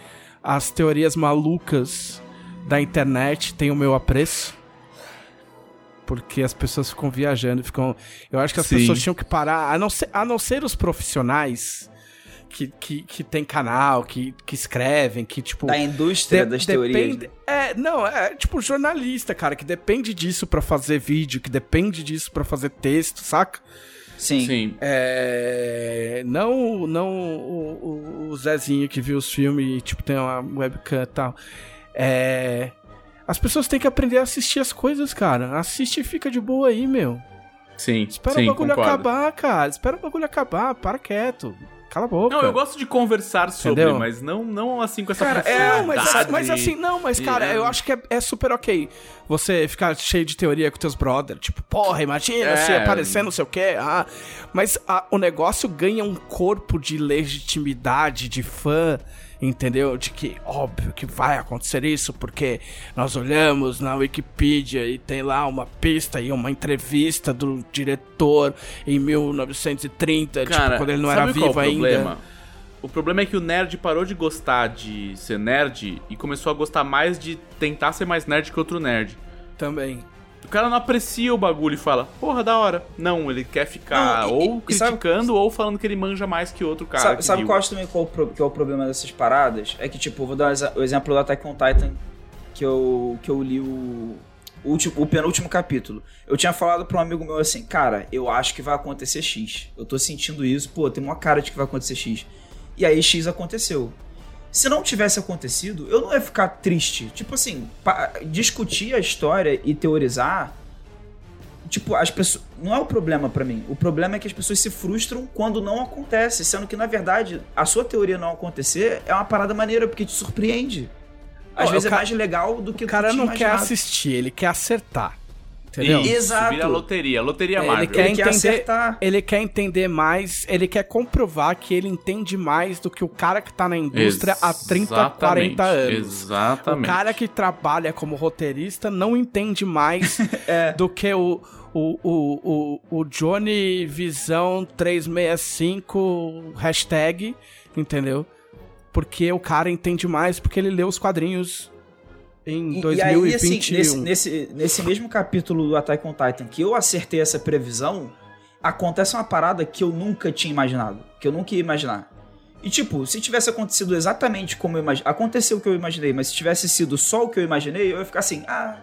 as teorias malucas da internet tem o meu apreço. Porque as pessoas ficam viajando, ficam. Eu acho que as Sim. pessoas tinham que parar, a não ser, a não ser os profissionais que, que, que tem canal, que, que escrevem, que tipo. Da indústria de- das depende- teorias. É, não, é tipo jornalista, cara, que depende disso pra fazer vídeo, que depende disso pra fazer texto, saca? Sim. Sim. É. Não, não o, o- o Zezinho que viu os filmes e, tipo, tem uma webcam e tal. É. As pessoas têm que aprender a assistir as coisas, cara. Assiste e fica de boa aí, meu. Sim. Espera sim, o bagulho concordo. acabar, cara. Espera o bagulho acabar. Para quieto. Cala a boca. Não, eu gosto de conversar sobre, Entendeu? mas não, não assim com essa Cara, é, mas, mas assim, não, mas cara, é, eu acho que é, é super ok você ficar cheio de teoria com teus brothers. Tipo, porra, imagina É. se aparecer não sei o quê. Ah, mas ah, o negócio ganha um corpo de legitimidade, de fã, entendeu? De que, óbvio que vai acontecer isso, porque nós olhamos na Wikipedia e tem lá uma pista e uma entrevista do diretor em 1930, Cara, tipo, quando ele não era vivo o ainda. problema? O problema é que o nerd parou de gostar de ser nerd e começou a gostar mais de tentar ser mais nerd que outro nerd. Também. O cara não aprecia o bagulho e fala, porra, da hora. Não, ele quer ficar Não, e- ou e- e sabe- criticando ou falando que ele manja mais que outro cara. sabe que sabe qual eu acho também qual que é o problema dessas paradas? É que, tipo, vou dar o exemplo do Attack on Titan, que eu, que eu li o, o, último, o penúltimo capítulo. Eu tinha falado pra um amigo meu assim, cara, eu acho que vai acontecer X. Eu tô sentindo isso, pô, tem uma cara de que vai acontecer X. E aí X aconteceu. Se não tivesse acontecido, eu não ia ficar triste. Tipo assim, discutir a história e teorizar Tipo, as pessoas. Não é o problema pra mim. O problema é que as pessoas se frustram quando não acontece. Sendo que, na verdade, a sua teoria não acontecer é uma parada maneira, porque te surpreende. Às vezes é ca- mais legal do que O cara não quer assistir, ele quer acertar. Entendeu? Isso, Exato. vira loteria, loteria Ele Marvel. quer Ele quer entender- acertar. Ele quer entender mais, ele quer comprovar que ele entende mais do que o cara que tá na indústria há 30, 40 anos. Exatamente. O cara que trabalha como roteirista não entende mais É. do que o, o, o, o, o Johnny Visão 365 hashtag, entendeu? Porque o cara entende mais porque ele leu os quadrinhos em E, e 2021. aí, assim, nesse, nesse, nesse mesmo capítulo do Attack on Titan que eu acertei essa previsão, acontece uma parada que eu nunca tinha imaginado. Que eu nunca ia imaginar. E tipo, se tivesse acontecido exatamente como eu imaginei. Aconteceu o que eu imaginei, mas se tivesse sido só o que eu imaginei, eu ia ficar assim, ah,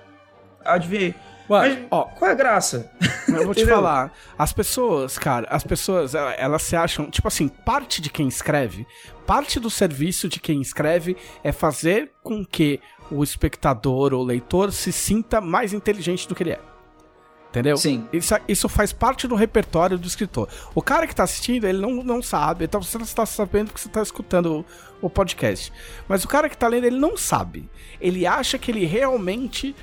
adivinhei. Ué, Mas ó, qual é a graça? Eu vou te falar, as pessoas, cara, as pessoas, ela- elas se acham, tipo assim, parte de quem escreve, parte do serviço de quem escreve é fazer com que o espectador ou leitor se sinta mais inteligente do que ele é. Entendeu? Sim. Isso, isso faz parte do repertório do escritor. O cara que tá assistindo, ele não, não sabe. Então você não está sabendo porque você tá escutando o, o podcast. Mas o cara que tá lendo, ele não sabe. Ele acha que ele realmente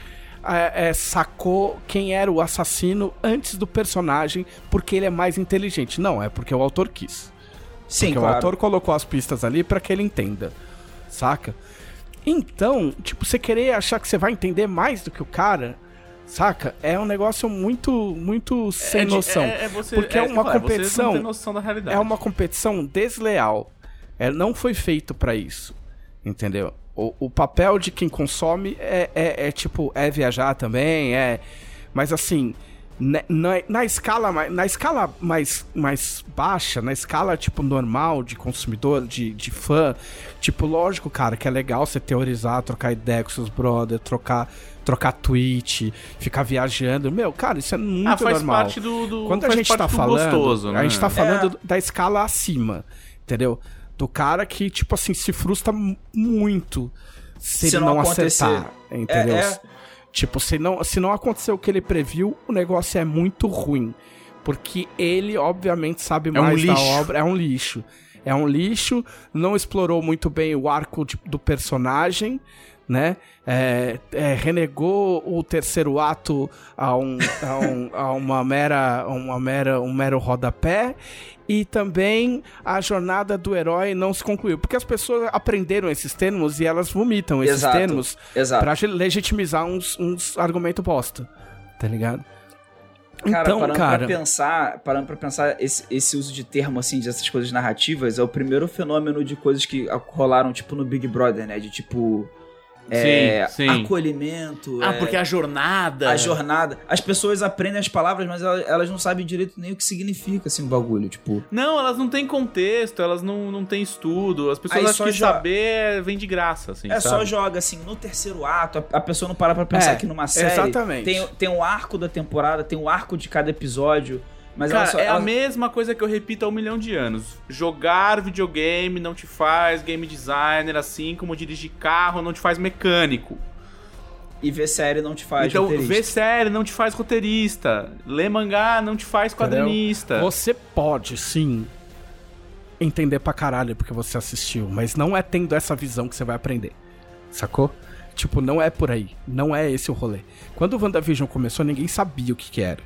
é, é, sacou quem era o assassino antes do personagem porque ele é mais inteligente. Não, é porque o autor quis. Sim, Porque o claro. autor colocou as pistas ali pra que ele entenda. Saca? Então, tipo, você querer achar que você vai entender mais do que o cara, saca? É um negócio muito, muito sem É noção. É, é você, Porque é que uma competição-. É uma competição desleal. É, não foi feito pra isso. Entendeu? O, o papel de quem consome é, é, é, tipo, é viajar também, é. Mas assim, na, na, na escala, mais- na escala mais, mais baixa, na escala, tipo, normal de consumidor, de, de fã, tipo, lógico, cara, que é legal você teorizar, trocar ideia com seus brothers, trocar, trocar tweet, ficar viajando. Meu, cara, isso é muito ah, faz normal. parte do, do Quando a gente parte tá do falando, gostoso, né? a gente tá falando É. da escala acima, entendeu? Do cara que, tipo assim, se frustra mu- muito se, Se ele não não, acontecer. acertar, entendeu? É, é. Tipo, se não, se não acontecer o que ele previu, o negócio é muito ruim. Porque ele, obviamente, sabe um mais da lixo. obra. É um lixo. É um lixo, não explorou muito bem o arco de- do personagem, né? É, é, renegou o terceiro ato a, um, a, um- a uma mera, uma mera, um mero rodapé. E também a jornada do herói não se concluiu. Porque as pessoas aprenderam esses termos e elas vomitam esses Exato. termos Exato. pra legitimizar uns, uns argumentos bosta. Tá ligado? Cara, então, parando cara. pra pensar, parando pra pensar, esse, esse uso de termo, assim, dessas coisas narrativas, é o primeiro fenômeno de coisas que rolaram, tipo, no Big Brother, né? De tipo. É, Sim, sim. acolhimento. Ah, é, porque a jornada. a jornada. As pessoas aprendem as palavras, mas elas, elas não sabem direito nem o que significa, assim, o bagulho. Tipo, Não, elas não têm contexto, elas não, não têm estudo. As pessoas Aí acham só que saber vem de graça, assim, é só sabe? joga, assim, no terceiro ato, a, a pessoa não para pra pensar É, que numa série exatamente. tem, tem o arco da temporada, tem o arco de cada episódio, mas Cara, só, é a ela- mesma coisa que eu repito há um milhão de anos. Jogar videogame não te faz game designer, assim como dirigir carro não te faz mecânico. E ver série não te faz então, roteirista. ver série não te faz roteirista. Ler mangá não te faz quadrinista. Você pode, sim, entender pra caralho porque você assistiu, mas não é tendo essa visão que você vai aprender. Sacou? Tipo, não é por aí. Não é esse o rolê. Quando o WandaVision começou, ninguém sabia o que que era.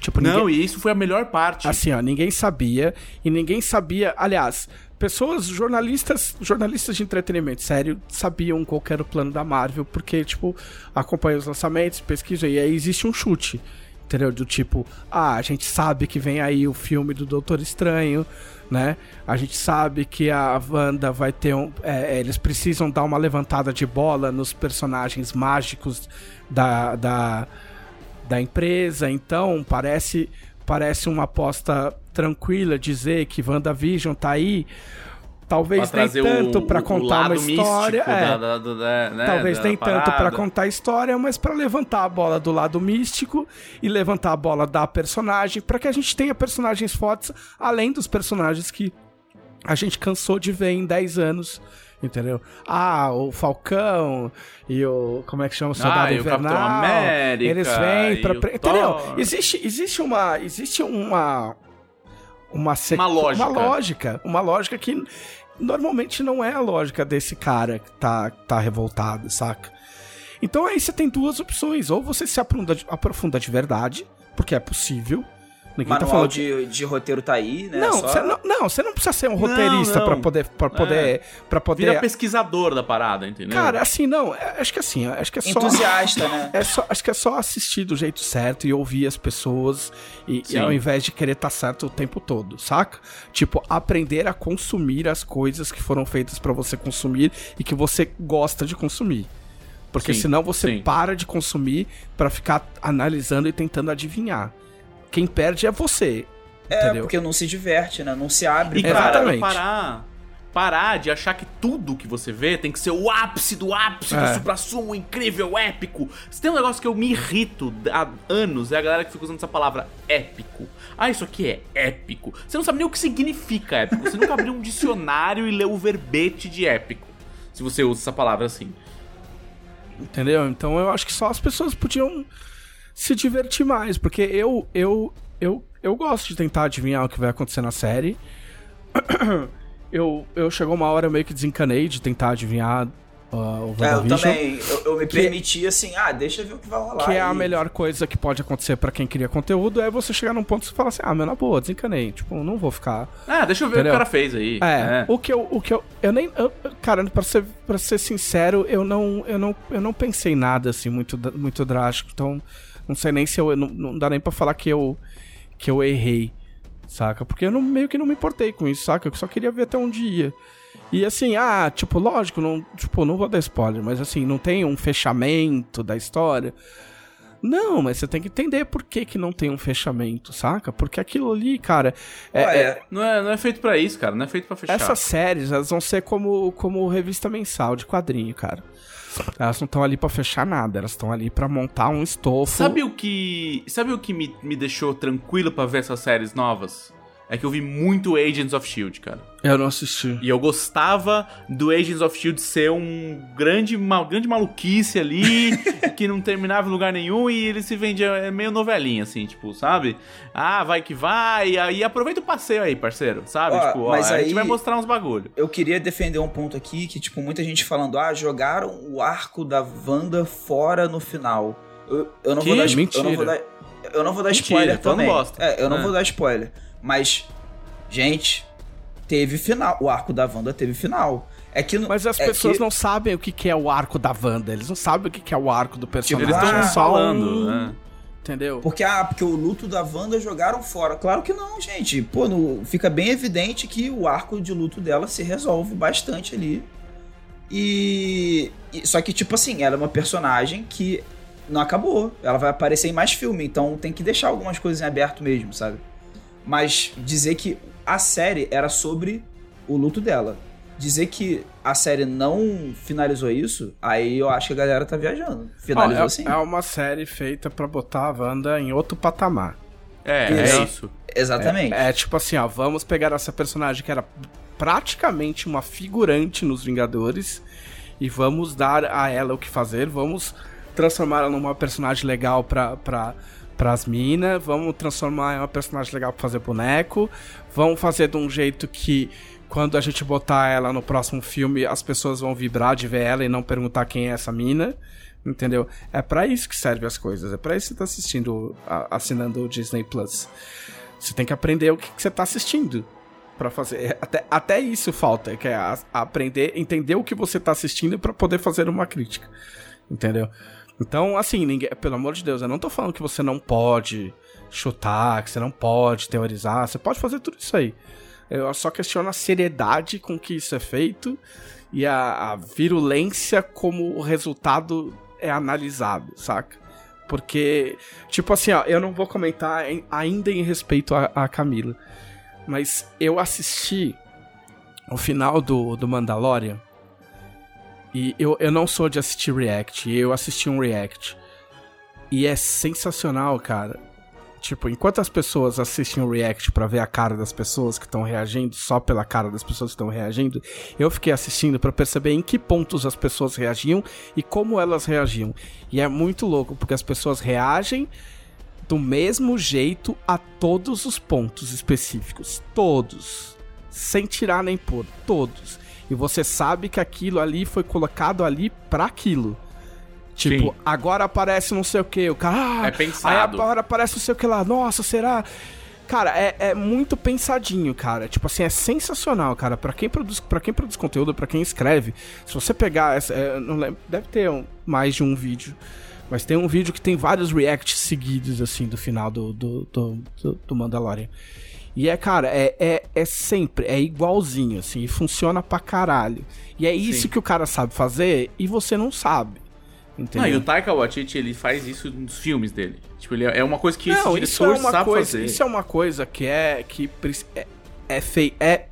Tipo, ninguém... Não, e isso foi a melhor parte. Assim, ó, ninguém sabia e ninguém sabia. Aliás, pessoas, jornalistas, jornalistas de entretenimento, sério, sabiam qual era o plano da Marvel, porque, tipo, acompanham os lançamentos, pesquisam, e aí existe um chute. Entendeu? Do tipo, ah, a gente sabe que vem aí o filme do Doutor Estranho, né? A gente sabe que a Wanda vai ter um. é, eles precisam dar uma levantada de bola nos personagens mágicos da, da, da empresa, então parece parece uma aposta tranquila dizer que WandaVision tá aí. Talvez nem tanto o contar uma história. é. da, da- da- da- né, Talvez nem tanto pra parada. contar a história, mas pra levantar a bola do lado místico e levantar a bola da personagem, pra que a gente tenha personagens fortes além dos personagens que a gente cansou de ver em 10 anos. Entendeu? Ah, o Falcão e o. Como é que chama? O Soldado Ah, e o Capitão Invernal. América, Eles vêm pra. o Entendeu? Thor. Existe, existe uma. Existe uma. Uma, sequ- Uma lógica. Uma lógica. Uma lógica que normalmente não é a lógica desse cara que tá, tá revoltado, saca? Então aí você tem duas opções. Ou você se aprofunda, aprofunda de verdade, porque é possível. Ninguém tá Manual falando de, de roteiro tá aí, né? Não, Só- você não, não, você não precisa ser um roteirista não. pra poder para poder para poder Vira pesquisador da parada, entendeu? Cara, assim não, é- acho que assim, acho que é só Entusiasta, né? é só, acho que é só assistir do jeito certo e ouvir as pessoas e, e ao invés de querer estar certo o tempo todo, saca? Tipo, aprender a consumir as coisas que foram feitas pra você consumir e que você gosta de consumir. Porque Sim, senão você sim. para de consumir pra ficar analisando e tentando adivinhar. Quem perde é você. É, entendeu? porque não se diverte, né? Não se abre E e parar, parar de achar que tudo que você vê tem que ser o ápice do ápice, É. do supra-sumo, incrível, épico. Se tem um negócio que eu me irrito há anos, é a galera que fica usando essa palavra épico. Ah, isso aqui é épico. Você não sabe nem o que significa épico. Você nunca abriu um dicionário e leu o verbete de épico. Se você usa essa palavra assim. Entendeu? Então eu acho que só as pessoas podiam se divertir mais, porque eu eu eu eu gosto de tentar adivinhar o que vai acontecer na série. Eu, eu chegou uma hora eu meio que desencanei de tentar adivinhar uh, o É, eu também. Eu, eu me Que- permiti assim, ah, deixa eu ver o que vai rolar. que é a melhor coisa que pode acontecer pra quem cria conteúdo, é você chegar num ponto que você fala assim, ah, meu, na boa, desencanei, tipo, não vou ficar Ah, deixa eu ver Entendeu? o que o cara fez aí. É, o que eu, o que eu, eu nem, eu- cara, pra ser, pra ser sincero, eu não, eu não, eu não pensei em nada assim muito, muito drástico, então não sei nem se eu, não, não dá nem pra falar que eu, que eu errei, saca? Porque eu não, meio que não me importei com isso, saca? Eu só queria ver até um dia. E assim, ah, tipo, lógico, não, tipo, não vou dar spoiler, mas assim, não tem um fechamento da história. Não, mas você tem que entender por que, que não tem um fechamento, saca? Porque aquilo ali, cara, é- Olha, é, Não é, não é feito pra isso, cara. Não é feito pra fechar. essas séries, elas vão ser como, como revista mensal de quadrinho, cara. Elas não estão ali pra fechar nada, elas estão ali pra montar um estofo. Sabe o que. Sabe o que me, me deixou tranquilo pra ver essas séries novas? É que eu vi muito Agents of Shield, cara. Eu não assisti. E eu gostava do Agents of Shield ser um grande, uma grande maluquice ali, que não terminava em lugar nenhum e ele se vendia é meio novelinha, assim, tipo, sabe? Ah, vai que vai, e aí aproveita o passeio aí, parceiro, sabe? Ó, tipo, ó, mas a gente aí- vai mostrar uns bagulho. eu queria defender um ponto aqui que, tipo, muita gente falando, ah, jogaram o arco da Wanda fora no final. Eu, eu não Que? vou dar, eu Mentira. não vou dar, eu não vou dar Mentira, spoiler não também. bosta. É, eu não É. vou dar spoiler. Mas, gente, teve final. O arco da Wanda teve final. É que Mas as é pessoas que- não sabem o que, que é o arco da Wanda. Eles não sabem o que, que é o arco do Tipo, personagem. eles estão Ah, É falando, né? Entendeu? Porque, ah, porque o luto da Wanda jogaram fora. Claro que não, gente. Pô, no- fica bem evidente que o arco de luto dela se resolve bastante ali. E, e- Só que, tipo assim, ela é uma personagem que não acabou. Ela vai aparecer em mais filme, então tem que deixar algumas coisas em aberto mesmo, sabe? Mas dizer que a série era sobre o luto dela. Dizer que a série não finalizou isso, aí eu acho que a galera tá viajando. Finalizou é, sim. é uma série feita pra botar a Wanda em outro patamar. É, Isso. é isso. Exatamente. É tipo assim, ó, vamos pegar essa personagem que era praticamente uma figurante nos Vingadores e vamos dar a ela o que fazer, vamos transformar ela numa personagem legal pra, pra, pras minas, vamos transformar em uma personagem legal pra fazer boneco, vamos fazer de um jeito que quando a gente botar ela no próximo filme, as pessoas vão vibrar de ver ela e não perguntar quem é essa mina. Entendeu? É pra isso que serve as coisas. É pra isso que você tá assistindo, assinando o Disney Plus. Você tem que aprender o que, você tá assistindo. Pra fazer. é, Até, até isso falta, que é a- aprender, entender o que você tá assistindo pra poder fazer uma crítica. Entendeu? Então, assim, ninguém, pelo amor de Deus, eu não tô falando que você não pode chutar, que você não pode teorizar, você pode fazer tudo isso aí. Eu só questiono a seriedade com que isso é feito e a, a virulência como o resultado é analisado, saca? Porque, tipo assim, ó, eu não vou comentar em- ainda em respeito a, a Camila, mas eu assisti o final do, do Mandalorian e eu, eu não sou de assistir react, eu assisti um react. E é sensacional, cara. Tipo, enquanto as pessoas assistem o react pra ver a cara das pessoas que estão reagindo, só pela cara das pessoas que estão reagindo, eu fiquei assistindo pra perceber em que pontos as pessoas reagiam e como elas reagiam. E é muito louco, porque as pessoas reagem do mesmo jeito a todos os pontos específicos. Todos. Sem tirar nem pôr. Todos. E você sabe que aquilo ali foi colocado ali pra aquilo. Tipo, Sim. agora aparece não sei o que, o cara. ah, É pensado. Aí agora aparece não sei o que lá. Nossa, será? Cara, é, é muito pensadinho, cara. Tipo assim, é sensacional, cara. Pra quem produz, para quem produz conteúdo, pra quem escreve, se você pegar, essa, é, não lembro, deve ter um- mais de um vídeo. Mas tem um vídeo que tem vários reacts seguidos, assim, do final do, do, do, do- do Mandalorian. E é, cara, é, é, é sempre, é igualzinho, assim, e funciona pra caralho. E é isso Sim. que o cara sabe fazer e você não sabe. Entendeu? Não, e o Taika Waititi, ele faz isso nos filmes dele. Tipo, ele é é uma coisa que esse Não, isso diretor é uma sabe coisa, fazer. isso é uma coisa que é que é, é fei é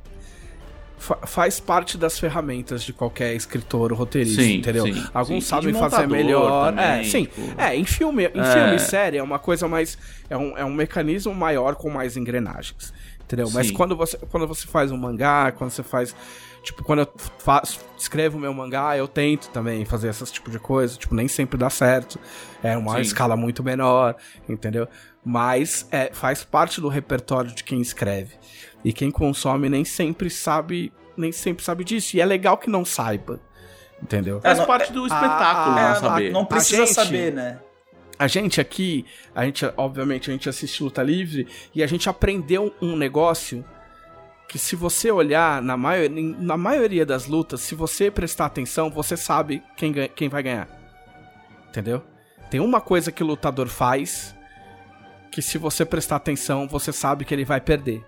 fa- faz parte das ferramentas de qualquer escritor ou roteirista, Sim, entendeu? sim, Alguns sim. Sabem fazer melhor. também, é, sim. tipo- É, em filme, em É. filme e série é uma coisa mais é um, é um mecanismo maior com mais engrenagens. Entendeu? Mas quando você, quando você faz um mangá, quando você faz. Tipo, quando eu faço, escrevo meu mangá, eu tento também fazer esse tipo de coisa. Tipo, nem sempre dá certo. É uma escala muito menor, entendeu? Mas é, faz parte do repertório de quem escreve. E quem consome nem sempre sabe. Nem sempre sabe disso. E é legal que não saiba. Entendeu? Faz É, não- parte do espetáculo, a- não É, saber. não precisa gente- saber, né? A gente aqui, a gente, obviamente, a gente assiste luta livre e a gente aprendeu um negócio que se você olhar na, maior, na maioria das lutas, se você prestar atenção, você sabe quem, quem vai ganhar. Entendeu? Tem uma coisa que o lutador faz que se você prestar atenção, você sabe que ele vai perder.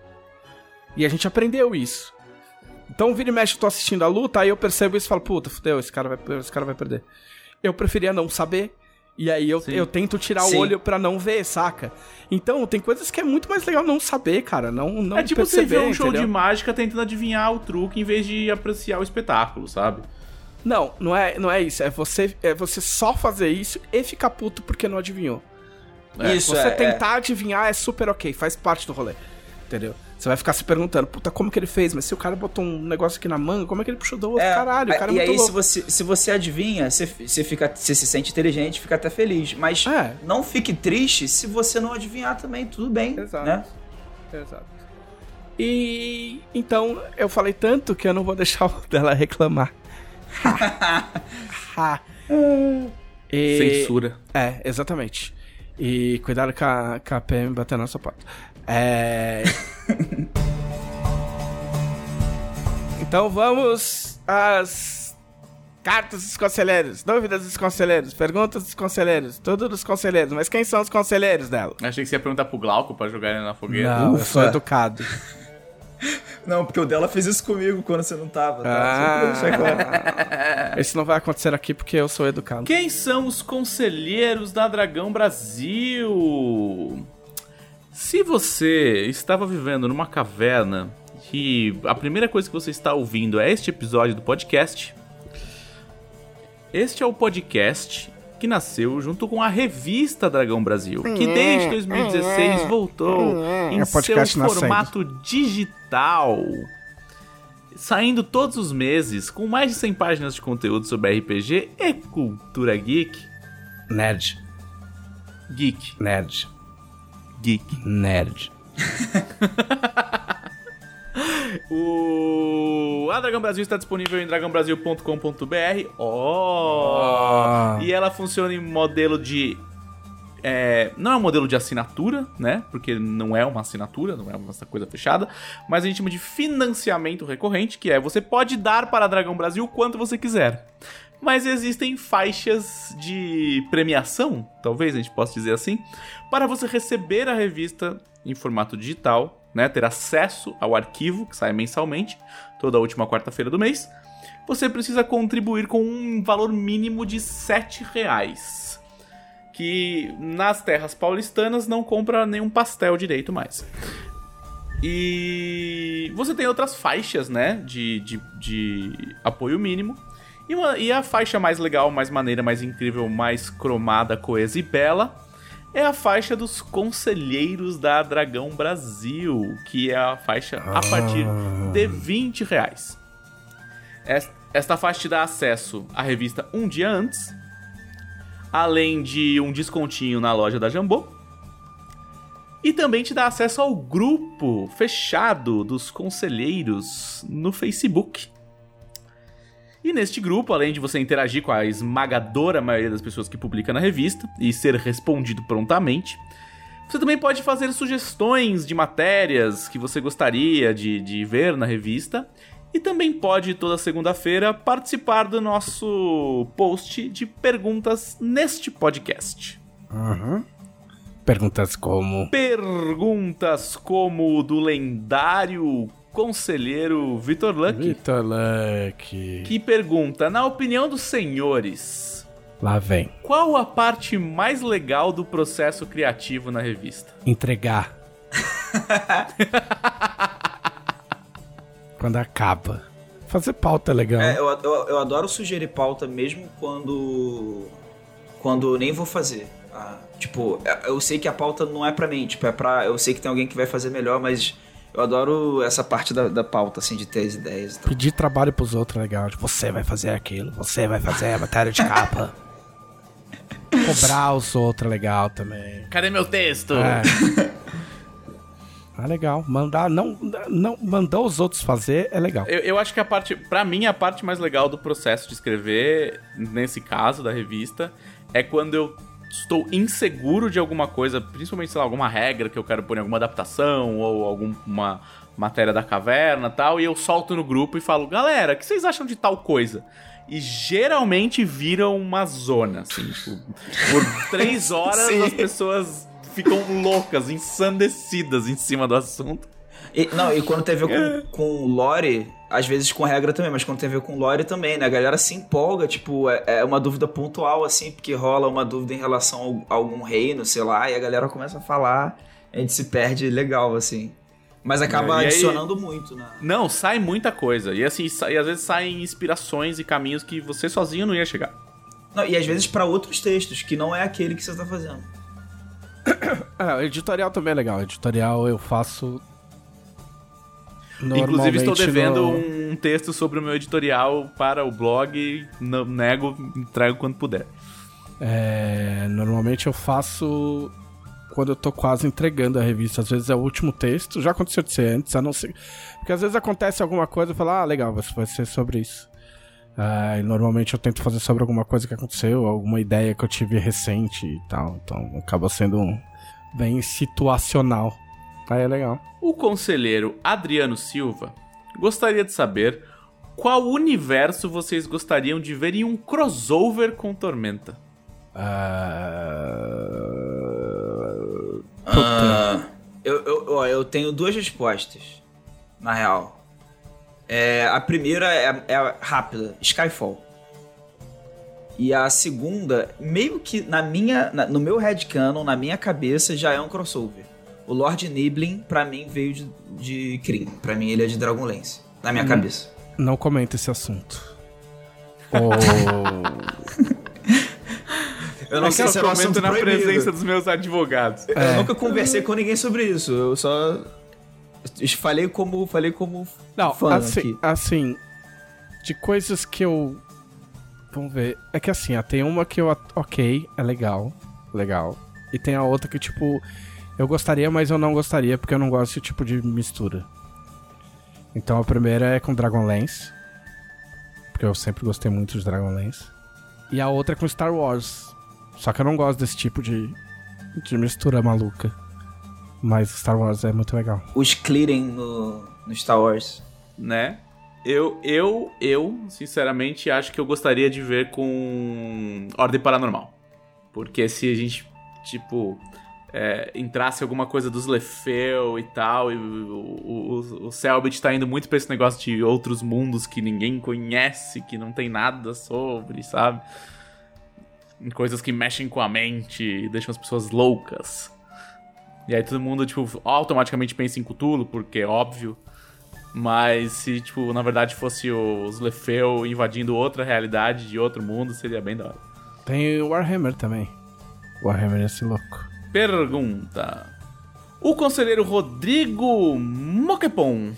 E a gente aprendeu isso. Então, vira e mexe, eu tô assistindo a luta, aí eu percebo isso e falo, puta, fudeu, esse cara vai, esse cara vai perder. Eu preferia não saber. E aí eu, Sim. eu tento tirar Sim. o olho pra não ver, saca? Então, tem coisas que é muito mais legal não saber, cara. Não, não É tipo perceber, você ver um show entendeu? de mágica tentando adivinhar o truque em vez de apreciar o espetáculo, sabe? Não, não é, não é isso. É você, é você só fazer isso e ficar puto porque não adivinhou. É, Isso você é, tentar adivinhar é super ok, faz parte do rolê. Entendeu? Você vai ficar se perguntando, puta, como que ele fez? Mas se o cara botou um negócio aqui na manga, como é que ele puxou do outro? É, Caralho, o cara é e aí, louco. se você, se você adivinha, você, você, fica, você se sente inteligente, fica até feliz. Mas É. não fique triste se você não adivinhar também, tudo bem. Exato. Né? Exato. E então eu falei tanto que eu não vou deixar o dela reclamar. Ha. E- Censura. É, exatamente. E cuidado com a, com a PM batendo na sua porta. É. então vamos às cartas dos conselheiros, dúvidas dos conselheiros, perguntas dos conselheiros, tudo dos conselheiros. Mas quem são os conselheiros dela? Achei que você ia perguntar pro Glauco pra jogar ele na fogueira. Não, eu Ufa. sou educado. Não, porque o dela fez isso comigo quando você não tava, tá? Ah. Claro. Esse não vai acontecer aqui porque eu sou educado. Quem são os conselheiros da Dragão Brasil? Se você estava vivendo numa caverna e a primeira coisa que você está ouvindo é este episódio do podcast, este é o podcast que nasceu junto com a revista Dragão Brasil, que desde 2016 voltou em É seu podcast nascendo. formato digital. Saindo todos os meses, com mais de 100 páginas de conteúdo sobre RPG e cultura geek. Nerd. Geek. Nerd. Geek. Nerd. O A Dragão Brasil está disponível em dragãobrasil.com.br. Ó! Ah. E ela funciona em modelo de. É, não é um modelo de assinatura, né? Porque não é uma assinatura, não é uma coisa fechada. Mas a gente chama de financiamento recorrente, que é você pode dar para Dragão Brasil quanto você quiser. Mas existem faixas de premiação, talvez a gente possa dizer assim, para você receber a revista em formato digital, né, ter acesso ao arquivo que sai mensalmente, toda última quarta-feira do mês. Você precisa contribuir com um valor mínimo de 7 reais, que nas terras paulistanas não compra nenhum pastel direito mais. E você tem outras faixas, né, de, de, de apoio mínimo. E, uma- e a faixa mais legal, mais maneira, mais incrível, mais cromada, coesa e bela é a faixa dos Conselheiros da Dragão Brasil, que é a faixa a partir de 20 reais. Es- Esta faixa te dá acesso à revista um dia antes, além de um descontinho na loja da Jambô. E também te dá acesso ao grupo fechado dos conselheiros no Facebook. E neste grupo, além de você interagir com a esmagadora maioria das pessoas que publica na revista e ser respondido prontamente, você também pode fazer sugestões de matérias que você gostaria de, de ver na revista. E também pode, toda segunda-feira, participar do nosso post de perguntas neste podcast. Uhum. Perguntas como. Perguntas como o do lendário conselheiro Vitor Luck, Vitor Luck. que pergunta: Na opinião dos senhores, Lá vem. qual a parte mais legal do processo criativo na revista? Entregar. Quando acaba. Fazer pauta é legal. É, eu, eu, eu adoro sugerir pauta mesmo quando. Quando eu nem vou fazer. Ah, tipo, eu sei que a pauta não é pra mim, tipo, é pra. Eu sei que tem alguém que vai fazer melhor, mas eu adoro essa parte da, da pauta, assim, de ter as ideias e tal. Pedir trabalho pros outros é legal. Tipo, você vai fazer aquilo, você vai fazer a matéria de capa. Cobrar os outros é legal também. Cadê meu texto? É. Ah, legal. Mandar, não, não, mandar os outros fazer é legal. Eu, eu acho que a parte, pra mim, a parte mais legal do processo de escrever, nesse caso da revista, é quando eu estou inseguro de alguma coisa, principalmente, sei lá, alguma regra que eu quero pôr em alguma adaptação ou alguma matéria da caverna tal, e eu solto no grupo e falo, galera, o que vocês acham de tal coisa? E geralmente vira uma zona, assim, tipo, por três horas as pessoas ficam loucas, ensandecidas em cima do assunto. E, não, e quando tem a ver com, com lore, às vezes com regra também, mas quando tem a ver com lore também, né? A galera se empolga, tipo, é, é uma dúvida pontual, assim, porque rola uma dúvida em relação a algum reino, sei lá, e a galera começa a falar, a gente se perde legal, assim. Mas acaba É, e aí- adicionando muito, né? Não, sai muita coisa. E assim, e às vezes saem inspirações e caminhos que você sozinho não ia chegar. Não, e às vezes pra outros textos, que não é aquele que você tá fazendo. Ah, editorial também é legal. Editorial eu faço. Inclusive, estou devendo no- um texto sobre o meu editorial para o blog. Não, nego, entrego quando puder. É, normalmente eu faço quando eu tô quase entregando a revista. Às vezes é o último texto. Já aconteceu de ser antes, a não ser. Porque às vezes acontece alguma coisa e eu falo, ah, legal, vai ser sobre isso. E normalmente eu tento fazer sobre alguma coisa que aconteceu, alguma ideia que eu tive recente e tal. Então acaba sendo um bem situacional. Aí é legal. O conselheiro Adriano Silva gostaria de saber qual universo vocês gostariam de ver em um crossover com Tormenta. Ah, Ah, eu, eu, ó, eu tenho duas respostas. na real. É, a primeira é, é rápida, Skyfall. E a segunda, meio que na minha, na, no meu headcanon, na minha cabeça, já é um crossover. O Lord Niblin, pra mim, veio de, de Kryn. Pra mim, ele é de Dragonlance. Na minha hum. cabeça. Não comenta esse assunto. Oh. Eu não é sei se era um na proibido. presença dos meus advogados. É. Eu nunca conversei com ninguém sobre isso. Eu só falei como falei como não, fã assim, aqui. assim de coisas que eu vamos ver. É que assim, tem uma que eu ok, é legal, legal. E tem a outra que tipo eu gostaria, mas eu não gostaria porque eu não gosto desse tipo de mistura. Então a primeira é com Dragonlance, porque eu sempre gostei muito de Dragonlance. E a outra é com Star Wars. Só que eu não gosto desse tipo de, de mistura maluca. Mas Star Wars é muito legal. Os clearing no, no Star Wars. Né? Eu, eu, eu, sinceramente, acho que eu gostaria de ver com Ordem Paranormal. Porque se a gente, tipo, é, entrasse alguma coisa dos Lefeu e tal, e o, o, o Selbit tá indo muito pra esse negócio de outros mundos que ninguém conhece, que não tem nada sobre, sabe? Coisas que mexem com a mente e deixam as pessoas loucas. E aí todo mundo, tipo, automaticamente pensa em Cthulhu, porque é óbvio. Mas se, tipo, na verdade fosse os Lefeu invadindo outra realidade de outro mundo, seria bem da hora. Tem o Warhammer também. Warhammer é esse louco. Pergunta. O conselheiro Rodrigo Mokepon.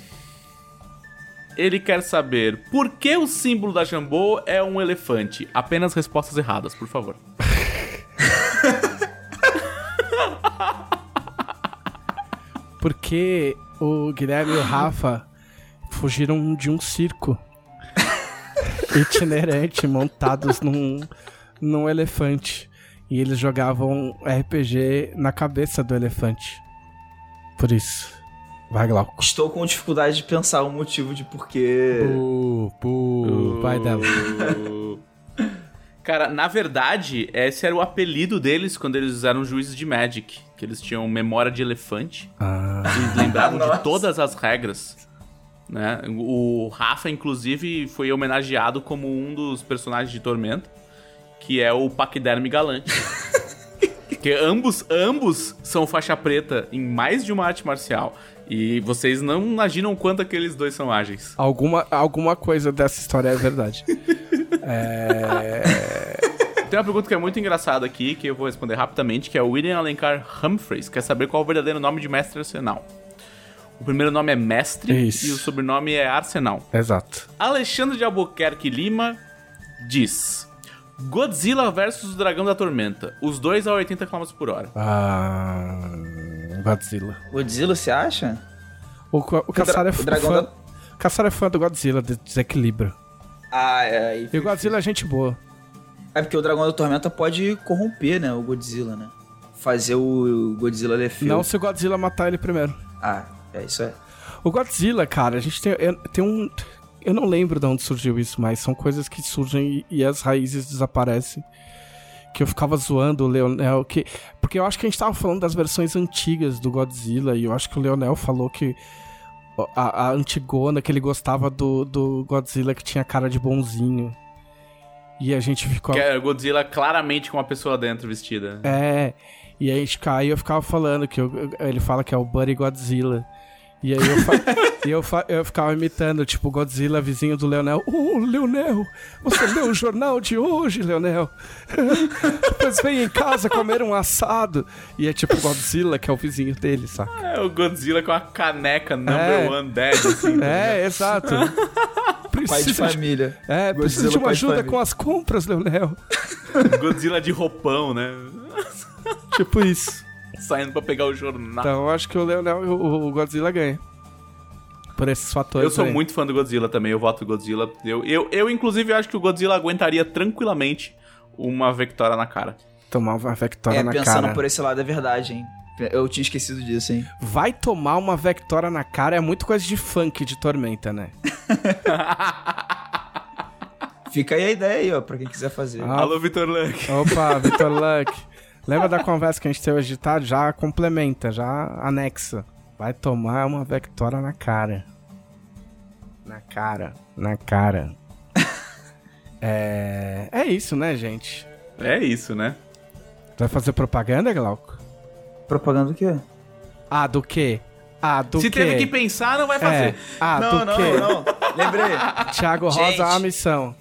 Ele quer saber por que o símbolo da Jambô é um elefante. Apenas respostas erradas, por favor. Porque o Guilherme e o Rafa fugiram de um circo itinerante montados num, num elefante. E eles jogavam RPG na cabeça do elefante. Por isso. Vai, Glauco. Estou com dificuldade de pensar o motivo de porquê. Pu, pu, vai dela. Cara, na verdade, esse era o apelido deles quando eles eram juízes de Magic. Que eles tinham memória de elefante. Ah. Eles lembravam de todas as regras. Né? O Rafa, inclusive, foi homenageado como um dos personagens de Tormenta que é o Paquiderme Galante. Porque ambos, ambos são faixa preta em mais de uma arte marcial. E vocês não imaginam quanto aqueles dois são ágeis. Alguma, alguma coisa dessa história é verdade. é... Tem uma pergunta que é muito engraçada aqui, que eu vou responder rapidamente, que é o William Alencar Humphreys, quer saber qual é o verdadeiro nome de Mestre Arsenal. O primeiro nome é Mestre Isso. e o sobrenome é Arsenal. Exato. Alexandre de Albuquerque Lima diz... Godzilla versus o Dragão da Tormenta. Os dois a 80 km por hora. Ah. Godzilla. Godzilla, você acha? O, o, o Caçar é, fã, da... É fã do Godzilla, de desequilíbrio. Ah, é. E, e o Godzilla é gente boa. É porque o Dragão da Tormenta pode corromper, né? O Godzilla, né? Fazer o Godzilla defender. Não se o Godzilla matar ele primeiro. Ah, é isso é. O Godzilla, cara, a gente tem, tem um. Eu não lembro de onde surgiu isso, mas são coisas que surgem e, e as raízes desaparecem. Que eu ficava zoando o Leonel. Que, porque eu acho que a gente tava falando das versões antigas do Godzilla. E eu acho que o Leonel falou que a, a Antigona, que ele gostava do, do Godzilla que tinha cara de bonzinho. E a gente ficou. Que é o Godzilla claramente com uma pessoa dentro vestida. É. E a gente caiu eu ficava falando que eu, ele fala que é o Buddy Godzilla. E aí eu, fa eu, fa eu ficava imitando, tipo, Godzilla, vizinho do Leonel. Ô, oh, Leonel, você leu o jornal de hoje, Leonel? Depois vem em casa comer um assado. E é tipo Godzilla, que é o vizinho dele, saca? É, o Godzilla com a caneca number é. one dead, assim. Tá é, exato. Precisa pai de família. É, Godzilla precisa de uma ajuda com as compras, Leonel. Godzilla de roupão, né? tipo isso saindo pra pegar o jornal. Então eu acho que o Leonel e o Godzilla ganham. Por esses fatores. Eu sou aí. muito fã do Godzilla também, eu voto Godzilla. Eu, eu, eu, inclusive, acho que o Godzilla aguentaria tranquilamente uma Vectora na cara. Tomar uma Vectora é, na cara. Pensando por esse lado, é verdade, hein? Eu tinha esquecido disso, hein? Vai tomar uma Vectora na cara é muito coisa de funk de Tormenta, né? Fica aí a ideia aí, ó, pra quem quiser fazer. Ah, Alô, Vitor Luck. Opa, Vitor Luck. Lembra da conversa que a gente teve agitado? Já complementa, já anexa. Vai tomar uma Vectora na cara. Na cara, na cara. é. É isso, né, gente? É isso, né? Vai fazer propaganda, Glauco? Propaganda do quê? Ah, do quê? Ah, do Se quê? teve que pensar, não vai É. fazer. Ah, não, do não, quê? não. Lembrei. Thiago Rosa, Gente. a missão.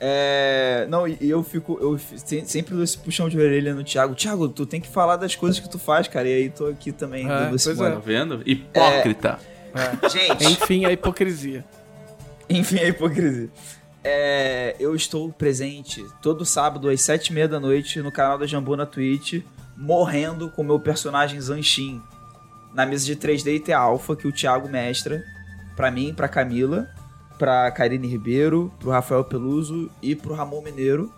É. Não, e eu fico. Eu sempre dou esse puxão de orelha no Thiago. Thiago, tu tem que falar das coisas que tu faz, cara. E aí tô aqui também É, dando esse pois Tá mole. vendo? Hipócrita. Gente, Enfim, a hipocrisia. enfim, a hipocrisia. É, eu estou presente todo sábado às sete e meia da noite no canal da Jambu na Twitch, morrendo com o meu personagem Zanshin na mesa de 3D e T Alpha que o Thiago mestra pra mim, pra Camila, pra Karine Ribeiro, pro Rafael Peluso e pro Ramon Mineiro.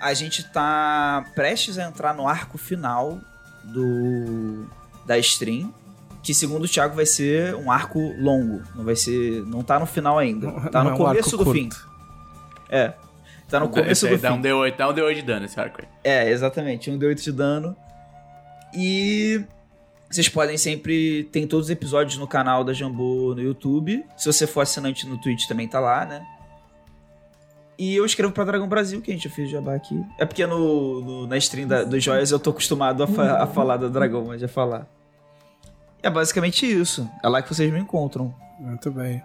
A gente tá prestes a entrar no arco final do da stream, que segundo o Thiago vai ser um arco longo, não vai ser, não tá no final ainda, tá Não no é um começo arco do curto. fim. É. Tá no começo Esse aí do dá fim. um D8, dá um D8 de dano esse arco aí. É, exatamente. Um D8 de dano. E vocês podem sempre. Tem todos os episódios no canal da Jambô no YouTube. Se você for assinante no Twitch também tá lá, né? E eu escrevo pra Dragão Brasil, que a gente já fez jabá aqui. É porque no, no- na stream da, dos joias eu tô acostumado a, fa- a falar da Dragão, mas já falar. É basicamente isso. É lá que vocês me encontram. Muito bem.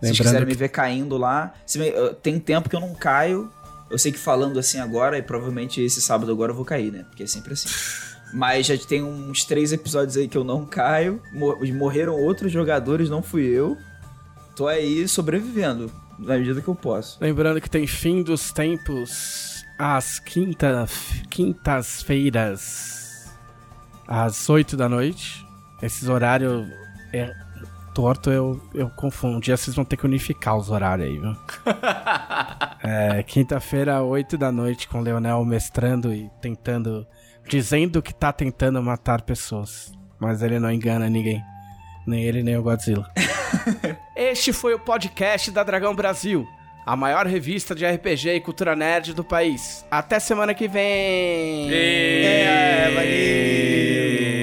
Se vocês quiserem que me ver caindo lá. se me- eu- tem tempo que eu não caio. Eu sei que falando assim agora, e provavelmente esse sábado agora eu vou cair, né? Porque é sempre assim. Mas já tem uns três episódios aí que eu não caio. Mor- morreram outros jogadores, não fui eu. Tô aí sobrevivendo, na medida que eu posso. Lembrando que tem fim dos tempos às quinta, quintas-feiras, às 8 da noite. Esses horários é torto, eu, eu confundo. Dia vocês vão ter que unificar os horários aí, viu? é, quinta-feira, 8 da noite, com o Leonel mestrando e tentando. Dizendo que tá tentando matar pessoas. Mas ele não engana ninguém. Nem ele, nem o Godzilla. Este foi o podcast da Dragão Brasil, a maior revista de RPG e cultura nerd do país. Até semana que vem! É, valeu!